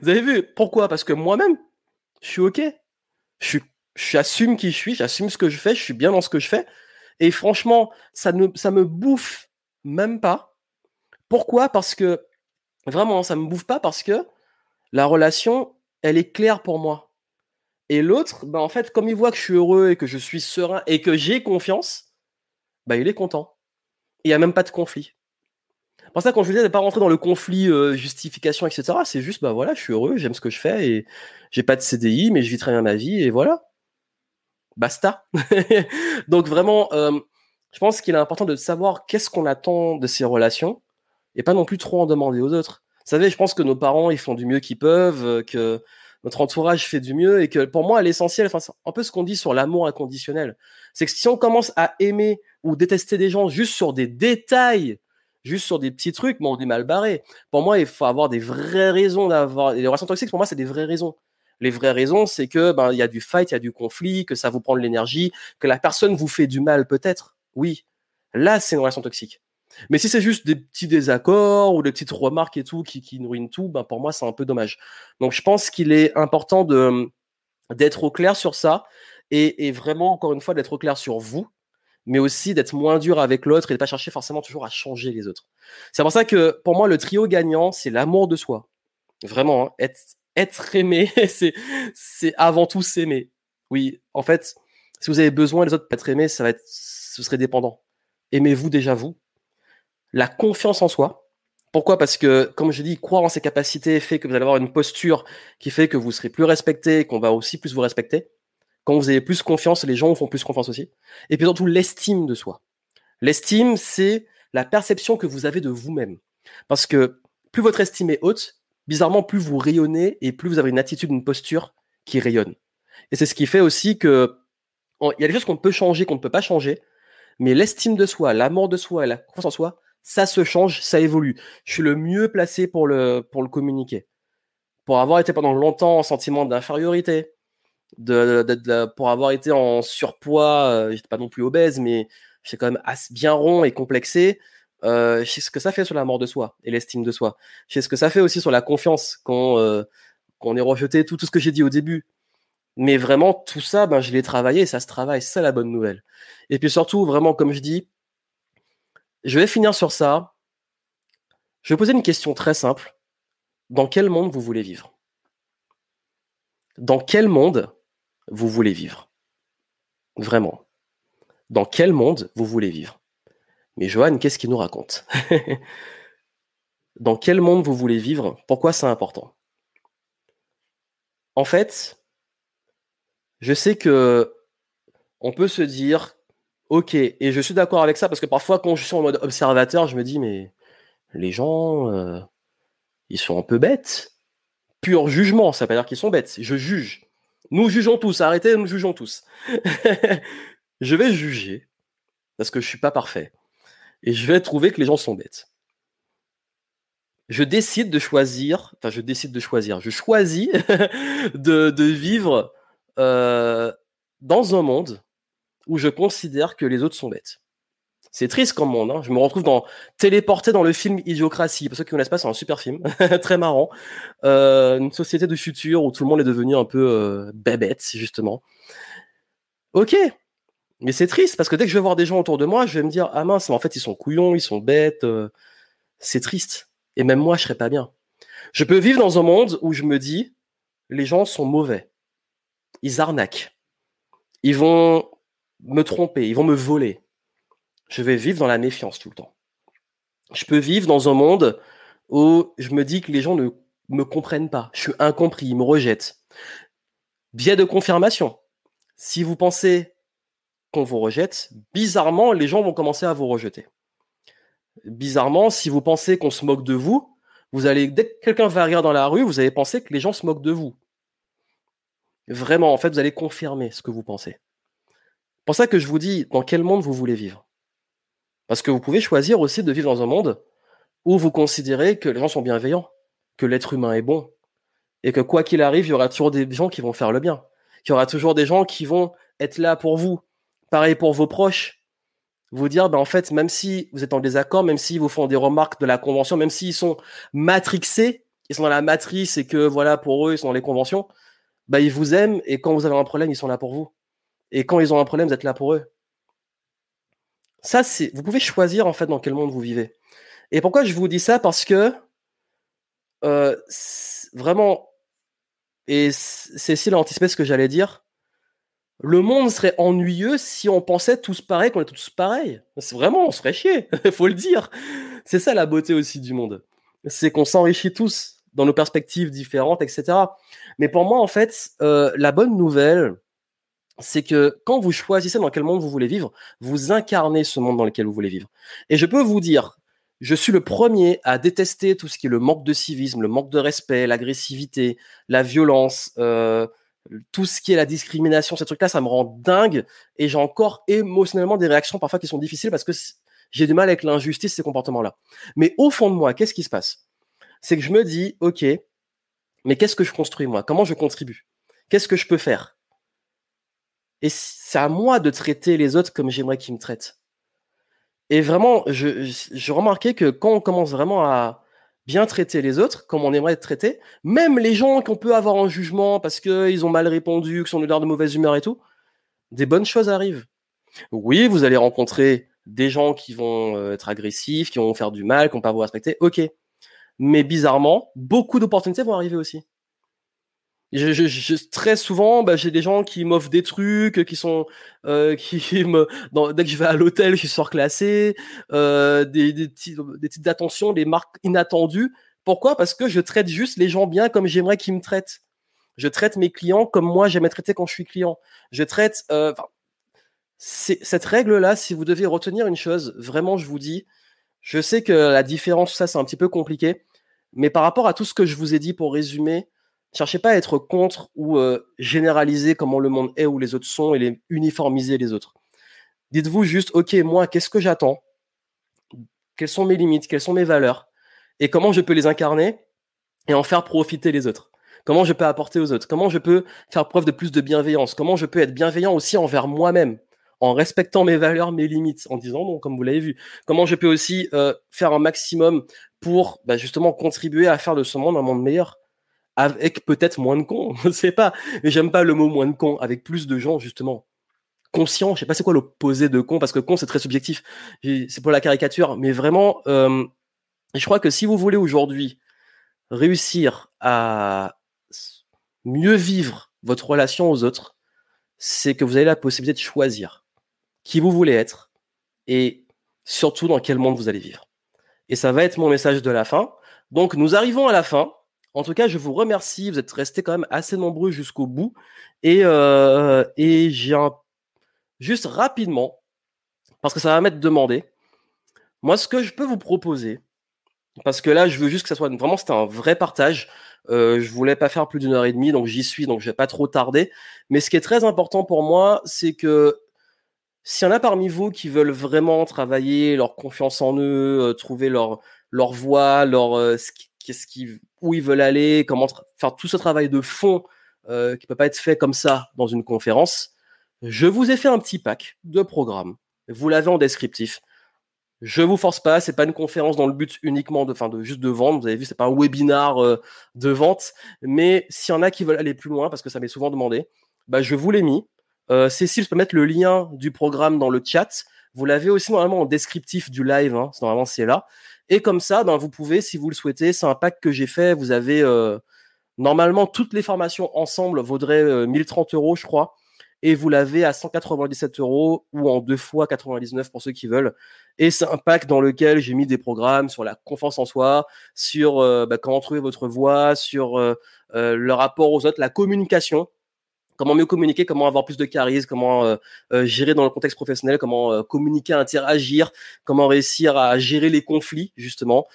Vous avez vu? Pourquoi? Parce que moi-même, je suis OK. Je j'assume qui je suis, j'assume ce que je fais, je suis bien dans ce que je fais. Et franchement, ça ne me bouffe même pas. Pourquoi? Parce que vraiment, ça me bouffe pas parce que la relation, elle est claire pour moi. Et l'autre, bah en fait, comme il voit que je suis heureux et que je suis serein et que j'ai confiance, bah il est content. Il n'y a même pas de conflit. Pour ça, quand je vous dis de pas rentrer dans le conflit, euh, justification, etc., c'est juste, bah voilà, je suis heureux, j'aime ce que je fais et j'ai pas de CDI, mais je vis très bien ma vie et voilà. Basta. Donc vraiment, euh, je pense qu'il est important de savoir qu'est-ce qu'on attend de ces relations et pas non plus trop en demander aux autres. Vous savez, je pense que nos parents, ils font du mieux qu'ils peuvent, euh, que notre entourage fait du mieux et que pour moi, l'essentiel, enfin, un peu ce qu'on dit sur l'amour inconditionnel, c'est que si on commence à aimer ou détester des gens juste sur des détails, juste sur des petits trucs, mais on est mal barré. Pour moi, il faut avoir des vraies raisons d'avoir. Les relations toxiques, pour moi, c'est des vraies raisons. Les vraies raisons, c'est que ben il y a du fight, il y a du conflit, que ça vous prend de l'énergie, que la personne vous fait du mal peut-être. Oui, là, c'est une relation toxique. Mais si c'est juste des petits désaccords ou des petites remarques et tout qui, qui ruinent tout, ben pour moi, c'est un peu dommage. Donc, je pense qu'il est important d'être au clair sur ça et, vraiment, encore une fois, d'être au clair sur vous, mais aussi d'être moins dur avec l'autre et de pas chercher forcément toujours à changer les autres. C'est pour ça que pour moi, le trio gagnant, c'est l'amour de soi. Vraiment, hein, être, être aimé, c'est, avant tout s'aimer. Oui, en fait, si vous avez besoin des autres pour être aimé, ça ce serait dépendant. Aimez-vous déjà vous, la confiance en soi. Pourquoi? Parce que, comme je dis, croire en ses capacités fait que vous allez avoir une posture qui fait que vous serez plus respecté, qu'on va aussi plus vous respecter. Quand vous avez plus confiance, les gens vous font plus confiance aussi. Et puis surtout, l'estime de soi. L'estime, c'est la perception que vous avez de vous-même. Parce que plus votre estime est haute, bizarrement, plus vous rayonnez et plus vous avez une attitude, une posture qui rayonne. Et c'est ce qui fait aussi que il y a des choses qu'on peut changer, qu'on ne peut pas changer, mais l'estime de soi, l'amour de soi et la confiance en soi, ça se change, ça évolue. Je suis le mieux placé pour le, communiquer. Pour avoir été pendant longtemps en sentiment d'infériorité, pour avoir été en surpoids, euh, j'étais pas non plus obèse, mais j'étais quand même bien rond et complexé. Euh, ce que ça fait sur la mort de soi et l'estime de soi. Je sais ce que ça fait aussi sur la confiance quand, euh, on est rejeté, tout, tout ce que j'ai dit au début. Mais vraiment, tout ça, ben, je l'ai travaillé et ça se travaille. C'est la bonne nouvelle. Et puis surtout, vraiment, comme je dis, je vais finir sur ça. Je vais poser une question très simple. Dans quel monde vous voulez vivre? Dans quel monde vous voulez vivre? Vraiment. Dans quel monde vous voulez vivre? Mais Johan, qu'est-ce qu'il nous raconte Dans quel monde vous voulez vivre? Pourquoi c'est important? En fait, je sais que on peut se dire Ok, et je suis d'accord avec ça parce que parfois, quand je suis en mode observateur, je me dis, mais les gens, euh, ils sont un peu bêtes. Pur jugement, ça veut pas dire qu'ils sont bêtes. Je juge. Nous jugeons tous, arrêtez, nous jugeons tous. je vais juger parce que je suis pas parfait. Et je vais trouver que les gens sont bêtes. Je décide de choisir, enfin, je décide de choisir, je choisis de, vivre euh, dans un monde où je considère que les autres sont bêtes. C'est triste comme monde. Hein. Je me retrouve dans téléporté dans le film Idiocratie. Pour ceux qui connaissent pas, c'est un super film, très marrant. Euh, une société de futur où tout le monde est devenu un peu euh, justement. Ok, mais c'est triste parce que dès que je vais voir des gens autour de moi, je vais me dire ah mince, mais en fait ils sont couillons, ils sont bêtes. Euh, c'est triste. Et même moi, je serais pas bien. Je peux vivre dans un monde où je me dis les gens sont mauvais, ils arnaquent, ils vont me tromper, ils vont me voler. Je vais vivre dans la méfiance tout le temps. Je peux vivre dans un monde où je me dis que les gens ne me comprennent pas, je suis incompris, ils me rejettent. Biais de confirmation. Si vous pensez qu'on vous rejette, bizarrement, les gens vont commencer à vous rejeter. Bizarrement, si vous pensez qu'on se moque de vous, vous allez, dès que quelqu'un va rire dans la rue, vous allez penser que les gens se moquent de vous. Vraiment, en fait, vous allez confirmer ce que vous pensez. C'est pour ça que je vous dis dans quel monde vous voulez vivre? Parce que vous pouvez choisir aussi de vivre dans un monde où vous considérez que les gens sont bienveillants, que l'être humain est bon, et que quoi qu'il arrive, il y aura toujours des gens qui vont faire le bien. Il y aura toujours des gens qui vont être là pour vous. Pareil pour vos proches. Vous dire, ben en fait, même si vous êtes en désaccord, même s'ils vous font des remarques de la convention, même s'ils sont matrixés, ils sont dans la matrice et que voilà, pour eux, ils sont dans les conventions, ben ils vous aiment et quand vous avez un problème, ils sont là pour vous. Et quand ils ont un problème, vous êtes là pour eux. Ça, c'est, vous pouvez choisir en fait dans quel monde vous vivez. Et pourquoi je vous dis ça? Parce que euh, vraiment, et c'est ici l'anticipé ce que j'allais dire. Le monde serait ennuyeux si on pensait tous pareil, qu'on était tous pareils. C'est vraiment, on serait chier, faut le dire. C'est ça la beauté aussi du monde. C'est qu'on s'enrichit tous dans nos perspectives différentes, etc. Mais pour moi, en fait, euh, la bonne nouvelle, c'est que quand vous choisissez dans quel monde vous voulez vivre, vous incarnez ce monde dans lequel vous voulez vivre. Et je peux vous dire, je suis le premier à détester tout ce qui est le manque de civisme, le manque de respect, l'agressivité, la violence, euh, tout ce qui est la discrimination, ces trucs-là, ça me rend dingue. Et j'ai encore émotionnellement des réactions parfois qui sont difficiles parce que j'ai du mal avec l'injustice, ces comportements-là. Mais au fond de moi, qu'est-ce qui se passe? C'est que je me dis, ok, mais qu'est-ce que je construis moi? Comment je contribue? Qu'est-ce que je peux faire? Et c'est à moi de traiter les autres comme j'aimerais qu'ils me traitent. Et vraiment, je, je, remarquais que quand on commence vraiment à bien traiter les autres, comme on aimerait être traité, même les gens qu'on peut avoir en jugement parce qu'ils ont mal répondu, qu'ils sont de l'air de mauvaise humeur et tout, des bonnes choses arrivent. Oui, vous allez rencontrer des gens qui vont euh, être agressifs, qui vont faire du mal, qui vont pas vous respecter, ok. Mais bizarrement, beaucoup d'opportunités vont arriver aussi je, très souvent, bah, j'ai des gens qui m'offrent des trucs, qui sont, euh, qui me, dès que je vais à l'hôtel, je sors classé, euh, des, des, des petites attentions, des marques inattendues. Pourquoi? Parce que je traite juste les gens bien comme j'aimerais qu'ils me traitent. Je traite mes clients comme moi j'aimerais traiter quand je suis client. Je traite. Euh, cette règle-là, si vous devez retenir une chose, vraiment, je vous dis, je sais que la différence, ça, c'est un petit peu compliqué, mais par rapport à tout ce que je vous ai dit pour résumer, cherchez pas à être contre ou euh, généraliser comment le monde est ou les autres sont et les uniformiser les autres. Dites-vous juste, ok, moi, qu'est-ce que j'attends? Quelles sont mes limites? Quelles sont mes valeurs? Et comment je peux les incarner et en faire profiter les autres? Comment je peux apporter aux autres? Comment je peux faire preuve de plus de bienveillance? Comment je peux être bienveillant aussi envers moi-même en respectant mes valeurs, mes limites, en disant non, comme vous l'avez vu. Comment je peux aussi euh, faire un maximum pour bah, justement contribuer à faire de ce monde un monde meilleur? Avec peut-être moins de cons, je ne sais pas. Mais j'aime pas le mot moins de cons, avec plus de gens, justement. Conscients, je sais pas c'est quoi l'opposé de con, parce que con, c'est très subjectif. C'est pour la caricature. Mais vraiment, euh, je crois que si vous voulez aujourd'hui réussir à mieux vivre votre relation aux autres, c'est que vous avez la possibilité de choisir qui vous voulez être et surtout dans quel monde vous allez vivre. Et ça va être mon message de la fin. Donc nous arrivons à la fin. En tout cas, je vous remercie. Vous êtes restés quand même assez nombreux jusqu'au bout. Et, euh, et j'ai un... juste rapidement, parce que ça va m'être demandé, moi, ce que je peux vous proposer, parce que là, je veux juste que ça soit vraiment, c'était un vrai partage. Euh, je voulais pas faire plus d'une heure et demie, donc j'y suis, donc je vais pas trop tarder. Mais ce qui est très important pour moi, c'est que s'il y en a parmi vous qui veulent vraiment travailler leur confiance en eux, euh, trouver leur leur voix, leur euh, qu'est-ce qui, où ils veulent aller, comment faire tout ce travail de fond euh, qui peut pas être fait comme ça dans une conférence. Je vous ai fait un petit pack de programmes. Vous l'avez en descriptif. Je vous force pas, c'est pas une conférence dans le but uniquement de, de juste de vendre. Vous avez vu, c'est pas un webinar euh, de vente. Mais s'il y en a qui veulent aller plus loin, parce que ça m'est souvent demandé, bah, je vous l'ai mis. Euh, Cécile, je peux mettre le lien du programme dans le chat. Vous l'avez aussi normalement en descriptif du live. Hein. Normalement, c'est là. Et comme ça, ben, vous pouvez, si vous le souhaitez, c'est un pack que j'ai fait. Vous avez euh, normalement toutes les formations ensemble vaudraient 1030 euh, euros, je crois. et vous l'avez à 197 euros ou en deux fois 99 pour ceux qui veulent. Et c'est un pack dans lequel j'ai mis des programmes sur la confiance en soi, sur euh, bah, comment trouver votre voix, sur euh, le rapport aux autres, la communication comment mieux communiquer, comment avoir plus de charisme, comment euh, euh, gérer dans le contexte professionnel, comment euh, communiquer, interagir, comment réussir à gérer les conflits justement,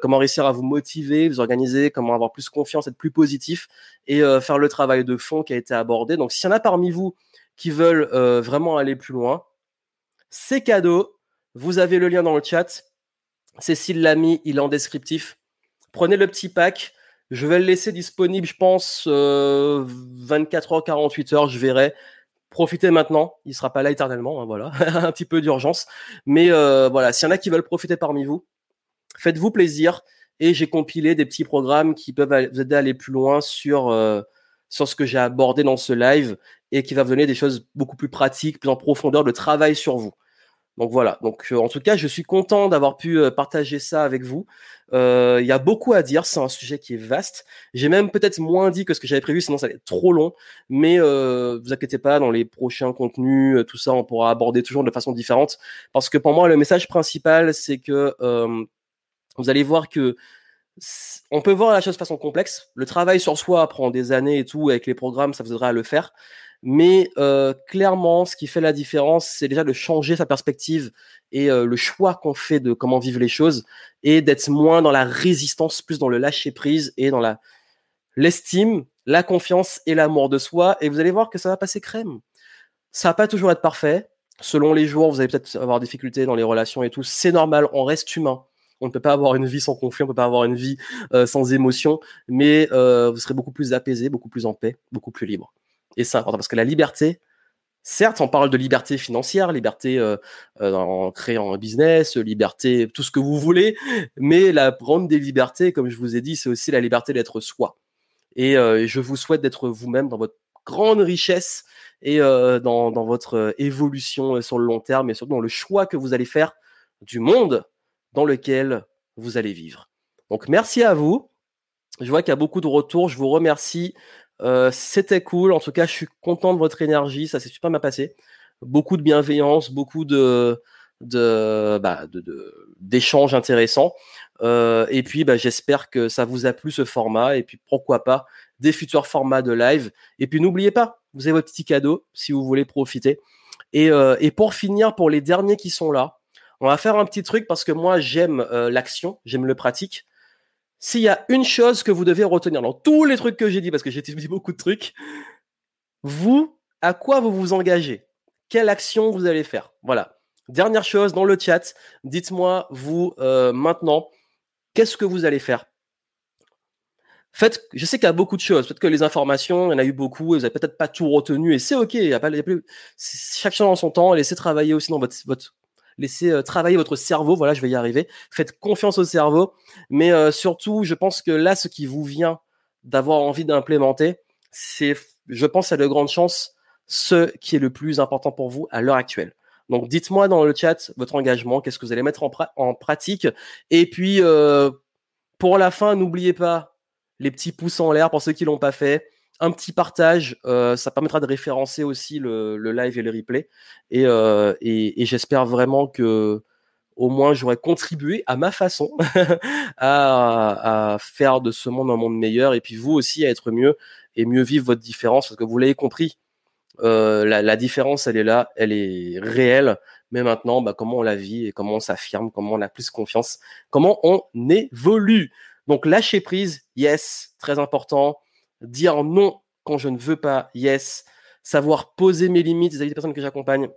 comment réussir à vous motiver, vous organiser, comment avoir plus confiance, être plus positif et faire le travail de fond qui a été abordé. Donc s'il y en a parmi vous qui veulent vraiment aller plus loin, c'est cadeau. Vous avez le lien dans le chat. Cécile l'a mis, il est en descriptif. Prenez le petit pack. Je vais le laisser disponible, je pense, 24 h 48 heures, je verrai. Profitez maintenant, il sera pas là éternellement, hein, voilà, un petit peu d'urgence. Mais euh, voilà, s'il y en a qui veulent profiter parmi vous, faites-vous plaisir. Et j'ai compilé des petits programmes qui peuvent vous aider à aller plus loin sur, euh, sur ce que j'ai abordé dans ce live et qui va vous donner des choses beaucoup plus pratiques, plus en profondeur de travail sur vous. Donc voilà. Donc euh, en tout cas, je suis content d'avoir pu euh, partager ça avec vous. Euh, il y a beaucoup à dire. C'est un sujet qui est vaste. J'ai même peut-être moins dit que ce que j'avais prévu, sinon ça allait être trop long. Mais vous inquiétez pas, dans les prochains contenus, tout ça, on pourra aborder toujours de façon différente. Parce que pour moi, le message principal, c'est que vous allez voir que on peut voir la chose de façon complexe. Le travail sur soi prend des années et tout. Avec les programmes, ça vous aidera à le faire. Mais euh, clairement, ce qui fait la différence, c'est déjà de changer sa perspective et euh, le choix qu'on fait de comment vivre les choses et d'être moins dans la résistance, plus dans le lâcher prise et dans la l'estime, la confiance et l'amour de soi. Et vous allez voir que ça va passer crème. Ça va pas toujours être parfait. Selon les jours, vous allez peut-être avoir des difficultés dans les relations et tout. C'est normal, on reste humain. On ne peut pas avoir une vie sans conflit, on ne peut pas avoir une vie euh, sans émotion, mais vous serez beaucoup plus apaisé, beaucoup plus en paix, beaucoup plus libre. Et c'est important parce que la liberté, certes, on parle de liberté financière, liberté euh, euh, en créant un business, liberté, tout ce que vous voulez, mais la grande des libertés, comme je vous ai dit, c'est aussi la liberté d'être soi. Et euh, je vous souhaite d'être vous-même dans votre grande richesse et dans, dans, votre évolution sur le long terme et surtout dans le choix que vous allez faire du monde dans lequel vous allez vivre. Donc merci à vous. Je vois qu'il y a beaucoup de retours. Je vous remercie. Euh, c'était cool. En tout cas, je suis content de votre énergie. Ça s'est super bien passé. Beaucoup de bienveillance, beaucoup de bah, d'échanges intéressants. Euh, et puis, bah, j'espère que ça vous a plu ce format. Et puis, pourquoi pas des futurs formats de live. Et puis, n'oubliez pas, vous avez votre petit cadeau si vous voulez profiter. Et, euh, et pour finir, pour les derniers qui sont là, on va faire un petit truc parce que moi, j'aime l'action, j'aime le pratique s'il y a une chose que vous devez retenir dans tous les trucs que j'ai dit, parce que j'ai dit beaucoup de trucs, vous, à quoi vous vous engagez? Quelle action vous allez faire? Voilà. Dernière chose dans le chat, dites-moi, vous, euh, maintenant, qu'est-ce que vous allez faire? Faites, je sais qu'il y a beaucoup de choses. Peut-être que les informations, il y en a eu beaucoup, vous n'avez peut-être pas tout retenu, et c'est OK. Il y a pas, plus, chaque chose en son temps. Laissez travailler aussi dans votre laissez euh, travailler votre cerveau. Voilà, je vais y arriver. Faites confiance au cerveau. Mais euh, surtout, je pense que là, ce qui vous vient d'avoir envie d'implémenter, c'est, je pense, à de grandes chances, ce qui est le plus important pour vous à l'heure actuelle. Donc, dites-moi dans le chat votre engagement, qu'est-ce que vous allez mettre en, pratique. Et puis, euh, pour la fin, n'oubliez pas les petits pouces en l'air pour ceux qui l'ont pas fait un petit partage, euh, ça permettra de référencer aussi le, live et le replay. Euh, et, j'espère vraiment que au moins j'aurais contribué à ma façon à, faire de ce monde un monde meilleur et puis vous aussi à être mieux et mieux vivre votre différence parce que vous l'avez compris. Euh, la, différence, elle est là, elle est réelle. Mais maintenant, bah, comment on la vit et comment on s'affirme, comment on a plus confiance, comment on évolue. Donc lâcher prise, yes, très important dire non quand je ne veux pas, yes, savoir poser mes limites vis-à-vis des personnes que j'accompagne,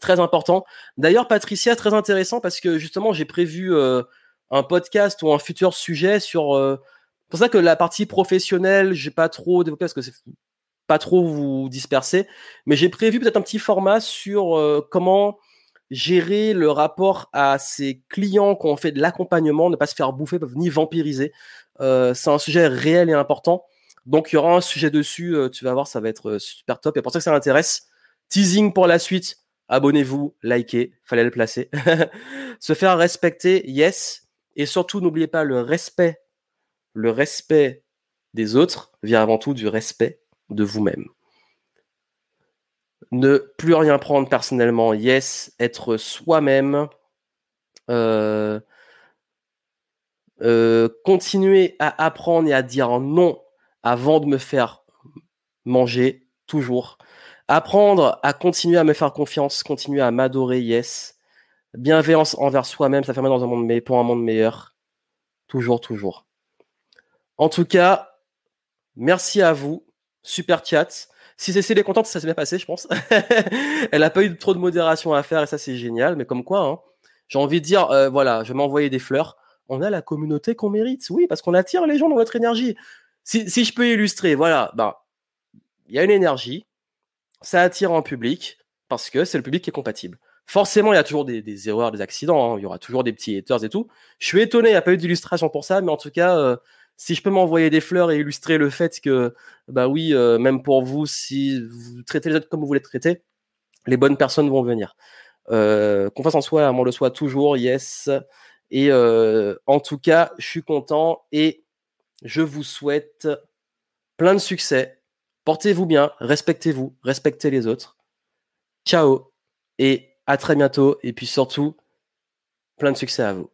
très important. D'ailleurs, Patricia, très intéressant parce que justement, j'ai prévu euh, un podcast ou un futur sujet sur. Euh, c'est pour ça que la partie professionnelle, j'ai pas trop développé parce que c'est pas trop vous disperser, mais j'ai prévu peut-être un petit format sur euh, comment gérer le rapport à ses clients quand on fait de l'accompagnement, ne pas se faire bouffer ni vampiriser. c'est un sujet réel et important. Donc il y aura un sujet dessus, euh, tu vas voir, ça va être euh, super top. Et pour ça que ça m'intéresse, teasing pour la suite, abonnez-vous, likez, fallait le placer. Se faire respecter, yes. Et surtout, n'oubliez pas le respect. Le respect des autres vient avant tout du respect de vous-même. Ne plus rien prendre personnellement, yes. Être soi-même. Euh, euh, continuer à apprendre et à dire non avant de me faire manger, toujours. Apprendre à continuer à me faire confiance, continuer à m'adorer, yes. Bienveillance envers soi-même, ça fait dans un monde mais pour un monde meilleur. Toujours, toujours. En tout cas, merci à vous. Super chat. Si Cécile est contente, ça s'est bien passé, je pense. Elle n'a pas eu trop de modération à faire et ça, c'est génial. Mais comme quoi, hein, j'ai envie de dire, euh, voilà, je vais m'envoyer des fleurs. On a la communauté qu'on mérite. Oui, parce qu'on attire les gens dans notre énergie. Si, si je peux illustrer, voilà, ben, il y a une énergie, ça attire un public parce que c'est le public qui est compatible. Forcément, il y a toujours des, erreurs, des accidents, hein. il y aura toujours des petits haters et tout. Je suis étonné, il n'y a pas eu d'illustration pour ça, mais en tout cas, euh, si je peux m'envoyer des fleurs et illustrer le fait que, bah oui, euh, même pour vous, si vous traitez les autres comme vous voulez traiter, les bonnes personnes vont venir. Euh, fasse en soi, moi le soit toujours, yes. Et euh, en tout cas, je suis content et je vous souhaite plein de succès. Portez-vous bien, respectez-vous, respectez les autres. Ciao et à très bientôt. Et puis surtout, plein de succès à vous.